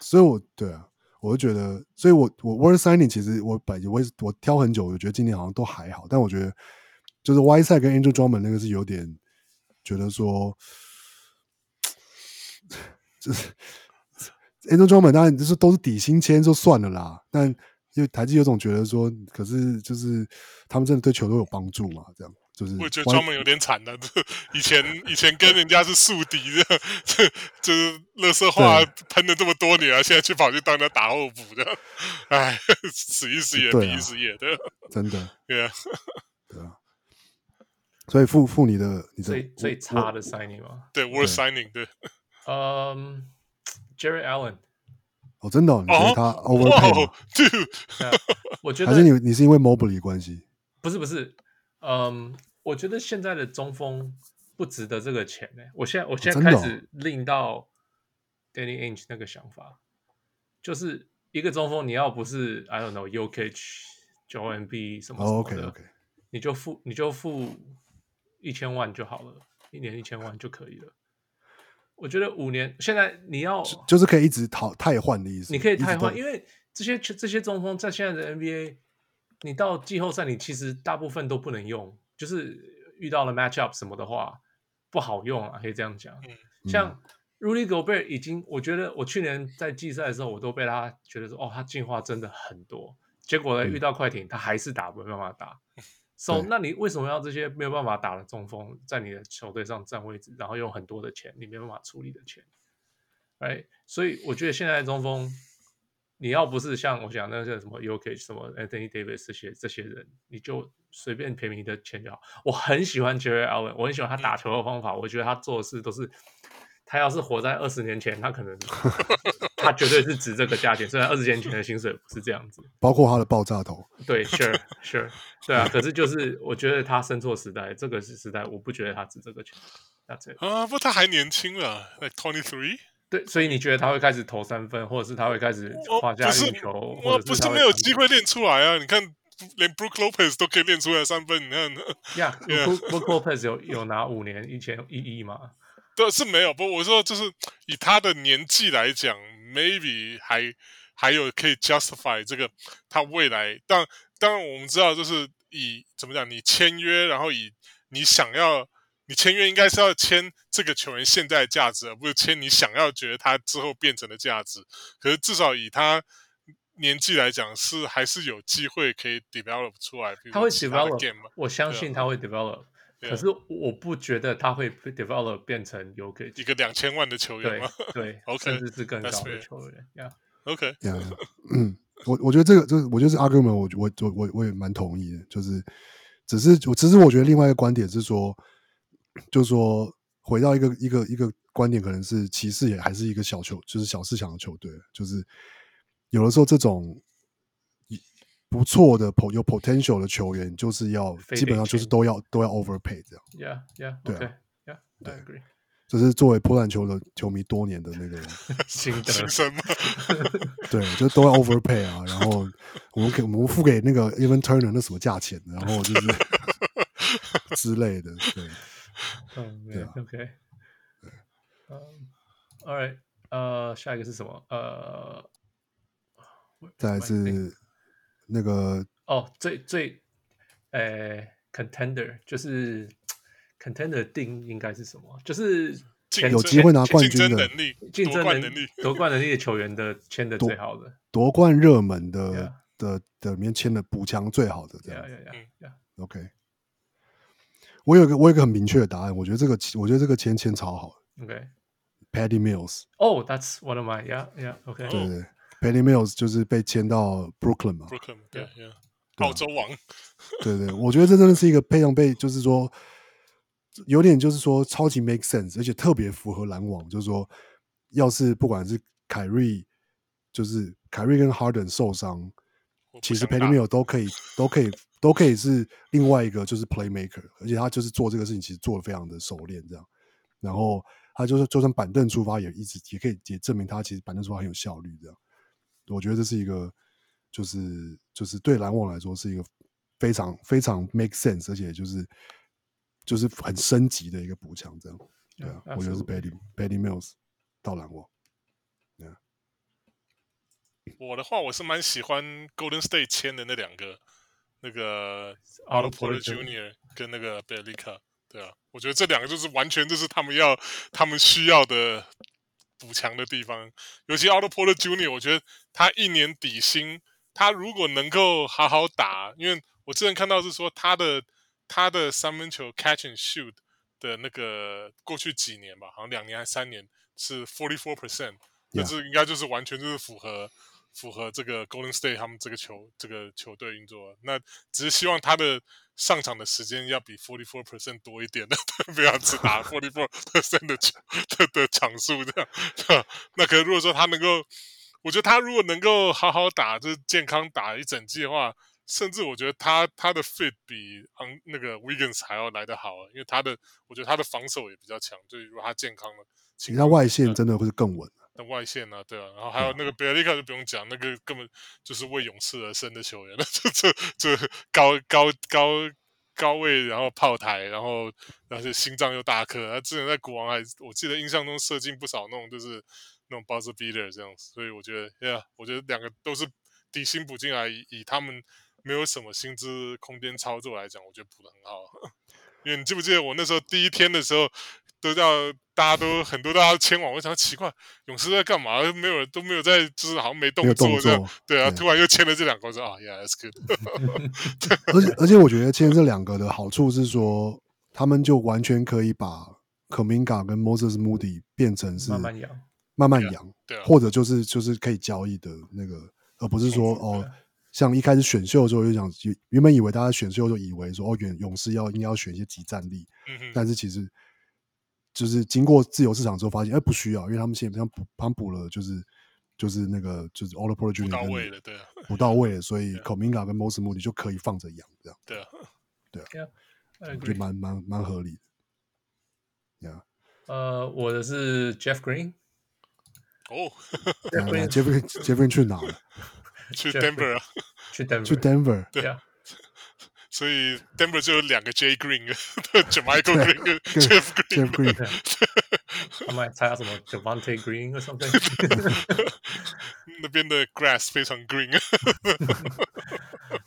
所以我对啊。我就觉得，所以我我 worth signing 其实我本我我挑很久，我觉得今年好像都还好，但我觉得就是 Whiteside 跟 Angel Drummond 那个是有点觉得说，就是 Angel Drummond 当然就是都是底薪签就算了啦，但因为台积有种觉得说，可是就是他们真的对球都有帮助嘛，这样。就是我觉得 Drummond 有点惨的，以前以前跟人家是宿敌这样，这就是垃圾话喷了这么多年啊，现在去跑去当他打后补的，哎，死一死也比一死也的，真的，对啊，对啊，所以付付你的你的最最差的 signing 吗？对，worst signing 对，嗯，Jarrett Allen，哦，真的，你觉得他 overpay 吗？我觉得还是你你是因为 Mobley 关系？不是不是。嗯，um, 我觉得现在的中锋不值得这个钱呢。我现在我现在开始令到 Danny Ainge 那个想法，就是一个中锋，你要不是 I don't know Joel Embiid 什么什么的，oh, okay, okay. 你就付你就付一千万就好了，一年一千万就可以了。我觉得五年现在你要就，是可以一直淘汰换的意思，你可以汰换，因为这些这些中锋在现在的 NBA。你到季后赛，你其实大部分都不能用，就是遇到了 match up 什么的话不好用啊，可以这样讲。嗯、像 Rudy Gobert 已经，我觉得我去年在季赛的时候，我都被他觉得说，哦，他进化真的很多。结果呢，遇到快艇，他还是打不没办法打。嗯、So，那你为什么要这些没有办法打的中锋在你的球队上占位置，然后用很多的钱，你没办法处理的钱？哎，所以我觉得现在的中锋。你要不是像我讲那些什么 Jokic 什么 Anthony Davis 这些这些人，你就随便便宜的钱就好。我很喜欢 Jarrett Allen，我很喜欢他打球的方法。我觉得他做的事都是，他要是活在二十年前，他可能他绝对是值这个价钱。虽然二十年前的薪水不是这样子，包括他的爆炸头。对，Sure Sure，对啊。可是就是我觉得他生错时代，这个是时代，我不觉得他值这个钱。That's it. 啊，不，他还年轻了，like twenty three。对，所以你觉得他会开始投三分，或者是他会开始画下运球？我不是没有机会练出来啊！你看，连 Brook Lopez 都可以练出来三分，你看。呀，Brook Lopez 有有拿五年一千一亿吗？对，是没有。不，我说就是以他的年纪来讲，maybe 还还有可以 justify 这个他未来。但当然我们知道，就是以怎么讲，你签约，然后以你想要。你签约应该是要签这个球员现在的价值，而不是签你想要觉得他之后变成的价值。可是至少以他年纪来讲，是还是有机会可以 develop 出来。他会 develop，我相信他会 develop。可是我不觉得他会 develop 变成有给一个两千万的球员吗？对，OK，甚至是更高的球员。Yeah，OK，嗯，我我觉得这个就是我觉得是 argument，我我我我我也蛮同意的。就是只是我只是我觉得另外一个观点是说。就是说，回到一个一个一个观点，可能是骑士也还是一个小球，就是小市场的球队。就是有的时候，这种不错的 po 有 potential 的球员，就是要基本上就是都要都要 overpay 这样。Yeah, yeah, 对啊，Yeah, I agree。这是作为波兰球的球迷多年的那个 心声嘛。对，就都要 overpay 啊。然后我们给我们付给那个 Evan Turner 那什么价钱，然后就是 之类的，对。嗯，对，OK，嗯，All right，呃，下一个是什么？呃，再来是那个哦，最最，呃，Contender 就是 Contender 定义应该是什么？就是有机会拿冠军的竞争能力、竞争能力、夺冠能力的球员的签的最好的，夺冠热门的 Yeah. 的的里面签的补强最好的这样。Yeah, yeah. OK，我有个我有个很明确的答案，我觉得这个我觉得这个签签超好。OK，Paddy Mills。哦，That's one of my yeah yeah OK。对对，Patty Mills 就是被签到 Brooklyn 嘛。Brooklyn 对澳洲王。对对，我觉得这真的是一个非常被就是说有点就是说超级 make sense，而且特别符合篮网，就是说要是不管是凯瑞，就是凯瑞跟 Harden 受伤。其实 Penny Mills 都可以，都可以，都可以是另外一个就是 playmaker，而且他就是做这个事情，其实做的非常的熟练，这样。然后他就是就算板凳出发，也一直也可以也证明他其实板凳出发很有效率，这样。我觉得这是一个，就是就是对篮网来说是一个非常非常 make sense，而且就是就是很升级的一个补强，这样。对啊，yeah, 我觉得是 Betty Betty Mills 到篮网。我的话，我是蛮喜欢 Golden State 签的那两个，那个 Otto Porter Jr. 跟那个 Bjelica，对啊，我觉得这两个就是完全就是他们要、他们需要的补强的地方。尤其 Otto Porter Jr.，我觉得他一年底薪，他如果能够好好打，因为我之前看到是说他的他的三分球 Catch and Shoot 的那个过去几年吧，好像两年还三年是 Forty Four Percent，这是应该就是完全就是符合。符合这个 Golden State 他们这个球这个球队运作，那只是希望他的上场的时间要比 forty four percent 多一点的，不要只打 forty four percent 的球的的场数这样。那可是如果说他能够，我觉得他如果能够好好打，就是健康打一整季的话，甚至我觉得他他的 fit 比嗯那个 Wiggins 还要来得好，因为他的我觉得他的防守也比较强，就是如果他健康了，其实他外线真的会更稳。的外线啊，对啊，然后还有那个贝利卡就不用讲，那个根本就是为勇士而生的球员了，这这这高高高高位，然后炮台，然后而且心脏又大颗，他之前在国王还我记得印象中射进不少那种就是那种 buzzer beater 这样子，所以我觉得呀，我觉得两个都是底薪补进来，以他们没有什么薪资空间操作来讲，我觉得补的很好。因为你记不记得我那时候第一天的时候？都叫大家都很多，大家签网，我想奇怪，勇士在干嘛？没有人都没有在，就是好像没动作这样。对啊，突然又签了这两个，我说啊，Yeah，that's good。而 且而且，我觉得签这两个的好处是说，他们就完全可以把 Kaminga 跟 Moses Moody 变成是慢慢养，慢慢养，对，或者就是就是可以交易的那个，而不是说哦，像一开始选秀的时候就想，原本以为大家选秀就以为说哦，勇勇士要应该要选一些集战力，但是其实。就是经过自由市场之后发现，哎，不需要，因为他们现在像补，他们补了，就是就是那个就是 Porter Jr. 不到位了，对啊，补到位了，所以 Kuminga 跟 Moses Moody 就可以放着养，这样，对啊，对啊，我觉得蛮蛮蛮合理的。Yeah. 呃，我的是 Jeff Green。哦，Jeff Green Jeff Green 去哪了？去 Denver 啊，去 Denver，去 Denver，对啊。所以 Denver 就有两个 J Green 跟 Jeff Green。他们还猜他什么 Javante Green 或 something？那边的 grass 非常 green。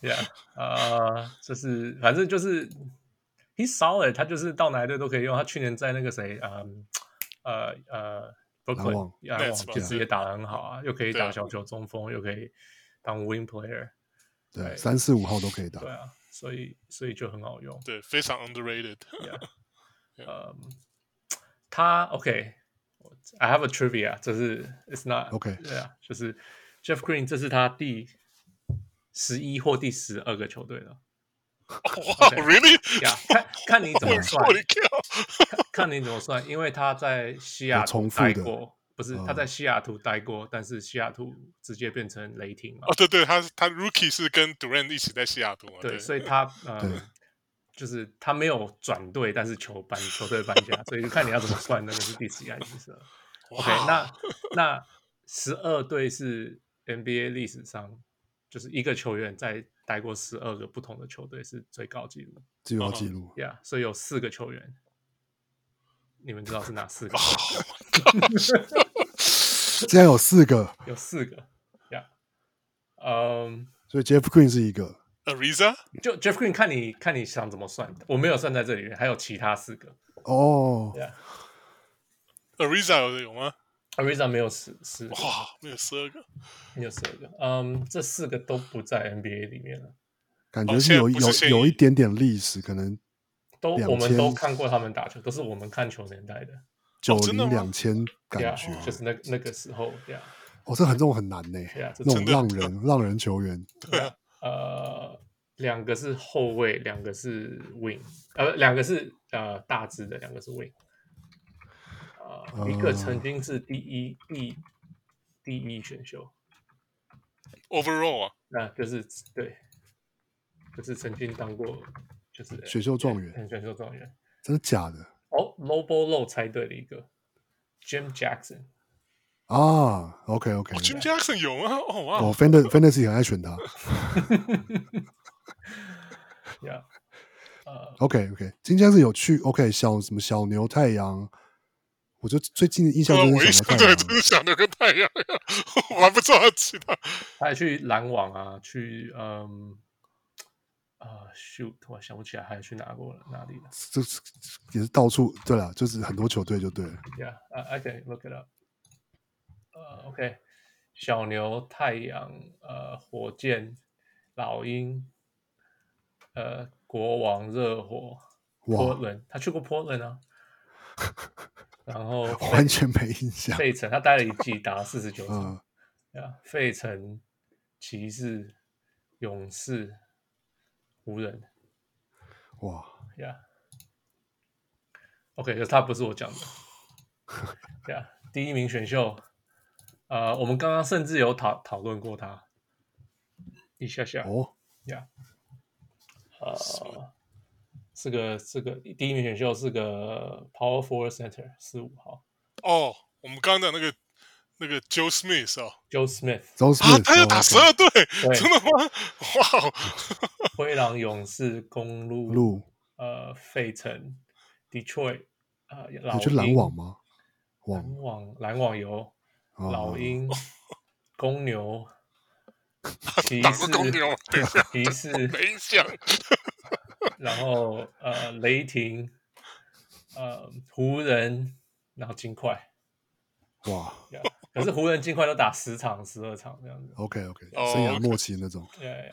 Yeah，呃，就是反正就是 He's solid，他就是到哪队都可以用。他去年在那个谁，嗯，呃呃，Brooklyn，其实也打得很好啊，又可以打小球中锋，又可以当 wing player。对，三四五号都可以打。对啊。所以，所以就很好用。对，非常 underrated。嗯，他 OK，I have a trivia，这是 It's not OK。对啊，就是 Jeff Green，这是他第十一或第十二个球队了。哇，Really？呀，看看你 怎么算，看你怎么算，因为他在西雅图待过。不是他在西雅图待过，哦、但是西雅图直接变成雷霆嘛？哦，对对，他他 Rookie 是跟 Durant 一起在西雅图嘛？对，对，所以他呃，就是他没有转队，但是球搬球队搬家，所以就看你要怎么算，那个是第十一还是第十二？OK，那那十二队是 NBA 历史上就是一个球员在待过十二个不同的球队是最高纪录，最高纪录呀，yeah, 所以有四个球员。你们知道是哪四个？竟然有四个，有四个呀。嗯、um,，所以 Jeff Green 是一个，Ariza 就 Jeff Green 看你看你想怎么算，我没有算在这里面，还有其他四个。哦、yeah.，Ariza 有有吗？Ariza 没有十十，哇，没有十二个，没有十二个。嗯、um,，这四个都不在 NBA 里面了，感觉是有、哦、是有有一点点历史，可能都我们都看过他们打球，都是我们看球年代的。九零两千感觉、yeah, 就是那那个时候，对啊，哦，这很这种很难呢，对啊，这种浪人浪人球员，对啊，呃，两个是后卫，两个是 wing，呃，两个是呃大只的，两个是 wing，呃，一个曾经是第一第第一选秀，overall 啊，那就是对，就是曾经当过就是选秀状元，选秀状元，真的假的？哦，Lowball Low 猜对了一个，Jim Jackson 啊，OK OK，Jim Jackson 有啊，哦啊，哦，Fender Fender 己很爱选他，Yeah，OK OK，今天是有去，OK 小什么小牛太阳，我就最近的印象都是什么？对，就是小牛跟太阳，我还不知道其他，他还去篮网啊，去嗯。啊、uh,，shoot！我想不起来还去哪过了哪里了。这是也是到处对了，就是很多球队就对了。Yeah, I can look it up. 呃、uh,，OK，小牛、太阳、呃、火箭、老鹰、呃，国王、热火、Portland，他去过 Portland 啊。然后完全没印象。费城，他待了一季，打了四十九 场。呀、uh,，费城、骑士、勇士。湖人，哇。呀、yeah.，OK，可是他不是我讲的，对啊，第一名选秀，呃，我们刚刚甚至有讨讨论过他，一下下，哦，呀，呃，是个是个第一名选秀是个 Power Forward Center 四五号，哦，我们刚刚的那个。那个 Joe Smith 啊，Joe Smith，啊，他要打十二队，真的吗？哇！灰狼、勇士、公鹿、鹿，呃，费城、Detroit，呃，老鹰，你去篮网吗？篮网，篮网有老鹰、公牛、骑士、骑士，没想，然后呃，雷霆，呃，湖人，然后金块，哇！可是湖人尽快都打十场、十二场这样子。OK OK，生涯末期那种。对呀。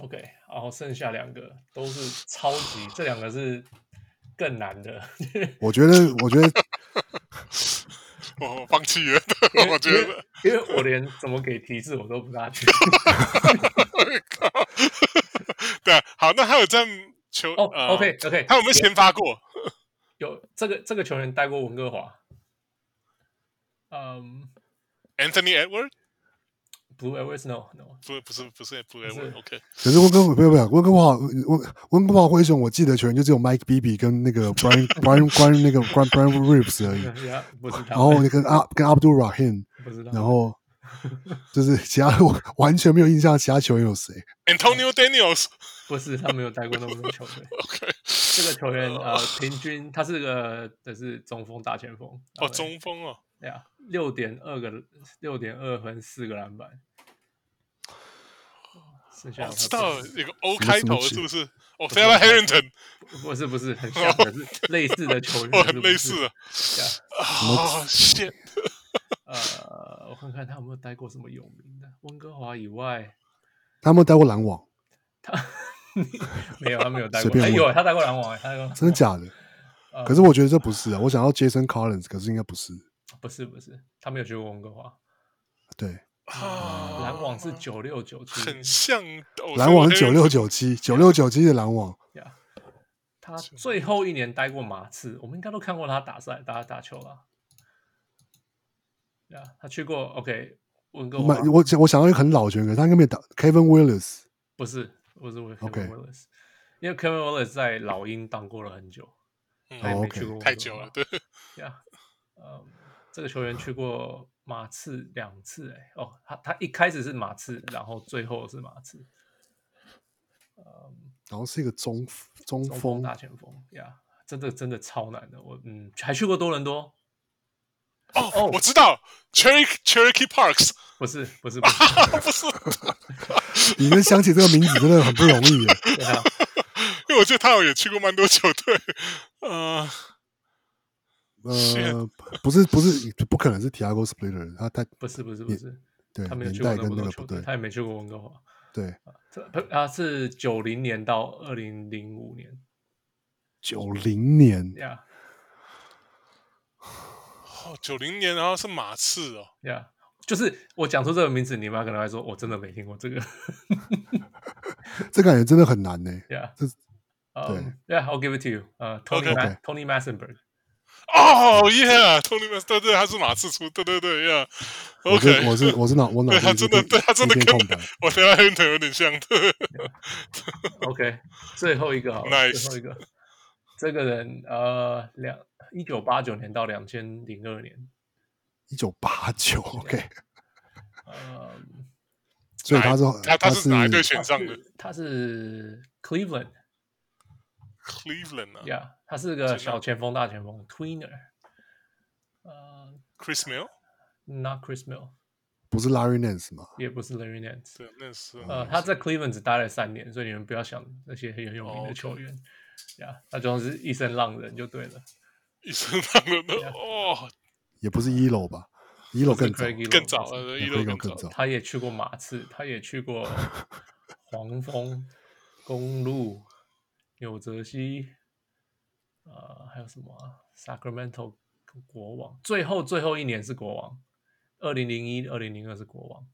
OK，然后剩下两个都是超级，这两个是更难的。我觉得，我觉得，我放弃了。我觉得，因为我连怎么给提示我都不大去。对啊，好，那还有这样球哦，OK OK，他有没有先发过？有这个这个球员带过温哥华。嗯、um,，Anthony Edwards，Blue Edwards，No No，不不是不是 Blue Edwards，OK。可是温哥不要不要温哥华温温哥华灰熊，我记得球员就只有 Mike Bibby 跟那个 Brian Brian 关于那个 Brian Brian Reeves 而已。然后那个阿跟 Abdul Rahim，然后就是其他我完全没有印象，其他球员有谁？Antonio Daniels，不是他没有带过那么多球队。OK，这个球员呃平均他是个就是中锋大前锋。哦，中锋哦。对啊，六点二个，六点二分，四个篮板。剩下我知道一个 O 开头是不是？哦，Taylor Harrington，不是不是，很像的是类似的球员，哦，很类似的。啊，谢。呃，我看看他有没有待过什么有名的，温哥华以外，他有没有待过篮网？他 没有，他没有待过。哎呦，他待过篮网，他待过。真的假的？可是我觉得这不是啊，我想要 Jason Collins，可是应该不是。不是不是，他没有去过温哥华。对，啊，篮网是九六九七，很像。篮网是九六九七，九六九七的篮网。呀，他最后一年待过马刺，我们应该都看过他打赛，打打球了。呀，他去过 OK 温哥华。我我想到一个很老球员，他应该没有打 Kevin Willis。不是不是 Kevin Willis，因为 Kevin Willis 在老鹰当过了很久，他也没去过太久了。对，呀，嗯。这个球员去过马刺两次，哎，哦，他他一开始是马刺，然后最后是马刺，嗯，然后是一个中中锋，中锋大前锋呀，真的真的超难的。我嗯，还去过多伦多。哦哦，我知道，Cherokee Cherokee Parks，不是 不是不是不是，你能想起这个名字真的很不容易。对啊，因为我记得他也去过蛮多球队。呃呃，不是不是，不可能是 Tiago Splitter，他他不是不是不是，对，他没有去过那个球队，他也没去过温哥华。对，他是九零年到二零零五年，九零年呀。哦，九零年，然后是马刺哦，呀就是我讲出这个名字，你妈可能会说，我真的没听过这个，这感觉真的很难呢。呀，这对，Yeah，I'll give it to you，呃，Tony Tony Massenburg，哦，Yeah，Tony Massenburg，对对，他是马刺出，对对对，Yeah，OK，我是我是哪我哪，他真的对他真的跟我跟他有点有点像，OK，最后一个好，Nice，最后一个，这个人呃两。一九八九年到两千零二年，一九八九，OK，呃，所以他是他他是哪一队选上的？他是 Cleveland，Cleveland 啊，呀，他是个小前锋、大前锋，Tweener，呃，Chris Mill，Not Chris Mill，不是 Larry Nance 吗？也不是 Larry Nance，对，那是呃，他在 Cleveland 只待了三年，所以你们不要想那些很有名的球员，呀，他就是一身浪人就对了。一身浪人的哦，也不是一楼吧？一楼更早，更早了，一楼更早。他也去过马刺，他也去过 黄蜂、公路、纽泽西，呃，还有什么啊？Sacramento 国王，最后最后一年是国王，二零零一、二零零二是国王，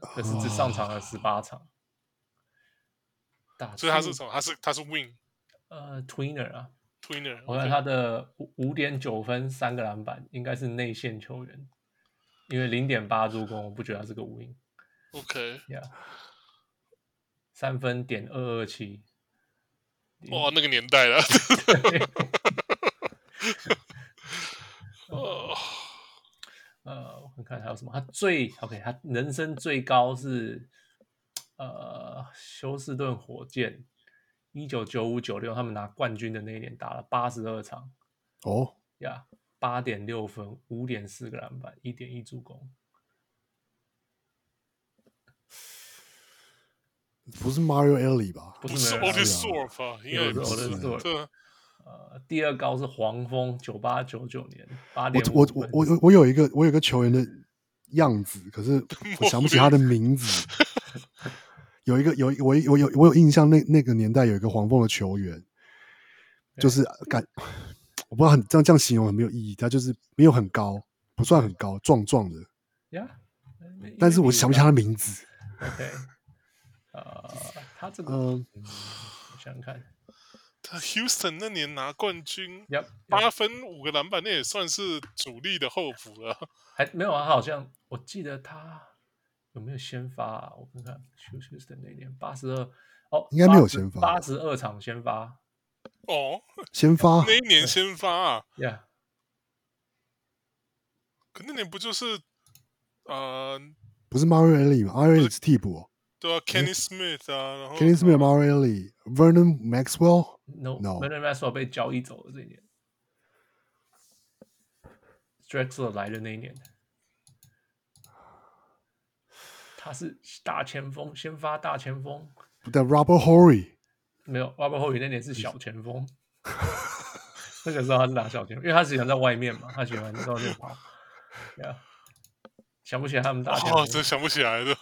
可是只上场了十八场。所以他是什么？他是他是 Wing，呃，Tweener 啊。Tweener，我看他的五五点九分，三个篮板，应该是内线球员，因为零点八助攻，我不觉得他是个 wing。OK，Yeah，三分点二二七，哇，那个年代了。哦，呃，我看看还有什么？他最 OK，他人生最高是呃休斯顿火箭。一九九五九六，他们拿冠军的那一年，打了八十二场。哦，呀，八点六分，五点四个篮板，一点一助攻。不是 Mario Elie 吧？不是 Otis Thorpe 吧？应该是 Otis Thorpe。呃，第二高是黄蜂，九八九九年，八点我我我我我有一个我有一个球员的样子，可是 我想不起他的名字。有一个有我我有我有印象，那那个年代有一个黄蜂的球员，就是感我不知道很这样这样形容很没有意义，他就是没有很高，不算很高，壮壮的，呀，但是我想不起他的名字。OK，呃，他这个，嗯，我想想看，他 Houston 那年拿冠军，八八分五个篮板，那也算是主力的后补了。还没有啊，好像我记得他。有没有先发啊？我看看，休斯顿那年八十二哦，应该没有先发，八十二场先发哦，先发那一年先发啊，Yeah，可那年不就是呃，不是 Mario Elie 吗？Mario Elie 是替补，对啊，Kenny Smith 啊，然后 Kenny Smith、Mario Elie，Vernon Maxwell，No，Vernon Maxwell 被交易走了这一年，Drexler 来的那一年。他是大前锋，先发大前锋。但 Robert Horry 没有，Robert Horry 那年是小前锋。那个时候他是打小前锋，因为他喜欢在外面嘛，他喜欢在外面跑。对啊，想不起来他们打前锋。哦，真想不起来了。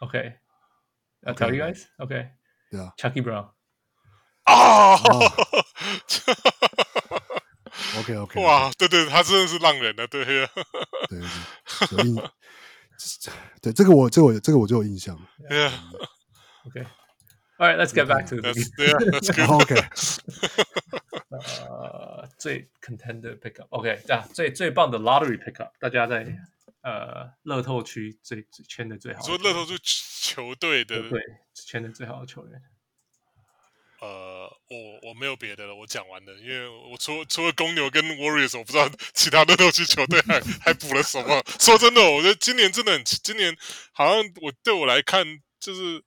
OK，I'll tell you guys。OK，对啊，Chucky Brown。啊！OK OK，哇，对对，他真的是浪人的，对呀。对对。对，这个我，这个我，这个我就有印象。Yeah. OK. All right, let's get back to the OK. 呃，最 contender pickup。OK，这样最最棒的 lottery pickup，大家在 呃乐透区最签的最好。说乐透区球队的对签的最好的球员。呃，我我没有别的了，我讲完了，因为我除除了公牛跟 Warriors，我不知道其他的乐透区球队还还补了什么。说真的，我觉得今年真的很，今年好像我对我来看，就是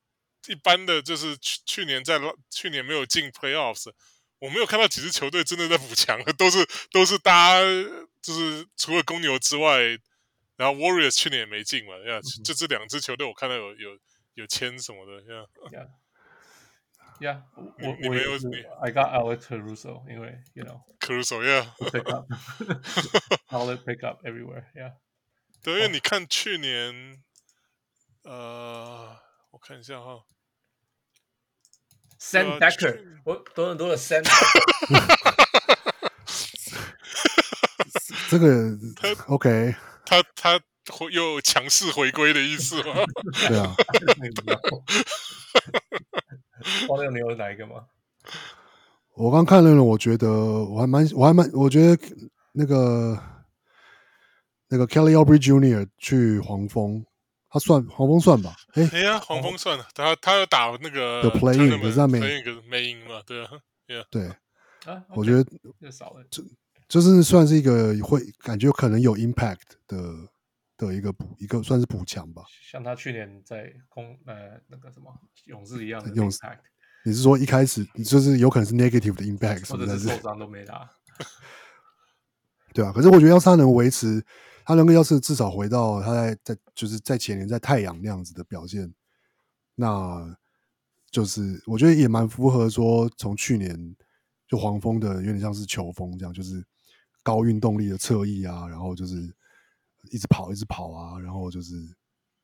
一般的就是去去年在去年没有进 Playoffs，我没有看到几支球队真的在补强，都是都是大家就是除了公牛之外，然后 Warriors 去年也没进嘛，呀、嗯，就这两支球队我看到有有有签什么的，呀。Yeah. Yeah，我我没有，I got Alex Caruso，因为 you know Caruso，yeah，pick up，Alex pick up everywhere，Yeah。对，因为你看去年，呃，我看一下哈，Sam Dekker，我多伦多的 Sam，这个 OK，他他回又强势回归的意思吗？对啊。王六，你有哪一个吗？我刚看了，我觉得我还蛮，我还蛮，我觉得那个那个 Kelly Aubrey Jr. 去黄蜂，他算黄蜂算吧？哎哎呀，黄蜂算了，他他要打那个 The Play-in，可是他没没赢嘛？对啊，Yeah. 对啊，我觉得少了，就就是算是一个会感觉可能有 impact 的。的一个补一个算是补强吧，像他去年在公呃那个什么勇士一样的勇士，你是说一开始你就是有可能是 negative 的 impact，或者是受伤都没打，对啊，可是我觉得要是他能维持，他能够要是至少回到他在在就是在前年在太阳那样子的表现，那就是我觉得也蛮符合说从去年就黄蜂的有点像是球风这样，就是高运动力的侧翼啊，然后就是。一直跑，一直跑啊，然后就是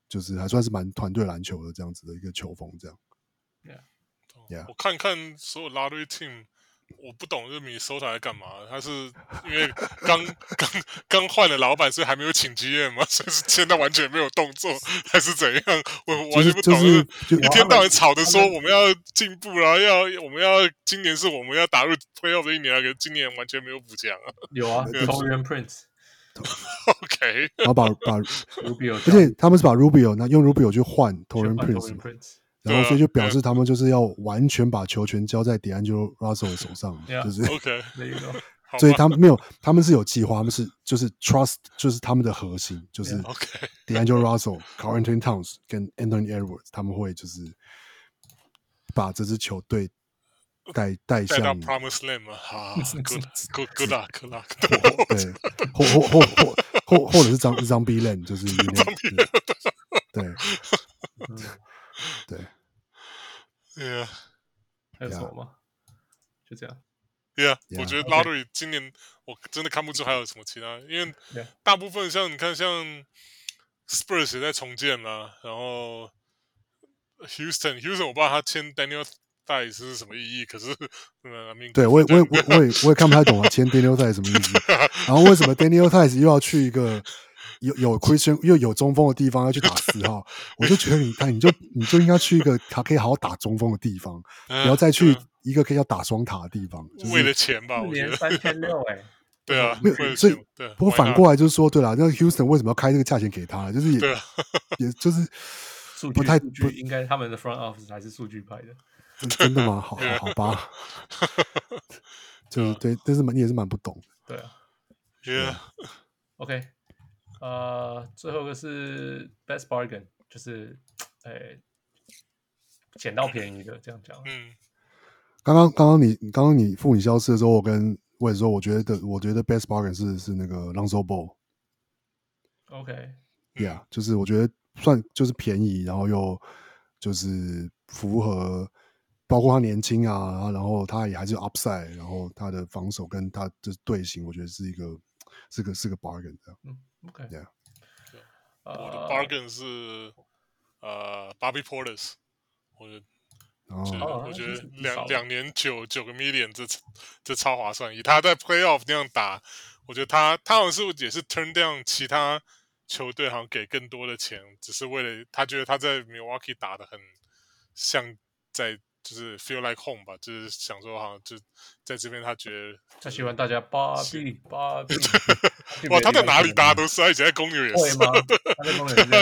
就是还算是蛮团队篮球的这样子的一个球风，这样。Yeah，我看看所有 Lottery Team，我不懂这米收他来干嘛？他是 因为刚刚刚换了老板，所以还没有请 GM 嘛？所以是现在完全没有动作，还是怎样？我完全不懂。就是一天到晚吵着说我们要进步，然后要我们要今年是我们要打入 Playoff 的一年，可是今年完全没有补强啊。有啊，Taurean Prince。OK，然后把把 Rubio，而且他们是把 Rubio 那用 Rubio 去换 Taurean Prince，然后所以就表示他们就是要完全把球权交在 D'Angelo Russell 的手上，就是 OK，所以他们没有，他们是有计划，他们是就是 Trust，就是他们的核心，就是 D'Angelo Russell、Karl-Anthony Towns 跟 Anthony Edwards，他们会就是把这支球队。带带向 Promise Land 啊，Good Good Good luck Good luck，对，或或或或或或者是张张 B Land，就是张 B 对，对，对 啊，还有什么吗？就这样，Yeah，我觉得 Lottery 今年我真的看不出还有什么其他，因为大部分像你看，像 Spurs 也在重建啦，然后 Houston Houston 我不知道他签 Daniel。到底是什么意义？可是，嗯、对我也我也我也我也我也看不太懂啊，签 Daniel Theis 什么意思？然后为什么 Daniel Theis 又要去一个有有 Christian 又有中锋的地方要去打四号？我就觉得你看，你就你就应该去一个他可以好好打中锋的地方，不要再去一个可以要打双塔的地方。就是、为了钱吧？我觉得三千六哎，对啊，没有，所以不过反过来就是说，对了，那 Houston 为什么要开这个价钱给他？就是也、啊、也就是不太不，应该他们的 front office 还是数据派的。真的吗？好好吧，就是对，但是蛮你也是蛮不懂的。对啊，Yeah，OK，呃，最后一个是 Best Bargain，就是诶捡到便宜的这样讲。嗯，刚刚刚刚你刚刚你付你消失的时候，我跟我也说，我觉得我觉得 Best Bargain 是是那个 l o n g s o Ball。OK，Yeah，就是我觉得算就是便宜，然后又就是符合。包括他年轻啊，然后他也还是 upside，然后他的防守跟他的队形，我觉得是一个是个是个 bargain 的。嗯，OK，Yeah，我的 bargain 是呃 Bobby Portis，我觉得，哦、我觉得两两年九九个 million，这这超划算。以他在 playoff 那样打，我觉得他他好像是也是 turn down 其他球队，好像给更多的钱，只是为了他觉得他在 Milwaukee 打的很像在。就是 feel like home 吧，就是想说，好像就在这边，他觉得他喜欢大家芭比芭比。哇，他在哪里大家都是，他以前在公牛也是。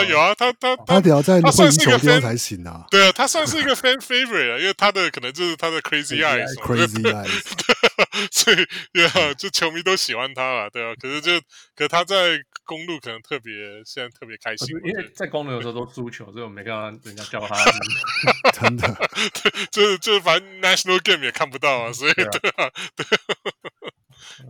有啊，他他他得要在他算是一个 fan 才行啊。对啊，他算是一个 fan favorite 啊，因为他的可能就是他的 crazy eyes，crazy eyes，所以，对啊，就球迷都喜欢他了，对啊。可是就，可是他在公路可能特别现在特别开心，因为在公路的时候都输球，所以我没看到人家叫他。真的，就是就是反正 National Game 也看不到啊，所以对啊，对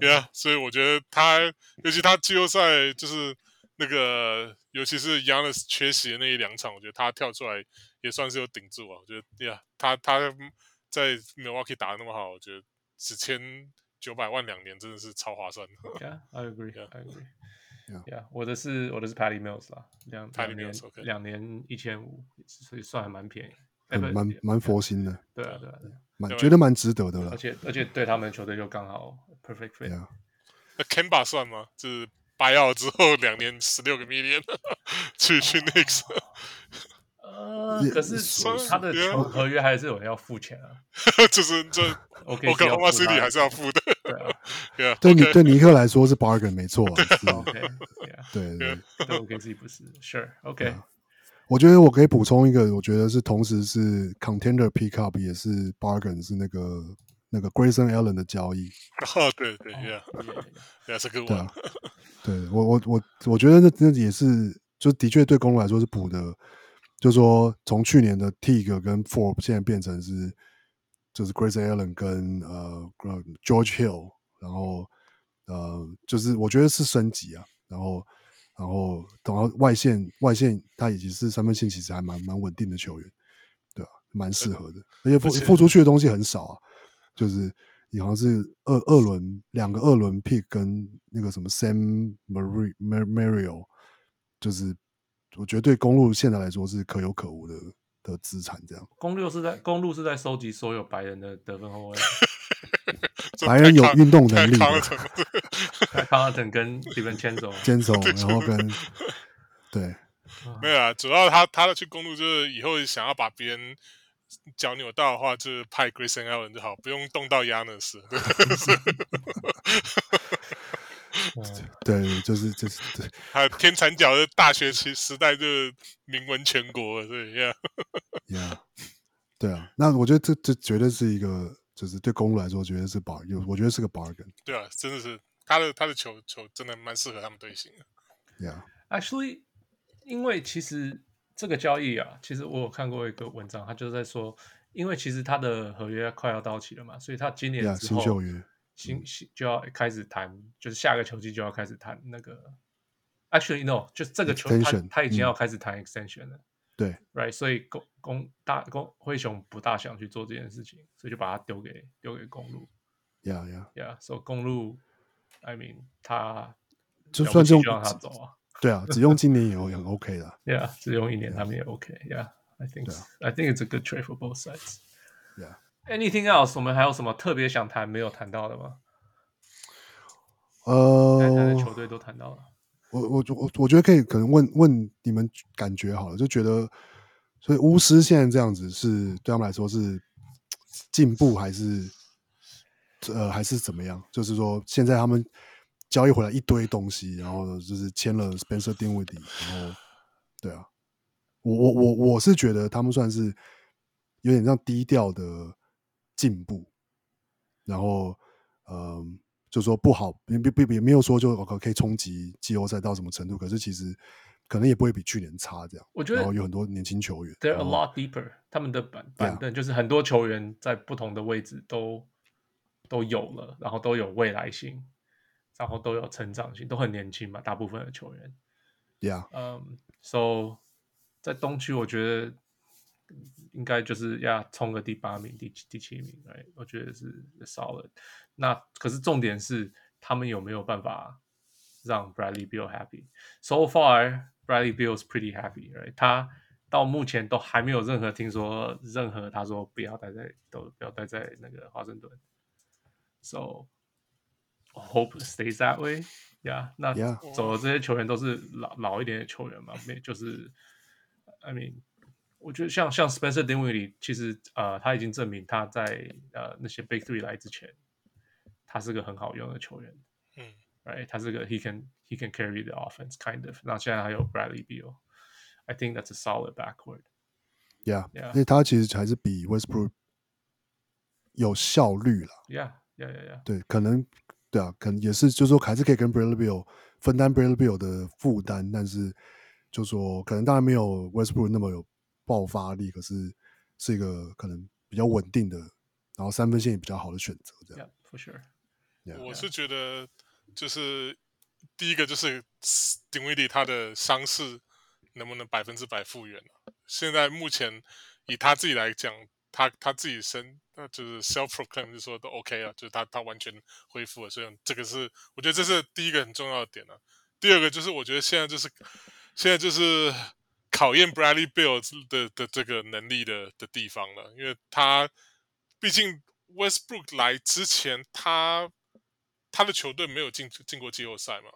，Yeah，所以我觉得他，尤其他季后赛就是那个，尤其是 Giannis 缺席的那一两场，我觉得他跳出来也算是有顶住啊。我觉得，Yeah，他他在 Milwaukee 打的那么好，我觉得只签。九百万两年真的是超划算的。Yeah，I agree，I agree。Yeah，我的是我的是 Patty Mills 啦，两两年两年一千五，所以算还蛮便宜，蛮蛮佛心的。对啊，对啊，蛮觉得蛮值得的了。而且而且对他们球队就刚好 perfect fit。那 Kemba 算吗？就是白奥之后两年十六个 million 去去 Knicks。呃，可是他的合约还是有人要付钱啊，就是这 Oklahoma City 还是要付的，对啊，对尼克来说是 bargain 没错对对对，OK 自己不是，Sure，OK，我觉得我可以补充一个，我觉得是同时是 contender pick up 也是 bargain 是那个那个 Grayson Allen 的交易，哦，对对，Yeah，Yeah，是个对啊，对我我我我觉得那那也是，就的确对公路来说是补的。就说从去年的 Teague 跟 Forbes 现在变成是，就是 Grayson Allen 跟呃 George Hill，然后呃就是我觉得是升级啊，然后然后等到外线外线他已经是三分线其实还蛮蛮稳定的球员，对吧、啊？蛮适合的，而且付付出去的东西很少啊，就是你好像是二二轮两个二轮 pick 跟那个什么 Sam Marie Mario，就是。我觉得对公路现在来说是可有可无的的资产，这样。公路是在公路是在收集所有白人的得分后卫，白人有运动能力的。康跟这边牵手，牵手，然后跟对，没有啊。主要他他的去公路就是以后想要把别人脚扭到的话，就是派 Grayson Allen 就好，不用动到 Giannis。对，就是就是对，还有天残脚的大学期时代就名闻全国，对呀，呀，对啊，那我觉得这这绝对是一个，就是对公路来说，绝对是 bar，有我觉得是个 bargain。对啊，真的是他的他的球球真的蛮适合他们队形的。Yeah，actually，因为其实这个交易啊，其实我有看过一个文章，他就在说，因为其实他的合约快要到期了嘛，所以他今年之后。Yeah, 新新就要开始谈，就是下个球季就要开始谈那个。Actually no，就是这个球他他已经要开始谈 extension 了。嗯、对，right，所以公公大公灰熊不大想去做这件事情，所以就把它丢给丢给公鹿。Yeah yeah yeah，So 公鹿，I mean，他就算就让他走啊。对啊，只用今年也很 OK 的。Yeah，只用一年他们也 OK。Yeah，I think，I think it's a good trade for both sides。Yeah。Anything else？我们还有什么特别想谈没有谈到的吗？呃，球队都谈到了。我我我我觉得可以，可能问问你们感觉好了，就觉得，所以巫师现在这样子是对他们来说是进步还是呃还是怎么样？就是说现在他们交易回来一堆东西，然后就是签了 Spencer Dinwiddie，然后对啊，我我我我是觉得他们算是有点像低调的。进步，然后，嗯、呃，就说不好，也也也没有说就可以冲击季后赛到什么程度，可是其实可能也不会比去年差这样。我觉得有很多年轻球员，They're a lot deeper，他们的板板凳就是很多球员在不同的位置都都有了，然后都有未来性，然后都有成长性，都很年轻嘛，大部分的球员。Yeah，嗯，So 在东区，我觉得。应该就是要冲个第八名、第第七名，哎，我觉得是 solid。那可是重点是他们有没有办法让 Bradley Beal happy。So far, Bradley Beal is pretty happy, right？他到目前都还没有任何听说任何他说不要待在都不要待在那个华盛顿。So hope stays that way. Yeah，那走的这些球员都是老老一点的球员嘛，没就是，I mean。我觉得像像 Spencer Dinwiddie，其实呃他已经证明他在呃那些 Big Three 来之前，他是个很好用的球员。嗯，right，他是个 he can he can carry the offense kind of。那现在还有 Bradley Beal，I think that's a solid backward。Yeah，yeah，所以他其实还是比 Westbrook 有效率了。Yeah，yeah，yeah，yeah。对，可能对啊，可能也是，就是说还是可以跟 Bradley Beal 分担 Bradley Beal 的负担，但是就说可能当然没有 Westbrook 那么有爆发力，可是是一个可能比较稳定的，然后三分线也比较好的选择。这样 yeah,，for sure。Yeah. 我是觉得就是第一个就是丁威迪他的伤势能不能百分之百复原，啊、现在目前以他自己来讲，他他自己身那就是 self proclaim 就说都 OK 了，就是他他完全恢复了，所以这个是我觉得这是第一个很重要的点了，啊。第二个就是我觉得现在就是现在就是考验 Bradley Beal 的的这个能力的的地方了，因为他毕竟 Westbrook 来之前，他他的球队没有进进过季后赛嘛，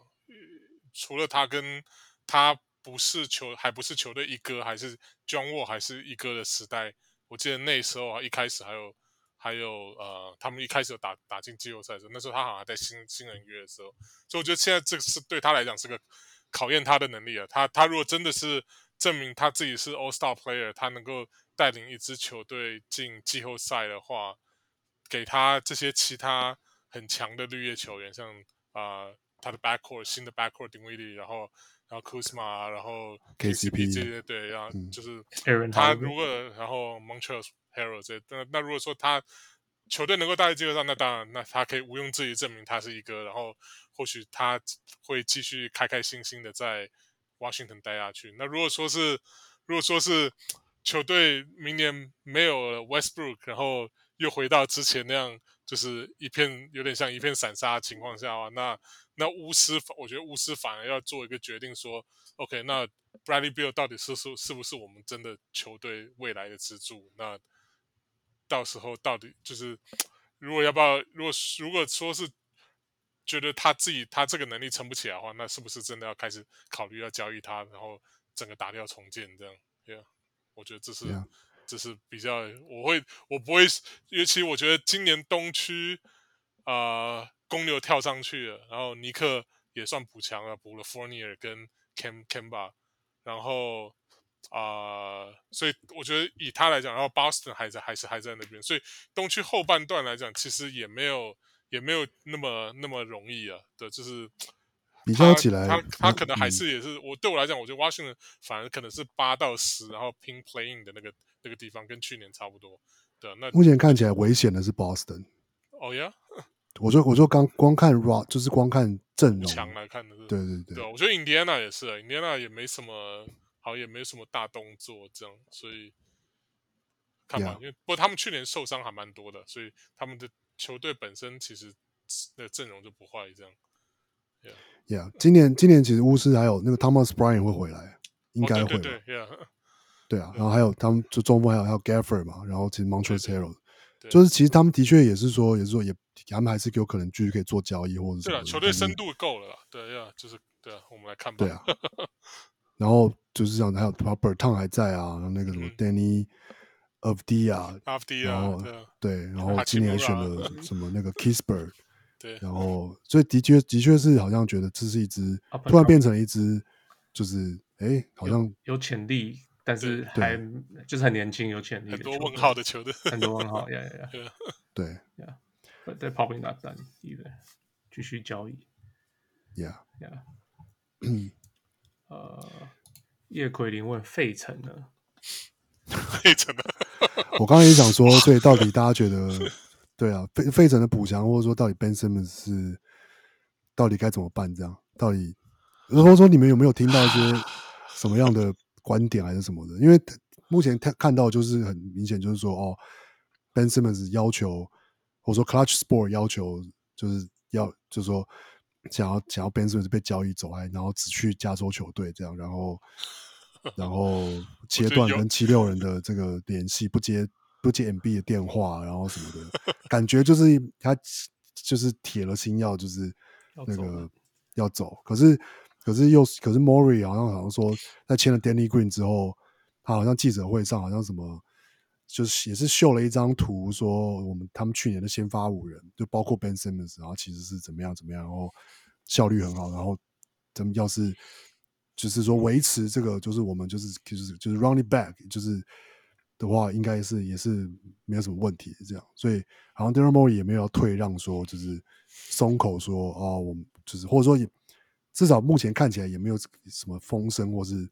除了他跟他不是球还不是球队一哥，还是 John Wall 还是一哥的时代。我记得那时候啊，一开始还有还有呃，他们一开始有打打进季后赛的时候，那时候他好像在新新人约的时候，所以我觉得现在这个是对他来讲是个考验他的能力啊。他他如果真的是证明他自己是 All Star Player，他能够带领一支球队进季后赛的话，给他这些其他很强的绿叶球员，像啊、呃、他的 Backcourt 新的 Backcourt 定威力，然后。然后 Kuzma，然后 KCP 这些对，然后就是他如果然后 Montreal Harrell 这那那如果说他球队能够带进季后赛，那当然那他可以毋庸置疑证明他是一个，然后或许他会继续开开心心的在 Washington 待下去。那如果说是如果说是球队明年没有了 Westbrook，然后又回到之前那样，就是一片有点像一片散沙的情况下的话，那。那巫师，我觉得巫师反而要做一个决定，说，OK，那 Bradley Beal 到底是是是不是我们真的球队未来的支柱？那到时候到底就是，如果要不要，如果如果说是觉得他自己他这个能力撑不起来的话，那是不是真的要开始考虑要交易他，然后整个打掉重建这样？Yeah，我觉得这是.这是比较，我会我不会，尤其我觉得今年东区啊。呃公牛跳上去了，然后尼克也算补强了，补了 Fournier 跟 Cam Camba，然后啊、呃，所以我觉得以他来讲，然后 Boston 还在还是还在那边，所以东区后半段来讲，其实也没有也没有那么那么容易啊。对，就是比较起来，他他，可能还是也是、嗯、我对我来讲，我觉得 Washington 反而可能是八到十，然后拼 playing 的那个那个地方，跟去年差不多。对，那目前看起来危险的是 Boston。哦呀。我就我就刚光看 raw 就是光看阵容强来看的是，对对对，对，我觉得 Indiana 也是，，Indiana 也没什么，好也没什么大动作这样，所以看吧.因为不过他们去年受伤还蛮多的，所以他们的球队本身其实那个阵容就不坏这样。Yeah，, yeah 今年今年其实巫师还有那个 Thomas Bryant 会回来，应该会，对对对，yeah. 对啊，然后还有他们就中锋还有还有 Gafford 嘛，然后其实 Montrezl Harrell 就是其实他们的确也是说，也是说也他们还是有可能继续可以做交易或者什么。对啊，球队深度够了啦。对呀，就是对啊，我们来看吧。对啊。然后就是这样，还有 Bertan 还在啊，然后那个什么 Deni 然后对，然后今年选了什么那个 Kisberg，对，然后所以的确的确是好像觉得这是一支突然变成了一支，就是哎，好像有潜力。但是还就是很年轻，有潜力，很多问号的球队，很多问号，呀呀呀，对呀，对，probably not done either，继续交易，yeah。Yeah，呃，叶奎林问费城呢？费城呢？我刚才也想说，对，到底 大家觉得，对啊，费费城的补强，或者说到底 Ben Simmons 是到底该怎么办？这样，到底，或者说你们有没有听到一些 什么样的？观点还是什么的，因为目前看看到就是很明显，就是说哦，Ben Simmons 要求，或者说 Clutch Sport 要求，就是要就是说想要想要 Ben Simmons 被交易走，还然后只去加州球队这样，然后 然后切断跟七六人的这个联系，不接不接 MB 的电话，然后什么的，感觉就是他就是铁了心要就是那个要走，可是。可是又可是 Morey 好像好像说，在签了 Danny Green 之后，他好像记者会上好像什么，就是也是秀了一张图，说我们他们去年的先发五人，就包括 Ben Simmons，然后其实是怎么样怎么样，然后效率很好，然后咱们要是就是说维持这个，就是我们就是就是就是 running back，就是的话，应该是也是没有什么问题这样，所以好像 Daryl Morey 也没有要退让，说就是松口说啊，我们就是或者说也。至少目前看起来也没有什么风声或是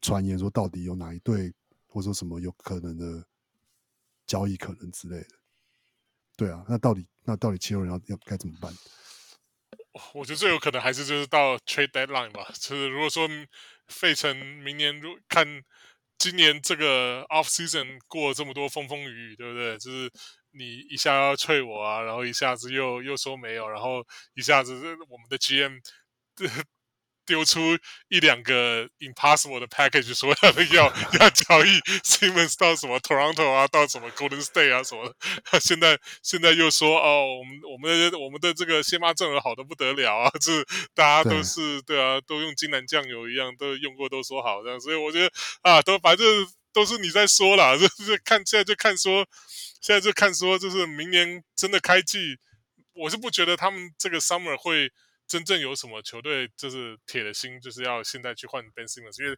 传言说到底有哪一队或者说什么有可能的交易可能之类的。对啊，那到底那到底七六人要要该怎么办？我觉得最有可能还是就是到 trade deadline 吧。就是如果说费城明年如看今年这个 off season 过了这么多风风雨雨，对不对？就是你一下要催我啊，然后一下子又又说没有，然后一下子我们的 GM。丢出一两个 impossible 的 package，说要要 要交易 Simmons 到什么 Toronto 啊，到什么 Golden State 啊什么的。现在现在又说哦，我们我们的我们的这个先发阵容好的不得了啊，就是大家都是对，对啊，都用金兰酱油一样，都用过都说好这样。所以我觉得啊，都反正都是你在说啦，就是看现在就看说，现在就看说，就是明年真的开季，我是不觉得他们这个 summer 会。真正有什么球队就是铁了心，就是要现在去换 Ben Simmons，因为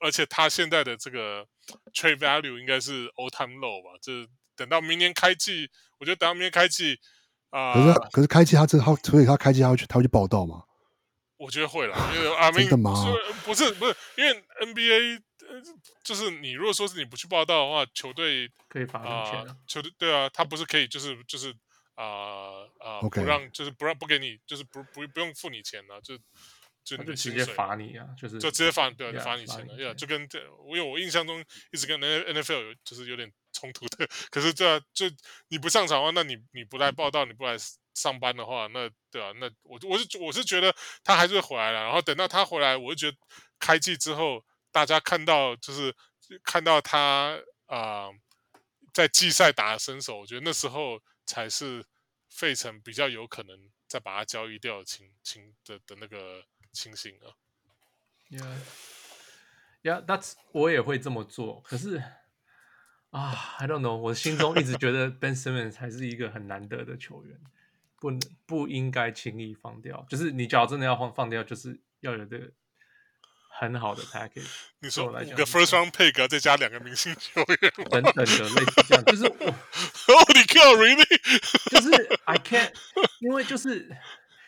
而且他现在的这个 trade value 应该是 all time low 吧？就是等到明年开季，我觉得等到明年开季啊，呃、可是可是开季他这他所以他开季他会去他会去报道吗？我觉得会了，因为 啊，真的吗？不是不是，因为 NBA 就是你如果说是你不去报道的话，球队可以罚你钱、呃、球队对啊，他不是可以就是就是。啊啊！不让就是不让不给你，就是不不不用付你钱了，就就就直接罚你啊，就是就直接罚对，罚你钱了，呀，就跟这我有我印象中一直跟 N F L 有就是有点冲突的，可是这就你不上场的话，那你你不来报道，你不来上班的话，那对啊，那我我是我是觉得他还是会回来了，然后等到他回来，我就觉得开季之后，大家看到就是看到他啊在季赛打的身手，我觉得那时候。才是费城比较有可能再把它交易掉的情情的的那个情形啊。Yeah，Yeah，That's 我也会这么做。可是啊，I don't know，我心中一直觉得 Ben Simmons 还是一个很难得的球员，不能不应该轻易放掉。就是你脚真的要放放掉，就是要有这个。很好的 package，你说五个 first round pick 再加两个明星球员 等等的类似这样，就是我，Oh，你 really？就是 I can't，因为就是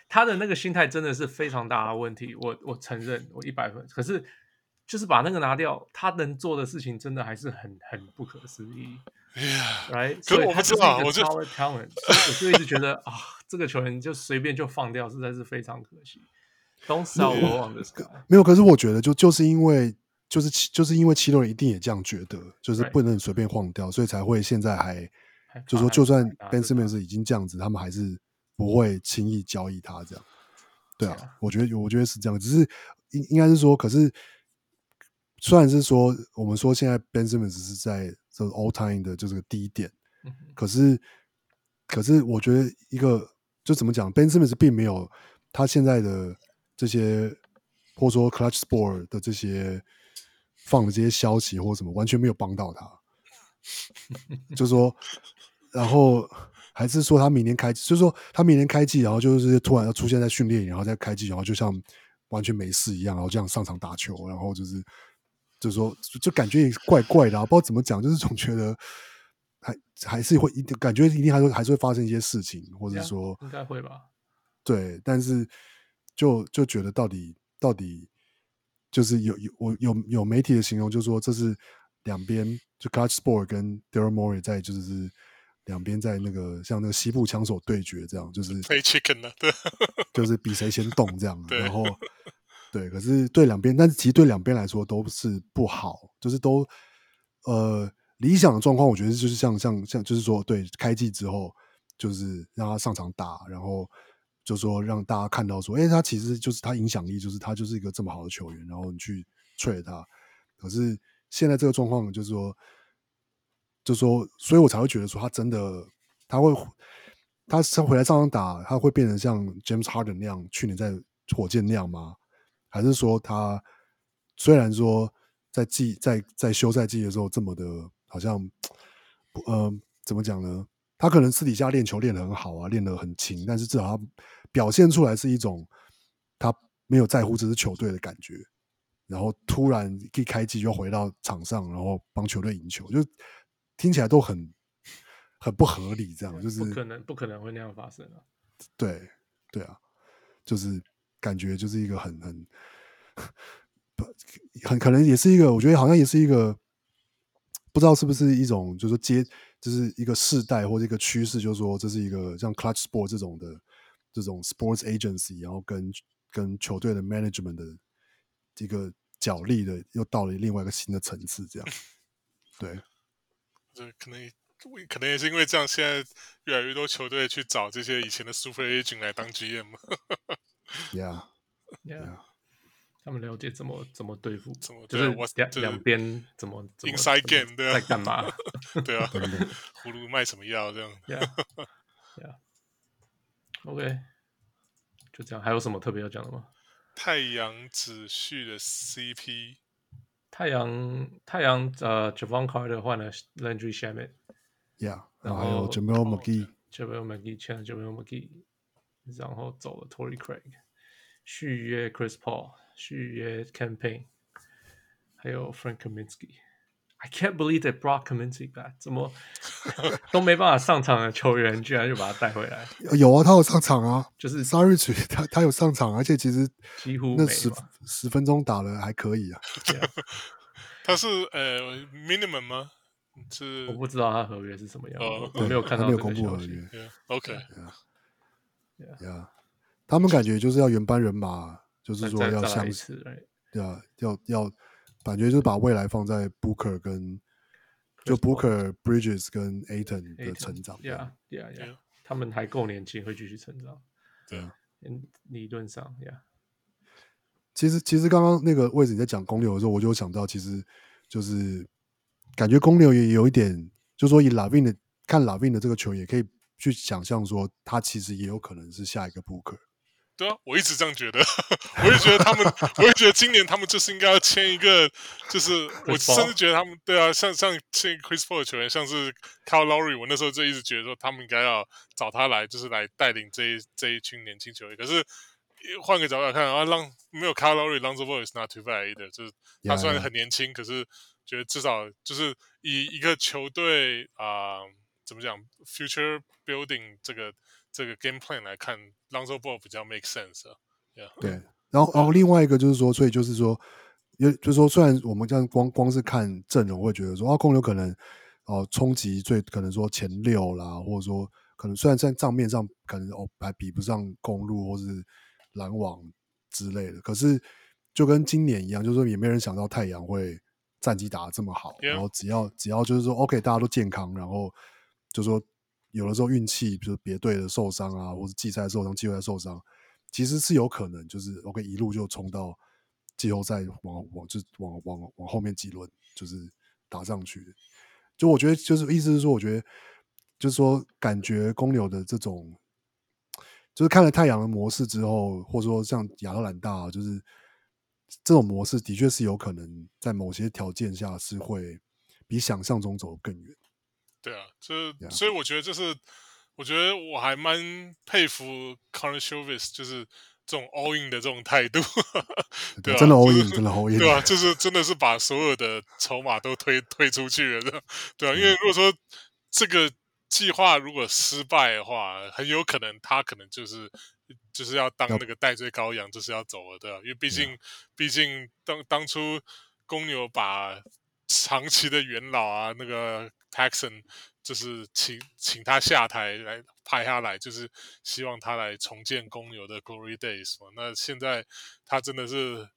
他的那个心态真的是非常大的问题，我我承认我一百分，可是就是把那个拿掉，他能做的事情真的还是很很不可思议。哎呀，right，所以他就是一个 power talent，我就一直觉得啊，这个球员就随便就放掉，实在是非常可惜。Don't sell low on this guy。没有，可是我觉得就就是因为就是就是因为七六人一定也这样觉得，就是不能随便晃掉，所以才会现在还就是说，就算 Ben Simmons 已经这样子，他们还是不会轻易交易他这样。对啊，我觉得我觉得是这样，只是应应该是说，可是虽然是说我们说现在 Ben Simmons 是在这个 all time 的就是个低点，可是可是我觉得一个就怎么讲，Ben Simmons 并没有他现在的。这些或者说 Clutch Sport 的这些放的这些消息或什么，完全没有帮到他。就是说，然后还是说他明年开季，就是说他明年开季，然后就是突然要出现在训练营，然后再开季，然后就像完全没事一样，然后这样上场打球，然后就是就是说，就感觉也怪怪的啊，不知道怎么讲，就是总觉得还还是会一定感觉一定还是还是会发生一些事情，或者说应该会吧？对，但是。就就觉得到底到底就是有有我有有媒体的形容，就是说这是两边就 Clutch Sport 跟 Daryl Morey 在就是两边在那个像那个西部枪手对决这样，就是 Play Chicken 的，对，就是比谁先动这样。然后 对，可是对两边，但是其实对两边来说都是不好，就是都呃理想的状况，我觉得就是像像像就是说对开季之后就是让他上场打，然后。就说让大家看到说，哎，他其实就是他影响力，就是他就是一个这么好的球员，然后你去 trade 他。可是现在这个状况，就是说，就是说，所以我才会觉得说，他真的他会，他他回来上场打，他会变成像 James Harden 那样，去年在火箭那样吗？还是说他虽然说在季在在休赛季的时候这么的，好像，嗯、呃，怎么讲呢？他可能私底下练球练得很好啊，练得很勤，但是至少他表现出来是一种他没有在乎这支球队的感觉，然后突然一开机就回到场上，然后帮球队赢球，就听起来都很很不合理，这样就是不可能不可能会那样发生啊！对对啊，就是感觉就是一个很很很可能也是一个，我觉得好像也是一个，不知道是不是一种，就是说接，就是一个世代或者一个趋势，就是说这是一个像 Clutch Sport 这种的这种 Sports Agency，然后跟跟球队的 Management 的一个角力的，又到了另外一个新的层次，这样。对，这可能可能也是因为这样，现在越来越多球队去找这些以前的 Super Agent 来当 GM。Yeah，Yeah。他们了解怎么怎么对付，怎么就是我两两边怎么 inside game 对啊，在干嘛？对啊，葫芦卖什么药这样？Yeah，Yeah，OK，就这样。还有什么特别要讲的吗？太阳子旭的 CP，太阳太阳呃 Javon Carter 换了 Landry Shamet，Yeah，然后还有 Jamal McGee，Jamal McGee 签了 Jamal McGee，然后走了 Torrey Craig，续约 Chris Paul。续约 Cam Payne，还有 Frank Kaminsky。I can't believe they brought Kaminsky back。怎么 都没办法上场的球员，居然就把他带回来？有啊，他有上场啊，就是 Saric 他他有上场，而且其实几乎那十十分钟打了还可以啊。他是呃 minimum 吗？是我不知道他合约是什么样，哦、我没有看到没有公布合约。OK，呀呀，他们感觉就是要原班人马。就是说要像，对啊，要要感觉就是把未来放在 Booker 跟就 Booker Bridges 跟 Ayton 的成长，Yeah Yeah Yeah，他们还够年轻，会继续成长。对啊，理论上，Yeah。其实其实刚刚那个位置你在讲公牛的时候，我就想到，其实就是感觉公牛也有一点，就是说以 LaVine 的看 LaVine 的这个球，也可以去想象说，他其实也有可能是下一个 Booker。对啊，我一直这样觉得，我也觉得他们，我也觉得今年他们就是应该要签一个，就是我甚至觉得他们，对啊，像像签 Chris Paul 的球员，像是 Kyle Lowry，我那时候就一直觉得说他们应该要找他来，就是来带领这一这一群年轻球员。可是换个角度来看啊，让没有 Kyle Lowry，Lonzo Ball is not too bad 的，就是他虽然很年轻，可是觉得至少就是以一个球队啊、呃，怎么讲，future building 这个。这个 game plan 来看，Lonzo Ball 比较 make sense 啊。Yeah. 对，然后然后另外一个就是说，所以就是说，因为就是说，虽然我们这样光光是看阵容，会觉得说，啊，公牛可能哦冲击最可能说前六啦，或者说可能虽然在账面上可能哦还比不上公路或是篮网之类的，可是就跟今年一样，就是说也没人想到太阳会战绩打得这么好.然后只要只要就是说 OK 大家都健康，然后就说。有的时候运气，比如别队的受伤啊，或者季赛受伤、季后赛受伤，其实是有可能，就是 OK 一路就冲到季后赛，往往就往往往后面几轮就是打上去。就我觉得，就是意思是说，我觉得就是说，感觉公牛的这种，就是看了太阳的模式之后，或者说像亚特兰大，就是这种模式的确是有可能在某些条件下是会比想象中走得更远。对啊，就是所以我觉得就是，我觉得我还蛮佩服 Karnisovas 就是这种 all in 的这种态度，对啊，真的 all in，就是、真的 all in，对啊，就是真的是把所有的筹码都推推出去了，对啊，因为如果说这个计划如果失败的话，很有可能他可能就是就是要当那个戴罪羔羊，就是要走了，对啊，因为毕竟毕竟当当初公牛把长期的元老啊那个。Paxson 就是请请他下台来派他来，就是希望他来重建公牛的 Glory Days 嘛。那现在他真的是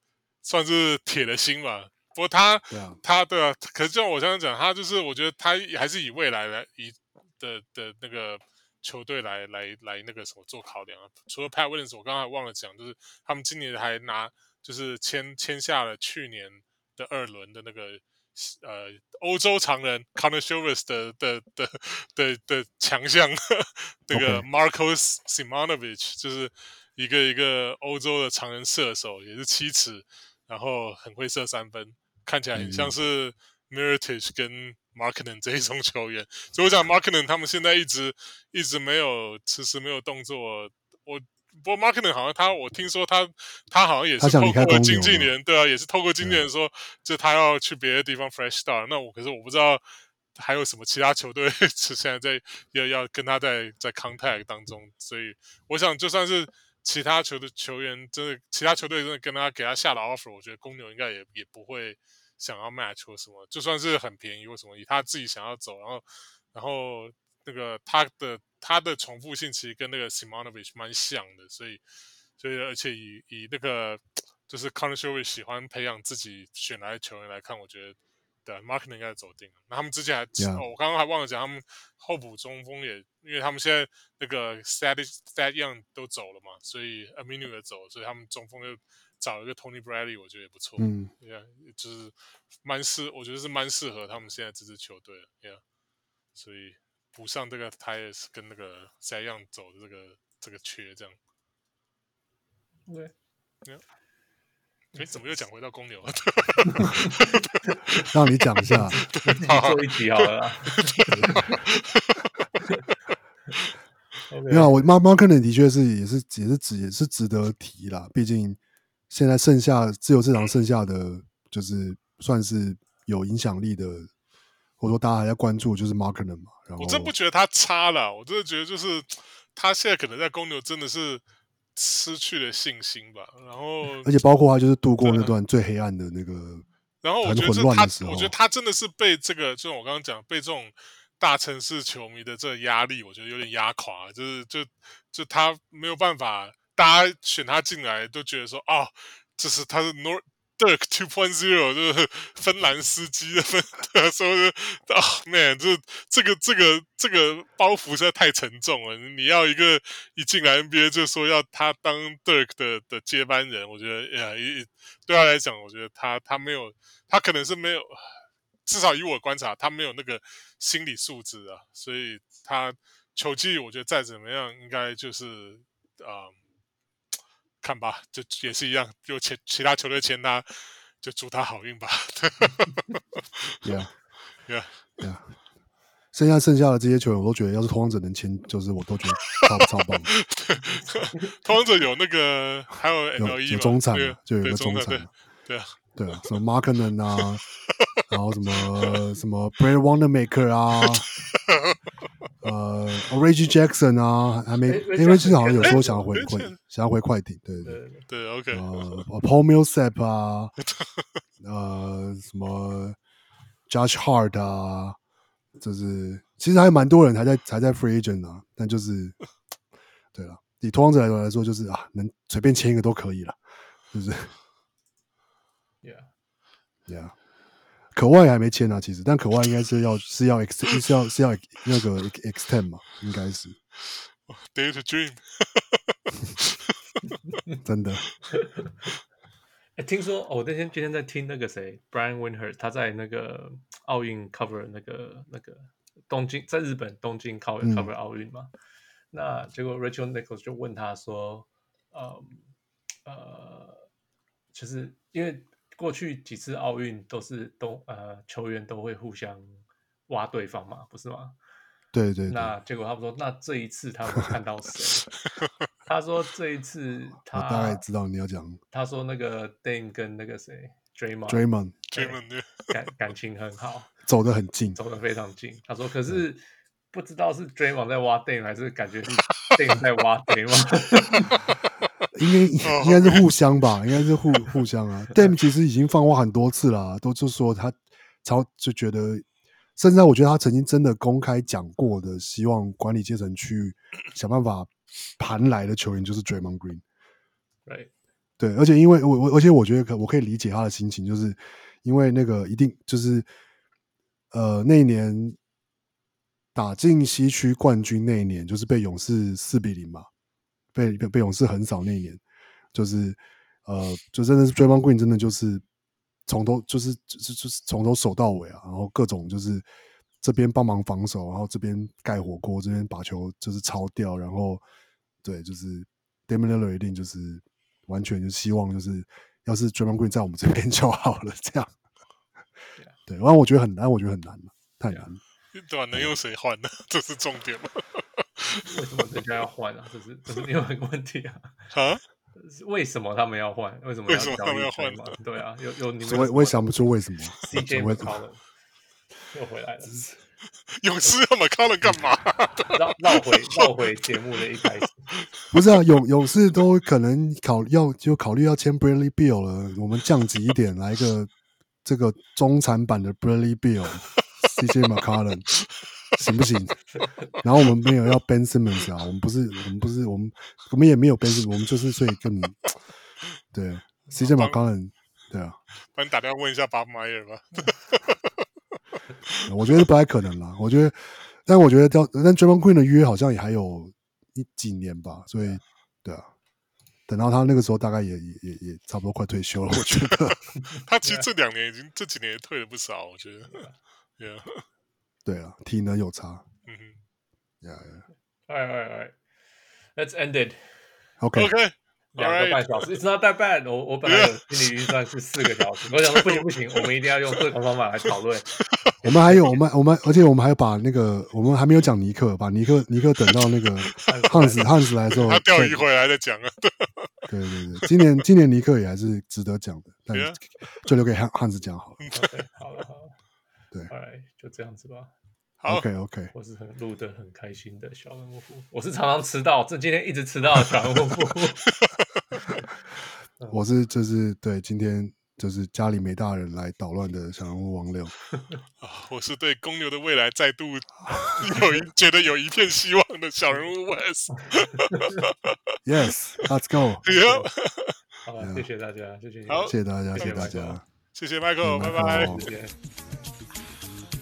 算是铁了心嘛。不过他.他对啊，可是就像我刚刚讲，他就是我觉得他还是以未来来以的的那个球队来来来那个什么做考量啊。除了 Pat Williams，我刚才忘了讲，就是他们今年还拿就是签签下了去年的二轮的那个。呃，欧洲常人 Karnisovas 的的的的的强项，这个 Marcos Simonovic 就是一个一个欧洲的常人射手，也是七尺，然后很会射三分，看起来很像是 m i r i t a g e 跟 Markkanen 这一种球员。所以我讲 Markkanen 他们现在一直一直没有迟迟没有动作，我。不过 Markkanen 好像他，我听说他他好像也是透过经纪人，对啊，也是透过经纪人说，就他要去别的地方 fresh start。那我可是我不知道还有什么其他球队 是现在在要要跟他在在 contact 当中，所以我想就算是其他球的球员真的，其他球队真的跟他给他下了 offer，我觉得公牛应该也也不会想要 match 或什么，就算是很便宜或什么，以他自己想要走，然后然后那个他的他的重复性其实跟那个 Simonovic 蛮像的，所以所以而且以以那个就是 Karnisovas 喜欢培养自己选来的球员来看，我觉得。对，Markkanen 应该走定了。那他们之前还.哦、我刚刚还忘了讲，他们候补中锋也，因为他们现在那个 Thad Thad Young 都走了嘛，所以 Aminu 也走了，所以他们中锋又找了一个 Tony Bradley，我觉得也不错。嗯，Yeah，就是蛮适，我觉得是蛮适合他们现在这支球队的。Yeah，所以补上这个 Tyus 跟那个 Thad Young 走的这个这个缺，这样。对，Yeah。哎，怎么又讲回到公牛了？让你讲一下，做一集好了。没有，我 Markkanen 的确是也是也是值也是值得提啦。毕竟现在剩下自由市场剩下的就是算是有影响力的，或者说大家还在关注就是 Markkanen 嘛。然后我真不觉得他差了，我真的觉得就是他现在可能在公牛真的是。失去了信心吧，然后 而且包括他就是度过那段最黑暗的那个，然后我觉得他，我觉得他真的是被这个，就像我刚刚讲，被这种大城市球迷的这个压力，我觉得有点压垮，就是就就他没有办法，大家选他进来都觉得说，哦，这是他是 North。Dirk 2.0就是芬兰斯基的分，说是啊，man，这这个这个这个包袱实在太沉重了。你要一个一进来 NBA 就说要他当 Dirk 的的接班人，我觉得呀，一对他来讲，我觉得他他没有，他可能是没有，至少以我观察，他没有那个心理素质啊。所以他球技，我觉得再怎么样，应该就是啊。看吧，就也是一样，就其其他球队签他，就祝他好运吧。Yeah，Yeah，Yeah。剩下剩下的这些球员，我都觉得，要是拓荒者能签，就是我都觉得超超棒。拓荒者有那个，还有 MLE 有中产，就有个中产，对啊，对啊，什么 Markkanen 啊，然后什么什么 Brad Wanamaker 啊。呃，Reggie Jackson 啊，还没，因为之前好像有说想要回回，想要回快艇，对对对，OK。呃，Paul Millsap 啊，呃，什么 Josh Hart 啊，就是其实还有蛮多人还在还在 Free Agent 啊，但就是对了，以拓荒者来说来说，就是啊，能随便签一个都可以了，就是，Yeah，Yeah。可外还没签啊，其实，但可外应该是要 是要 X 是要是要那个 extend 嘛，应该是。Dare to dream，真的。哎，听说我那天今天在听那个谁，Brian Windhorst，他在那个奥运 cover 那个那个东京，在日本东京 cover cover 奥运嘛。嗯、那结果 Rachel Nichols 就问他说，呃呃，就是因为。过去几次奥运都是都呃球员都会互相挖对方嘛，不是吗？对对，对。那结果他们说，那这一次他们看到谁？他说这一次他 我大概知道你要讲。他说那个 Dame 跟那个谁 Draymond，Draymond，感感情很好，走得很近，走得非常近。他说，可是不知道是 Draymond 在挖 Dame 还是感觉是 Dame 在挖 Draymond。应该 应该是互相吧，应该是互互相啊。Dame 其实已经放话很多次了，都就说他超就觉得，甚至我觉得他曾经真的公开讲过的，希望管理阶层去想办法盘来的球员就是 Draymond Green。对对，而且因为我我而且我觉得可我可以理解他的心情，就是因为那个一定就是呃那一年打进西区冠军那一年，就是被勇士四比零嘛。被被被勇士横扫那一年，就是呃，就真的是 Draymond Green 真的就是从头就是就是就是从头守到尾啊，然后各种就是这边帮忙防守，然后这边盖火锅，这边把球就是抄掉，然后对，就是 Damian Lillard 一定就是完全就希望就是要是 Draymond Green 在我们这边 就好了，这样。对，然后我觉得很难，我觉得很难，太难了。对啊？能用谁换呢？这是重点吗？为什么人家要换啊？这是这是另外一个问题啊！啊？为什么他们要换？为什么为什么他们要换？对啊，有有你们我我也想不出为什么。CJ McCollum 又回来了。勇士要 McCollum 干嘛？绕绕回绕回节目的一开始，不是啊，勇勇士都可能考要就考虑要签 Bradley Bill 了，我们降级一点，来一个这个中产版的 Bradley Bill，C J. McCollum 行不行？然后我们没有要 Ben Simmons 啊，我们不是我们不是我们我们也没有 Ben Simmons，我们就是所以更对 CJ McCollum 对啊，帮你打电话问一下 Bob Meyer 吧。我觉得不太可能啦，我觉得，但我觉得掉，但 Draymond Green 的约好像也还有一几年吧，所以，对啊，等到他那个时候，大概也也也也差不多快退休了。我觉得 他其实这两年已经这几年也退了不少，我觉得，Yeah，对啊，体能有差，嗯哼，Yeah yeah，哎哎哎，Let's end it，OK OK。两个半小时，It's not that bad。我我本来有心理预算是四个小时，我想说不行不行，我们一定要用各种方法来讨论。我们还有我们我们，而且我们还把那个我们还没有讲尼克，把尼克尼克等到那个汉斯汉斯来的时候，他钓鱼回来再讲啊。对对对，今年今年尼克也还是值得讲的，但就留给汉汉子讲好了。好了好了，对，哎，就这样子吧。OK OK，我是很录的很开心的小人物，我是常常迟到，这今天一直迟到的小人物。我是就是对今天就是家里没大人来捣乱的小人物王六。我是对公牛的未来再度有一 觉得有一片希望的小人物 Wes。Yes，Let's go。好，谢谢大家，谢谢，好谢谢大家，谢谢大家，谢谢 Michael，拜拜。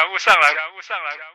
强物上来，强物上来。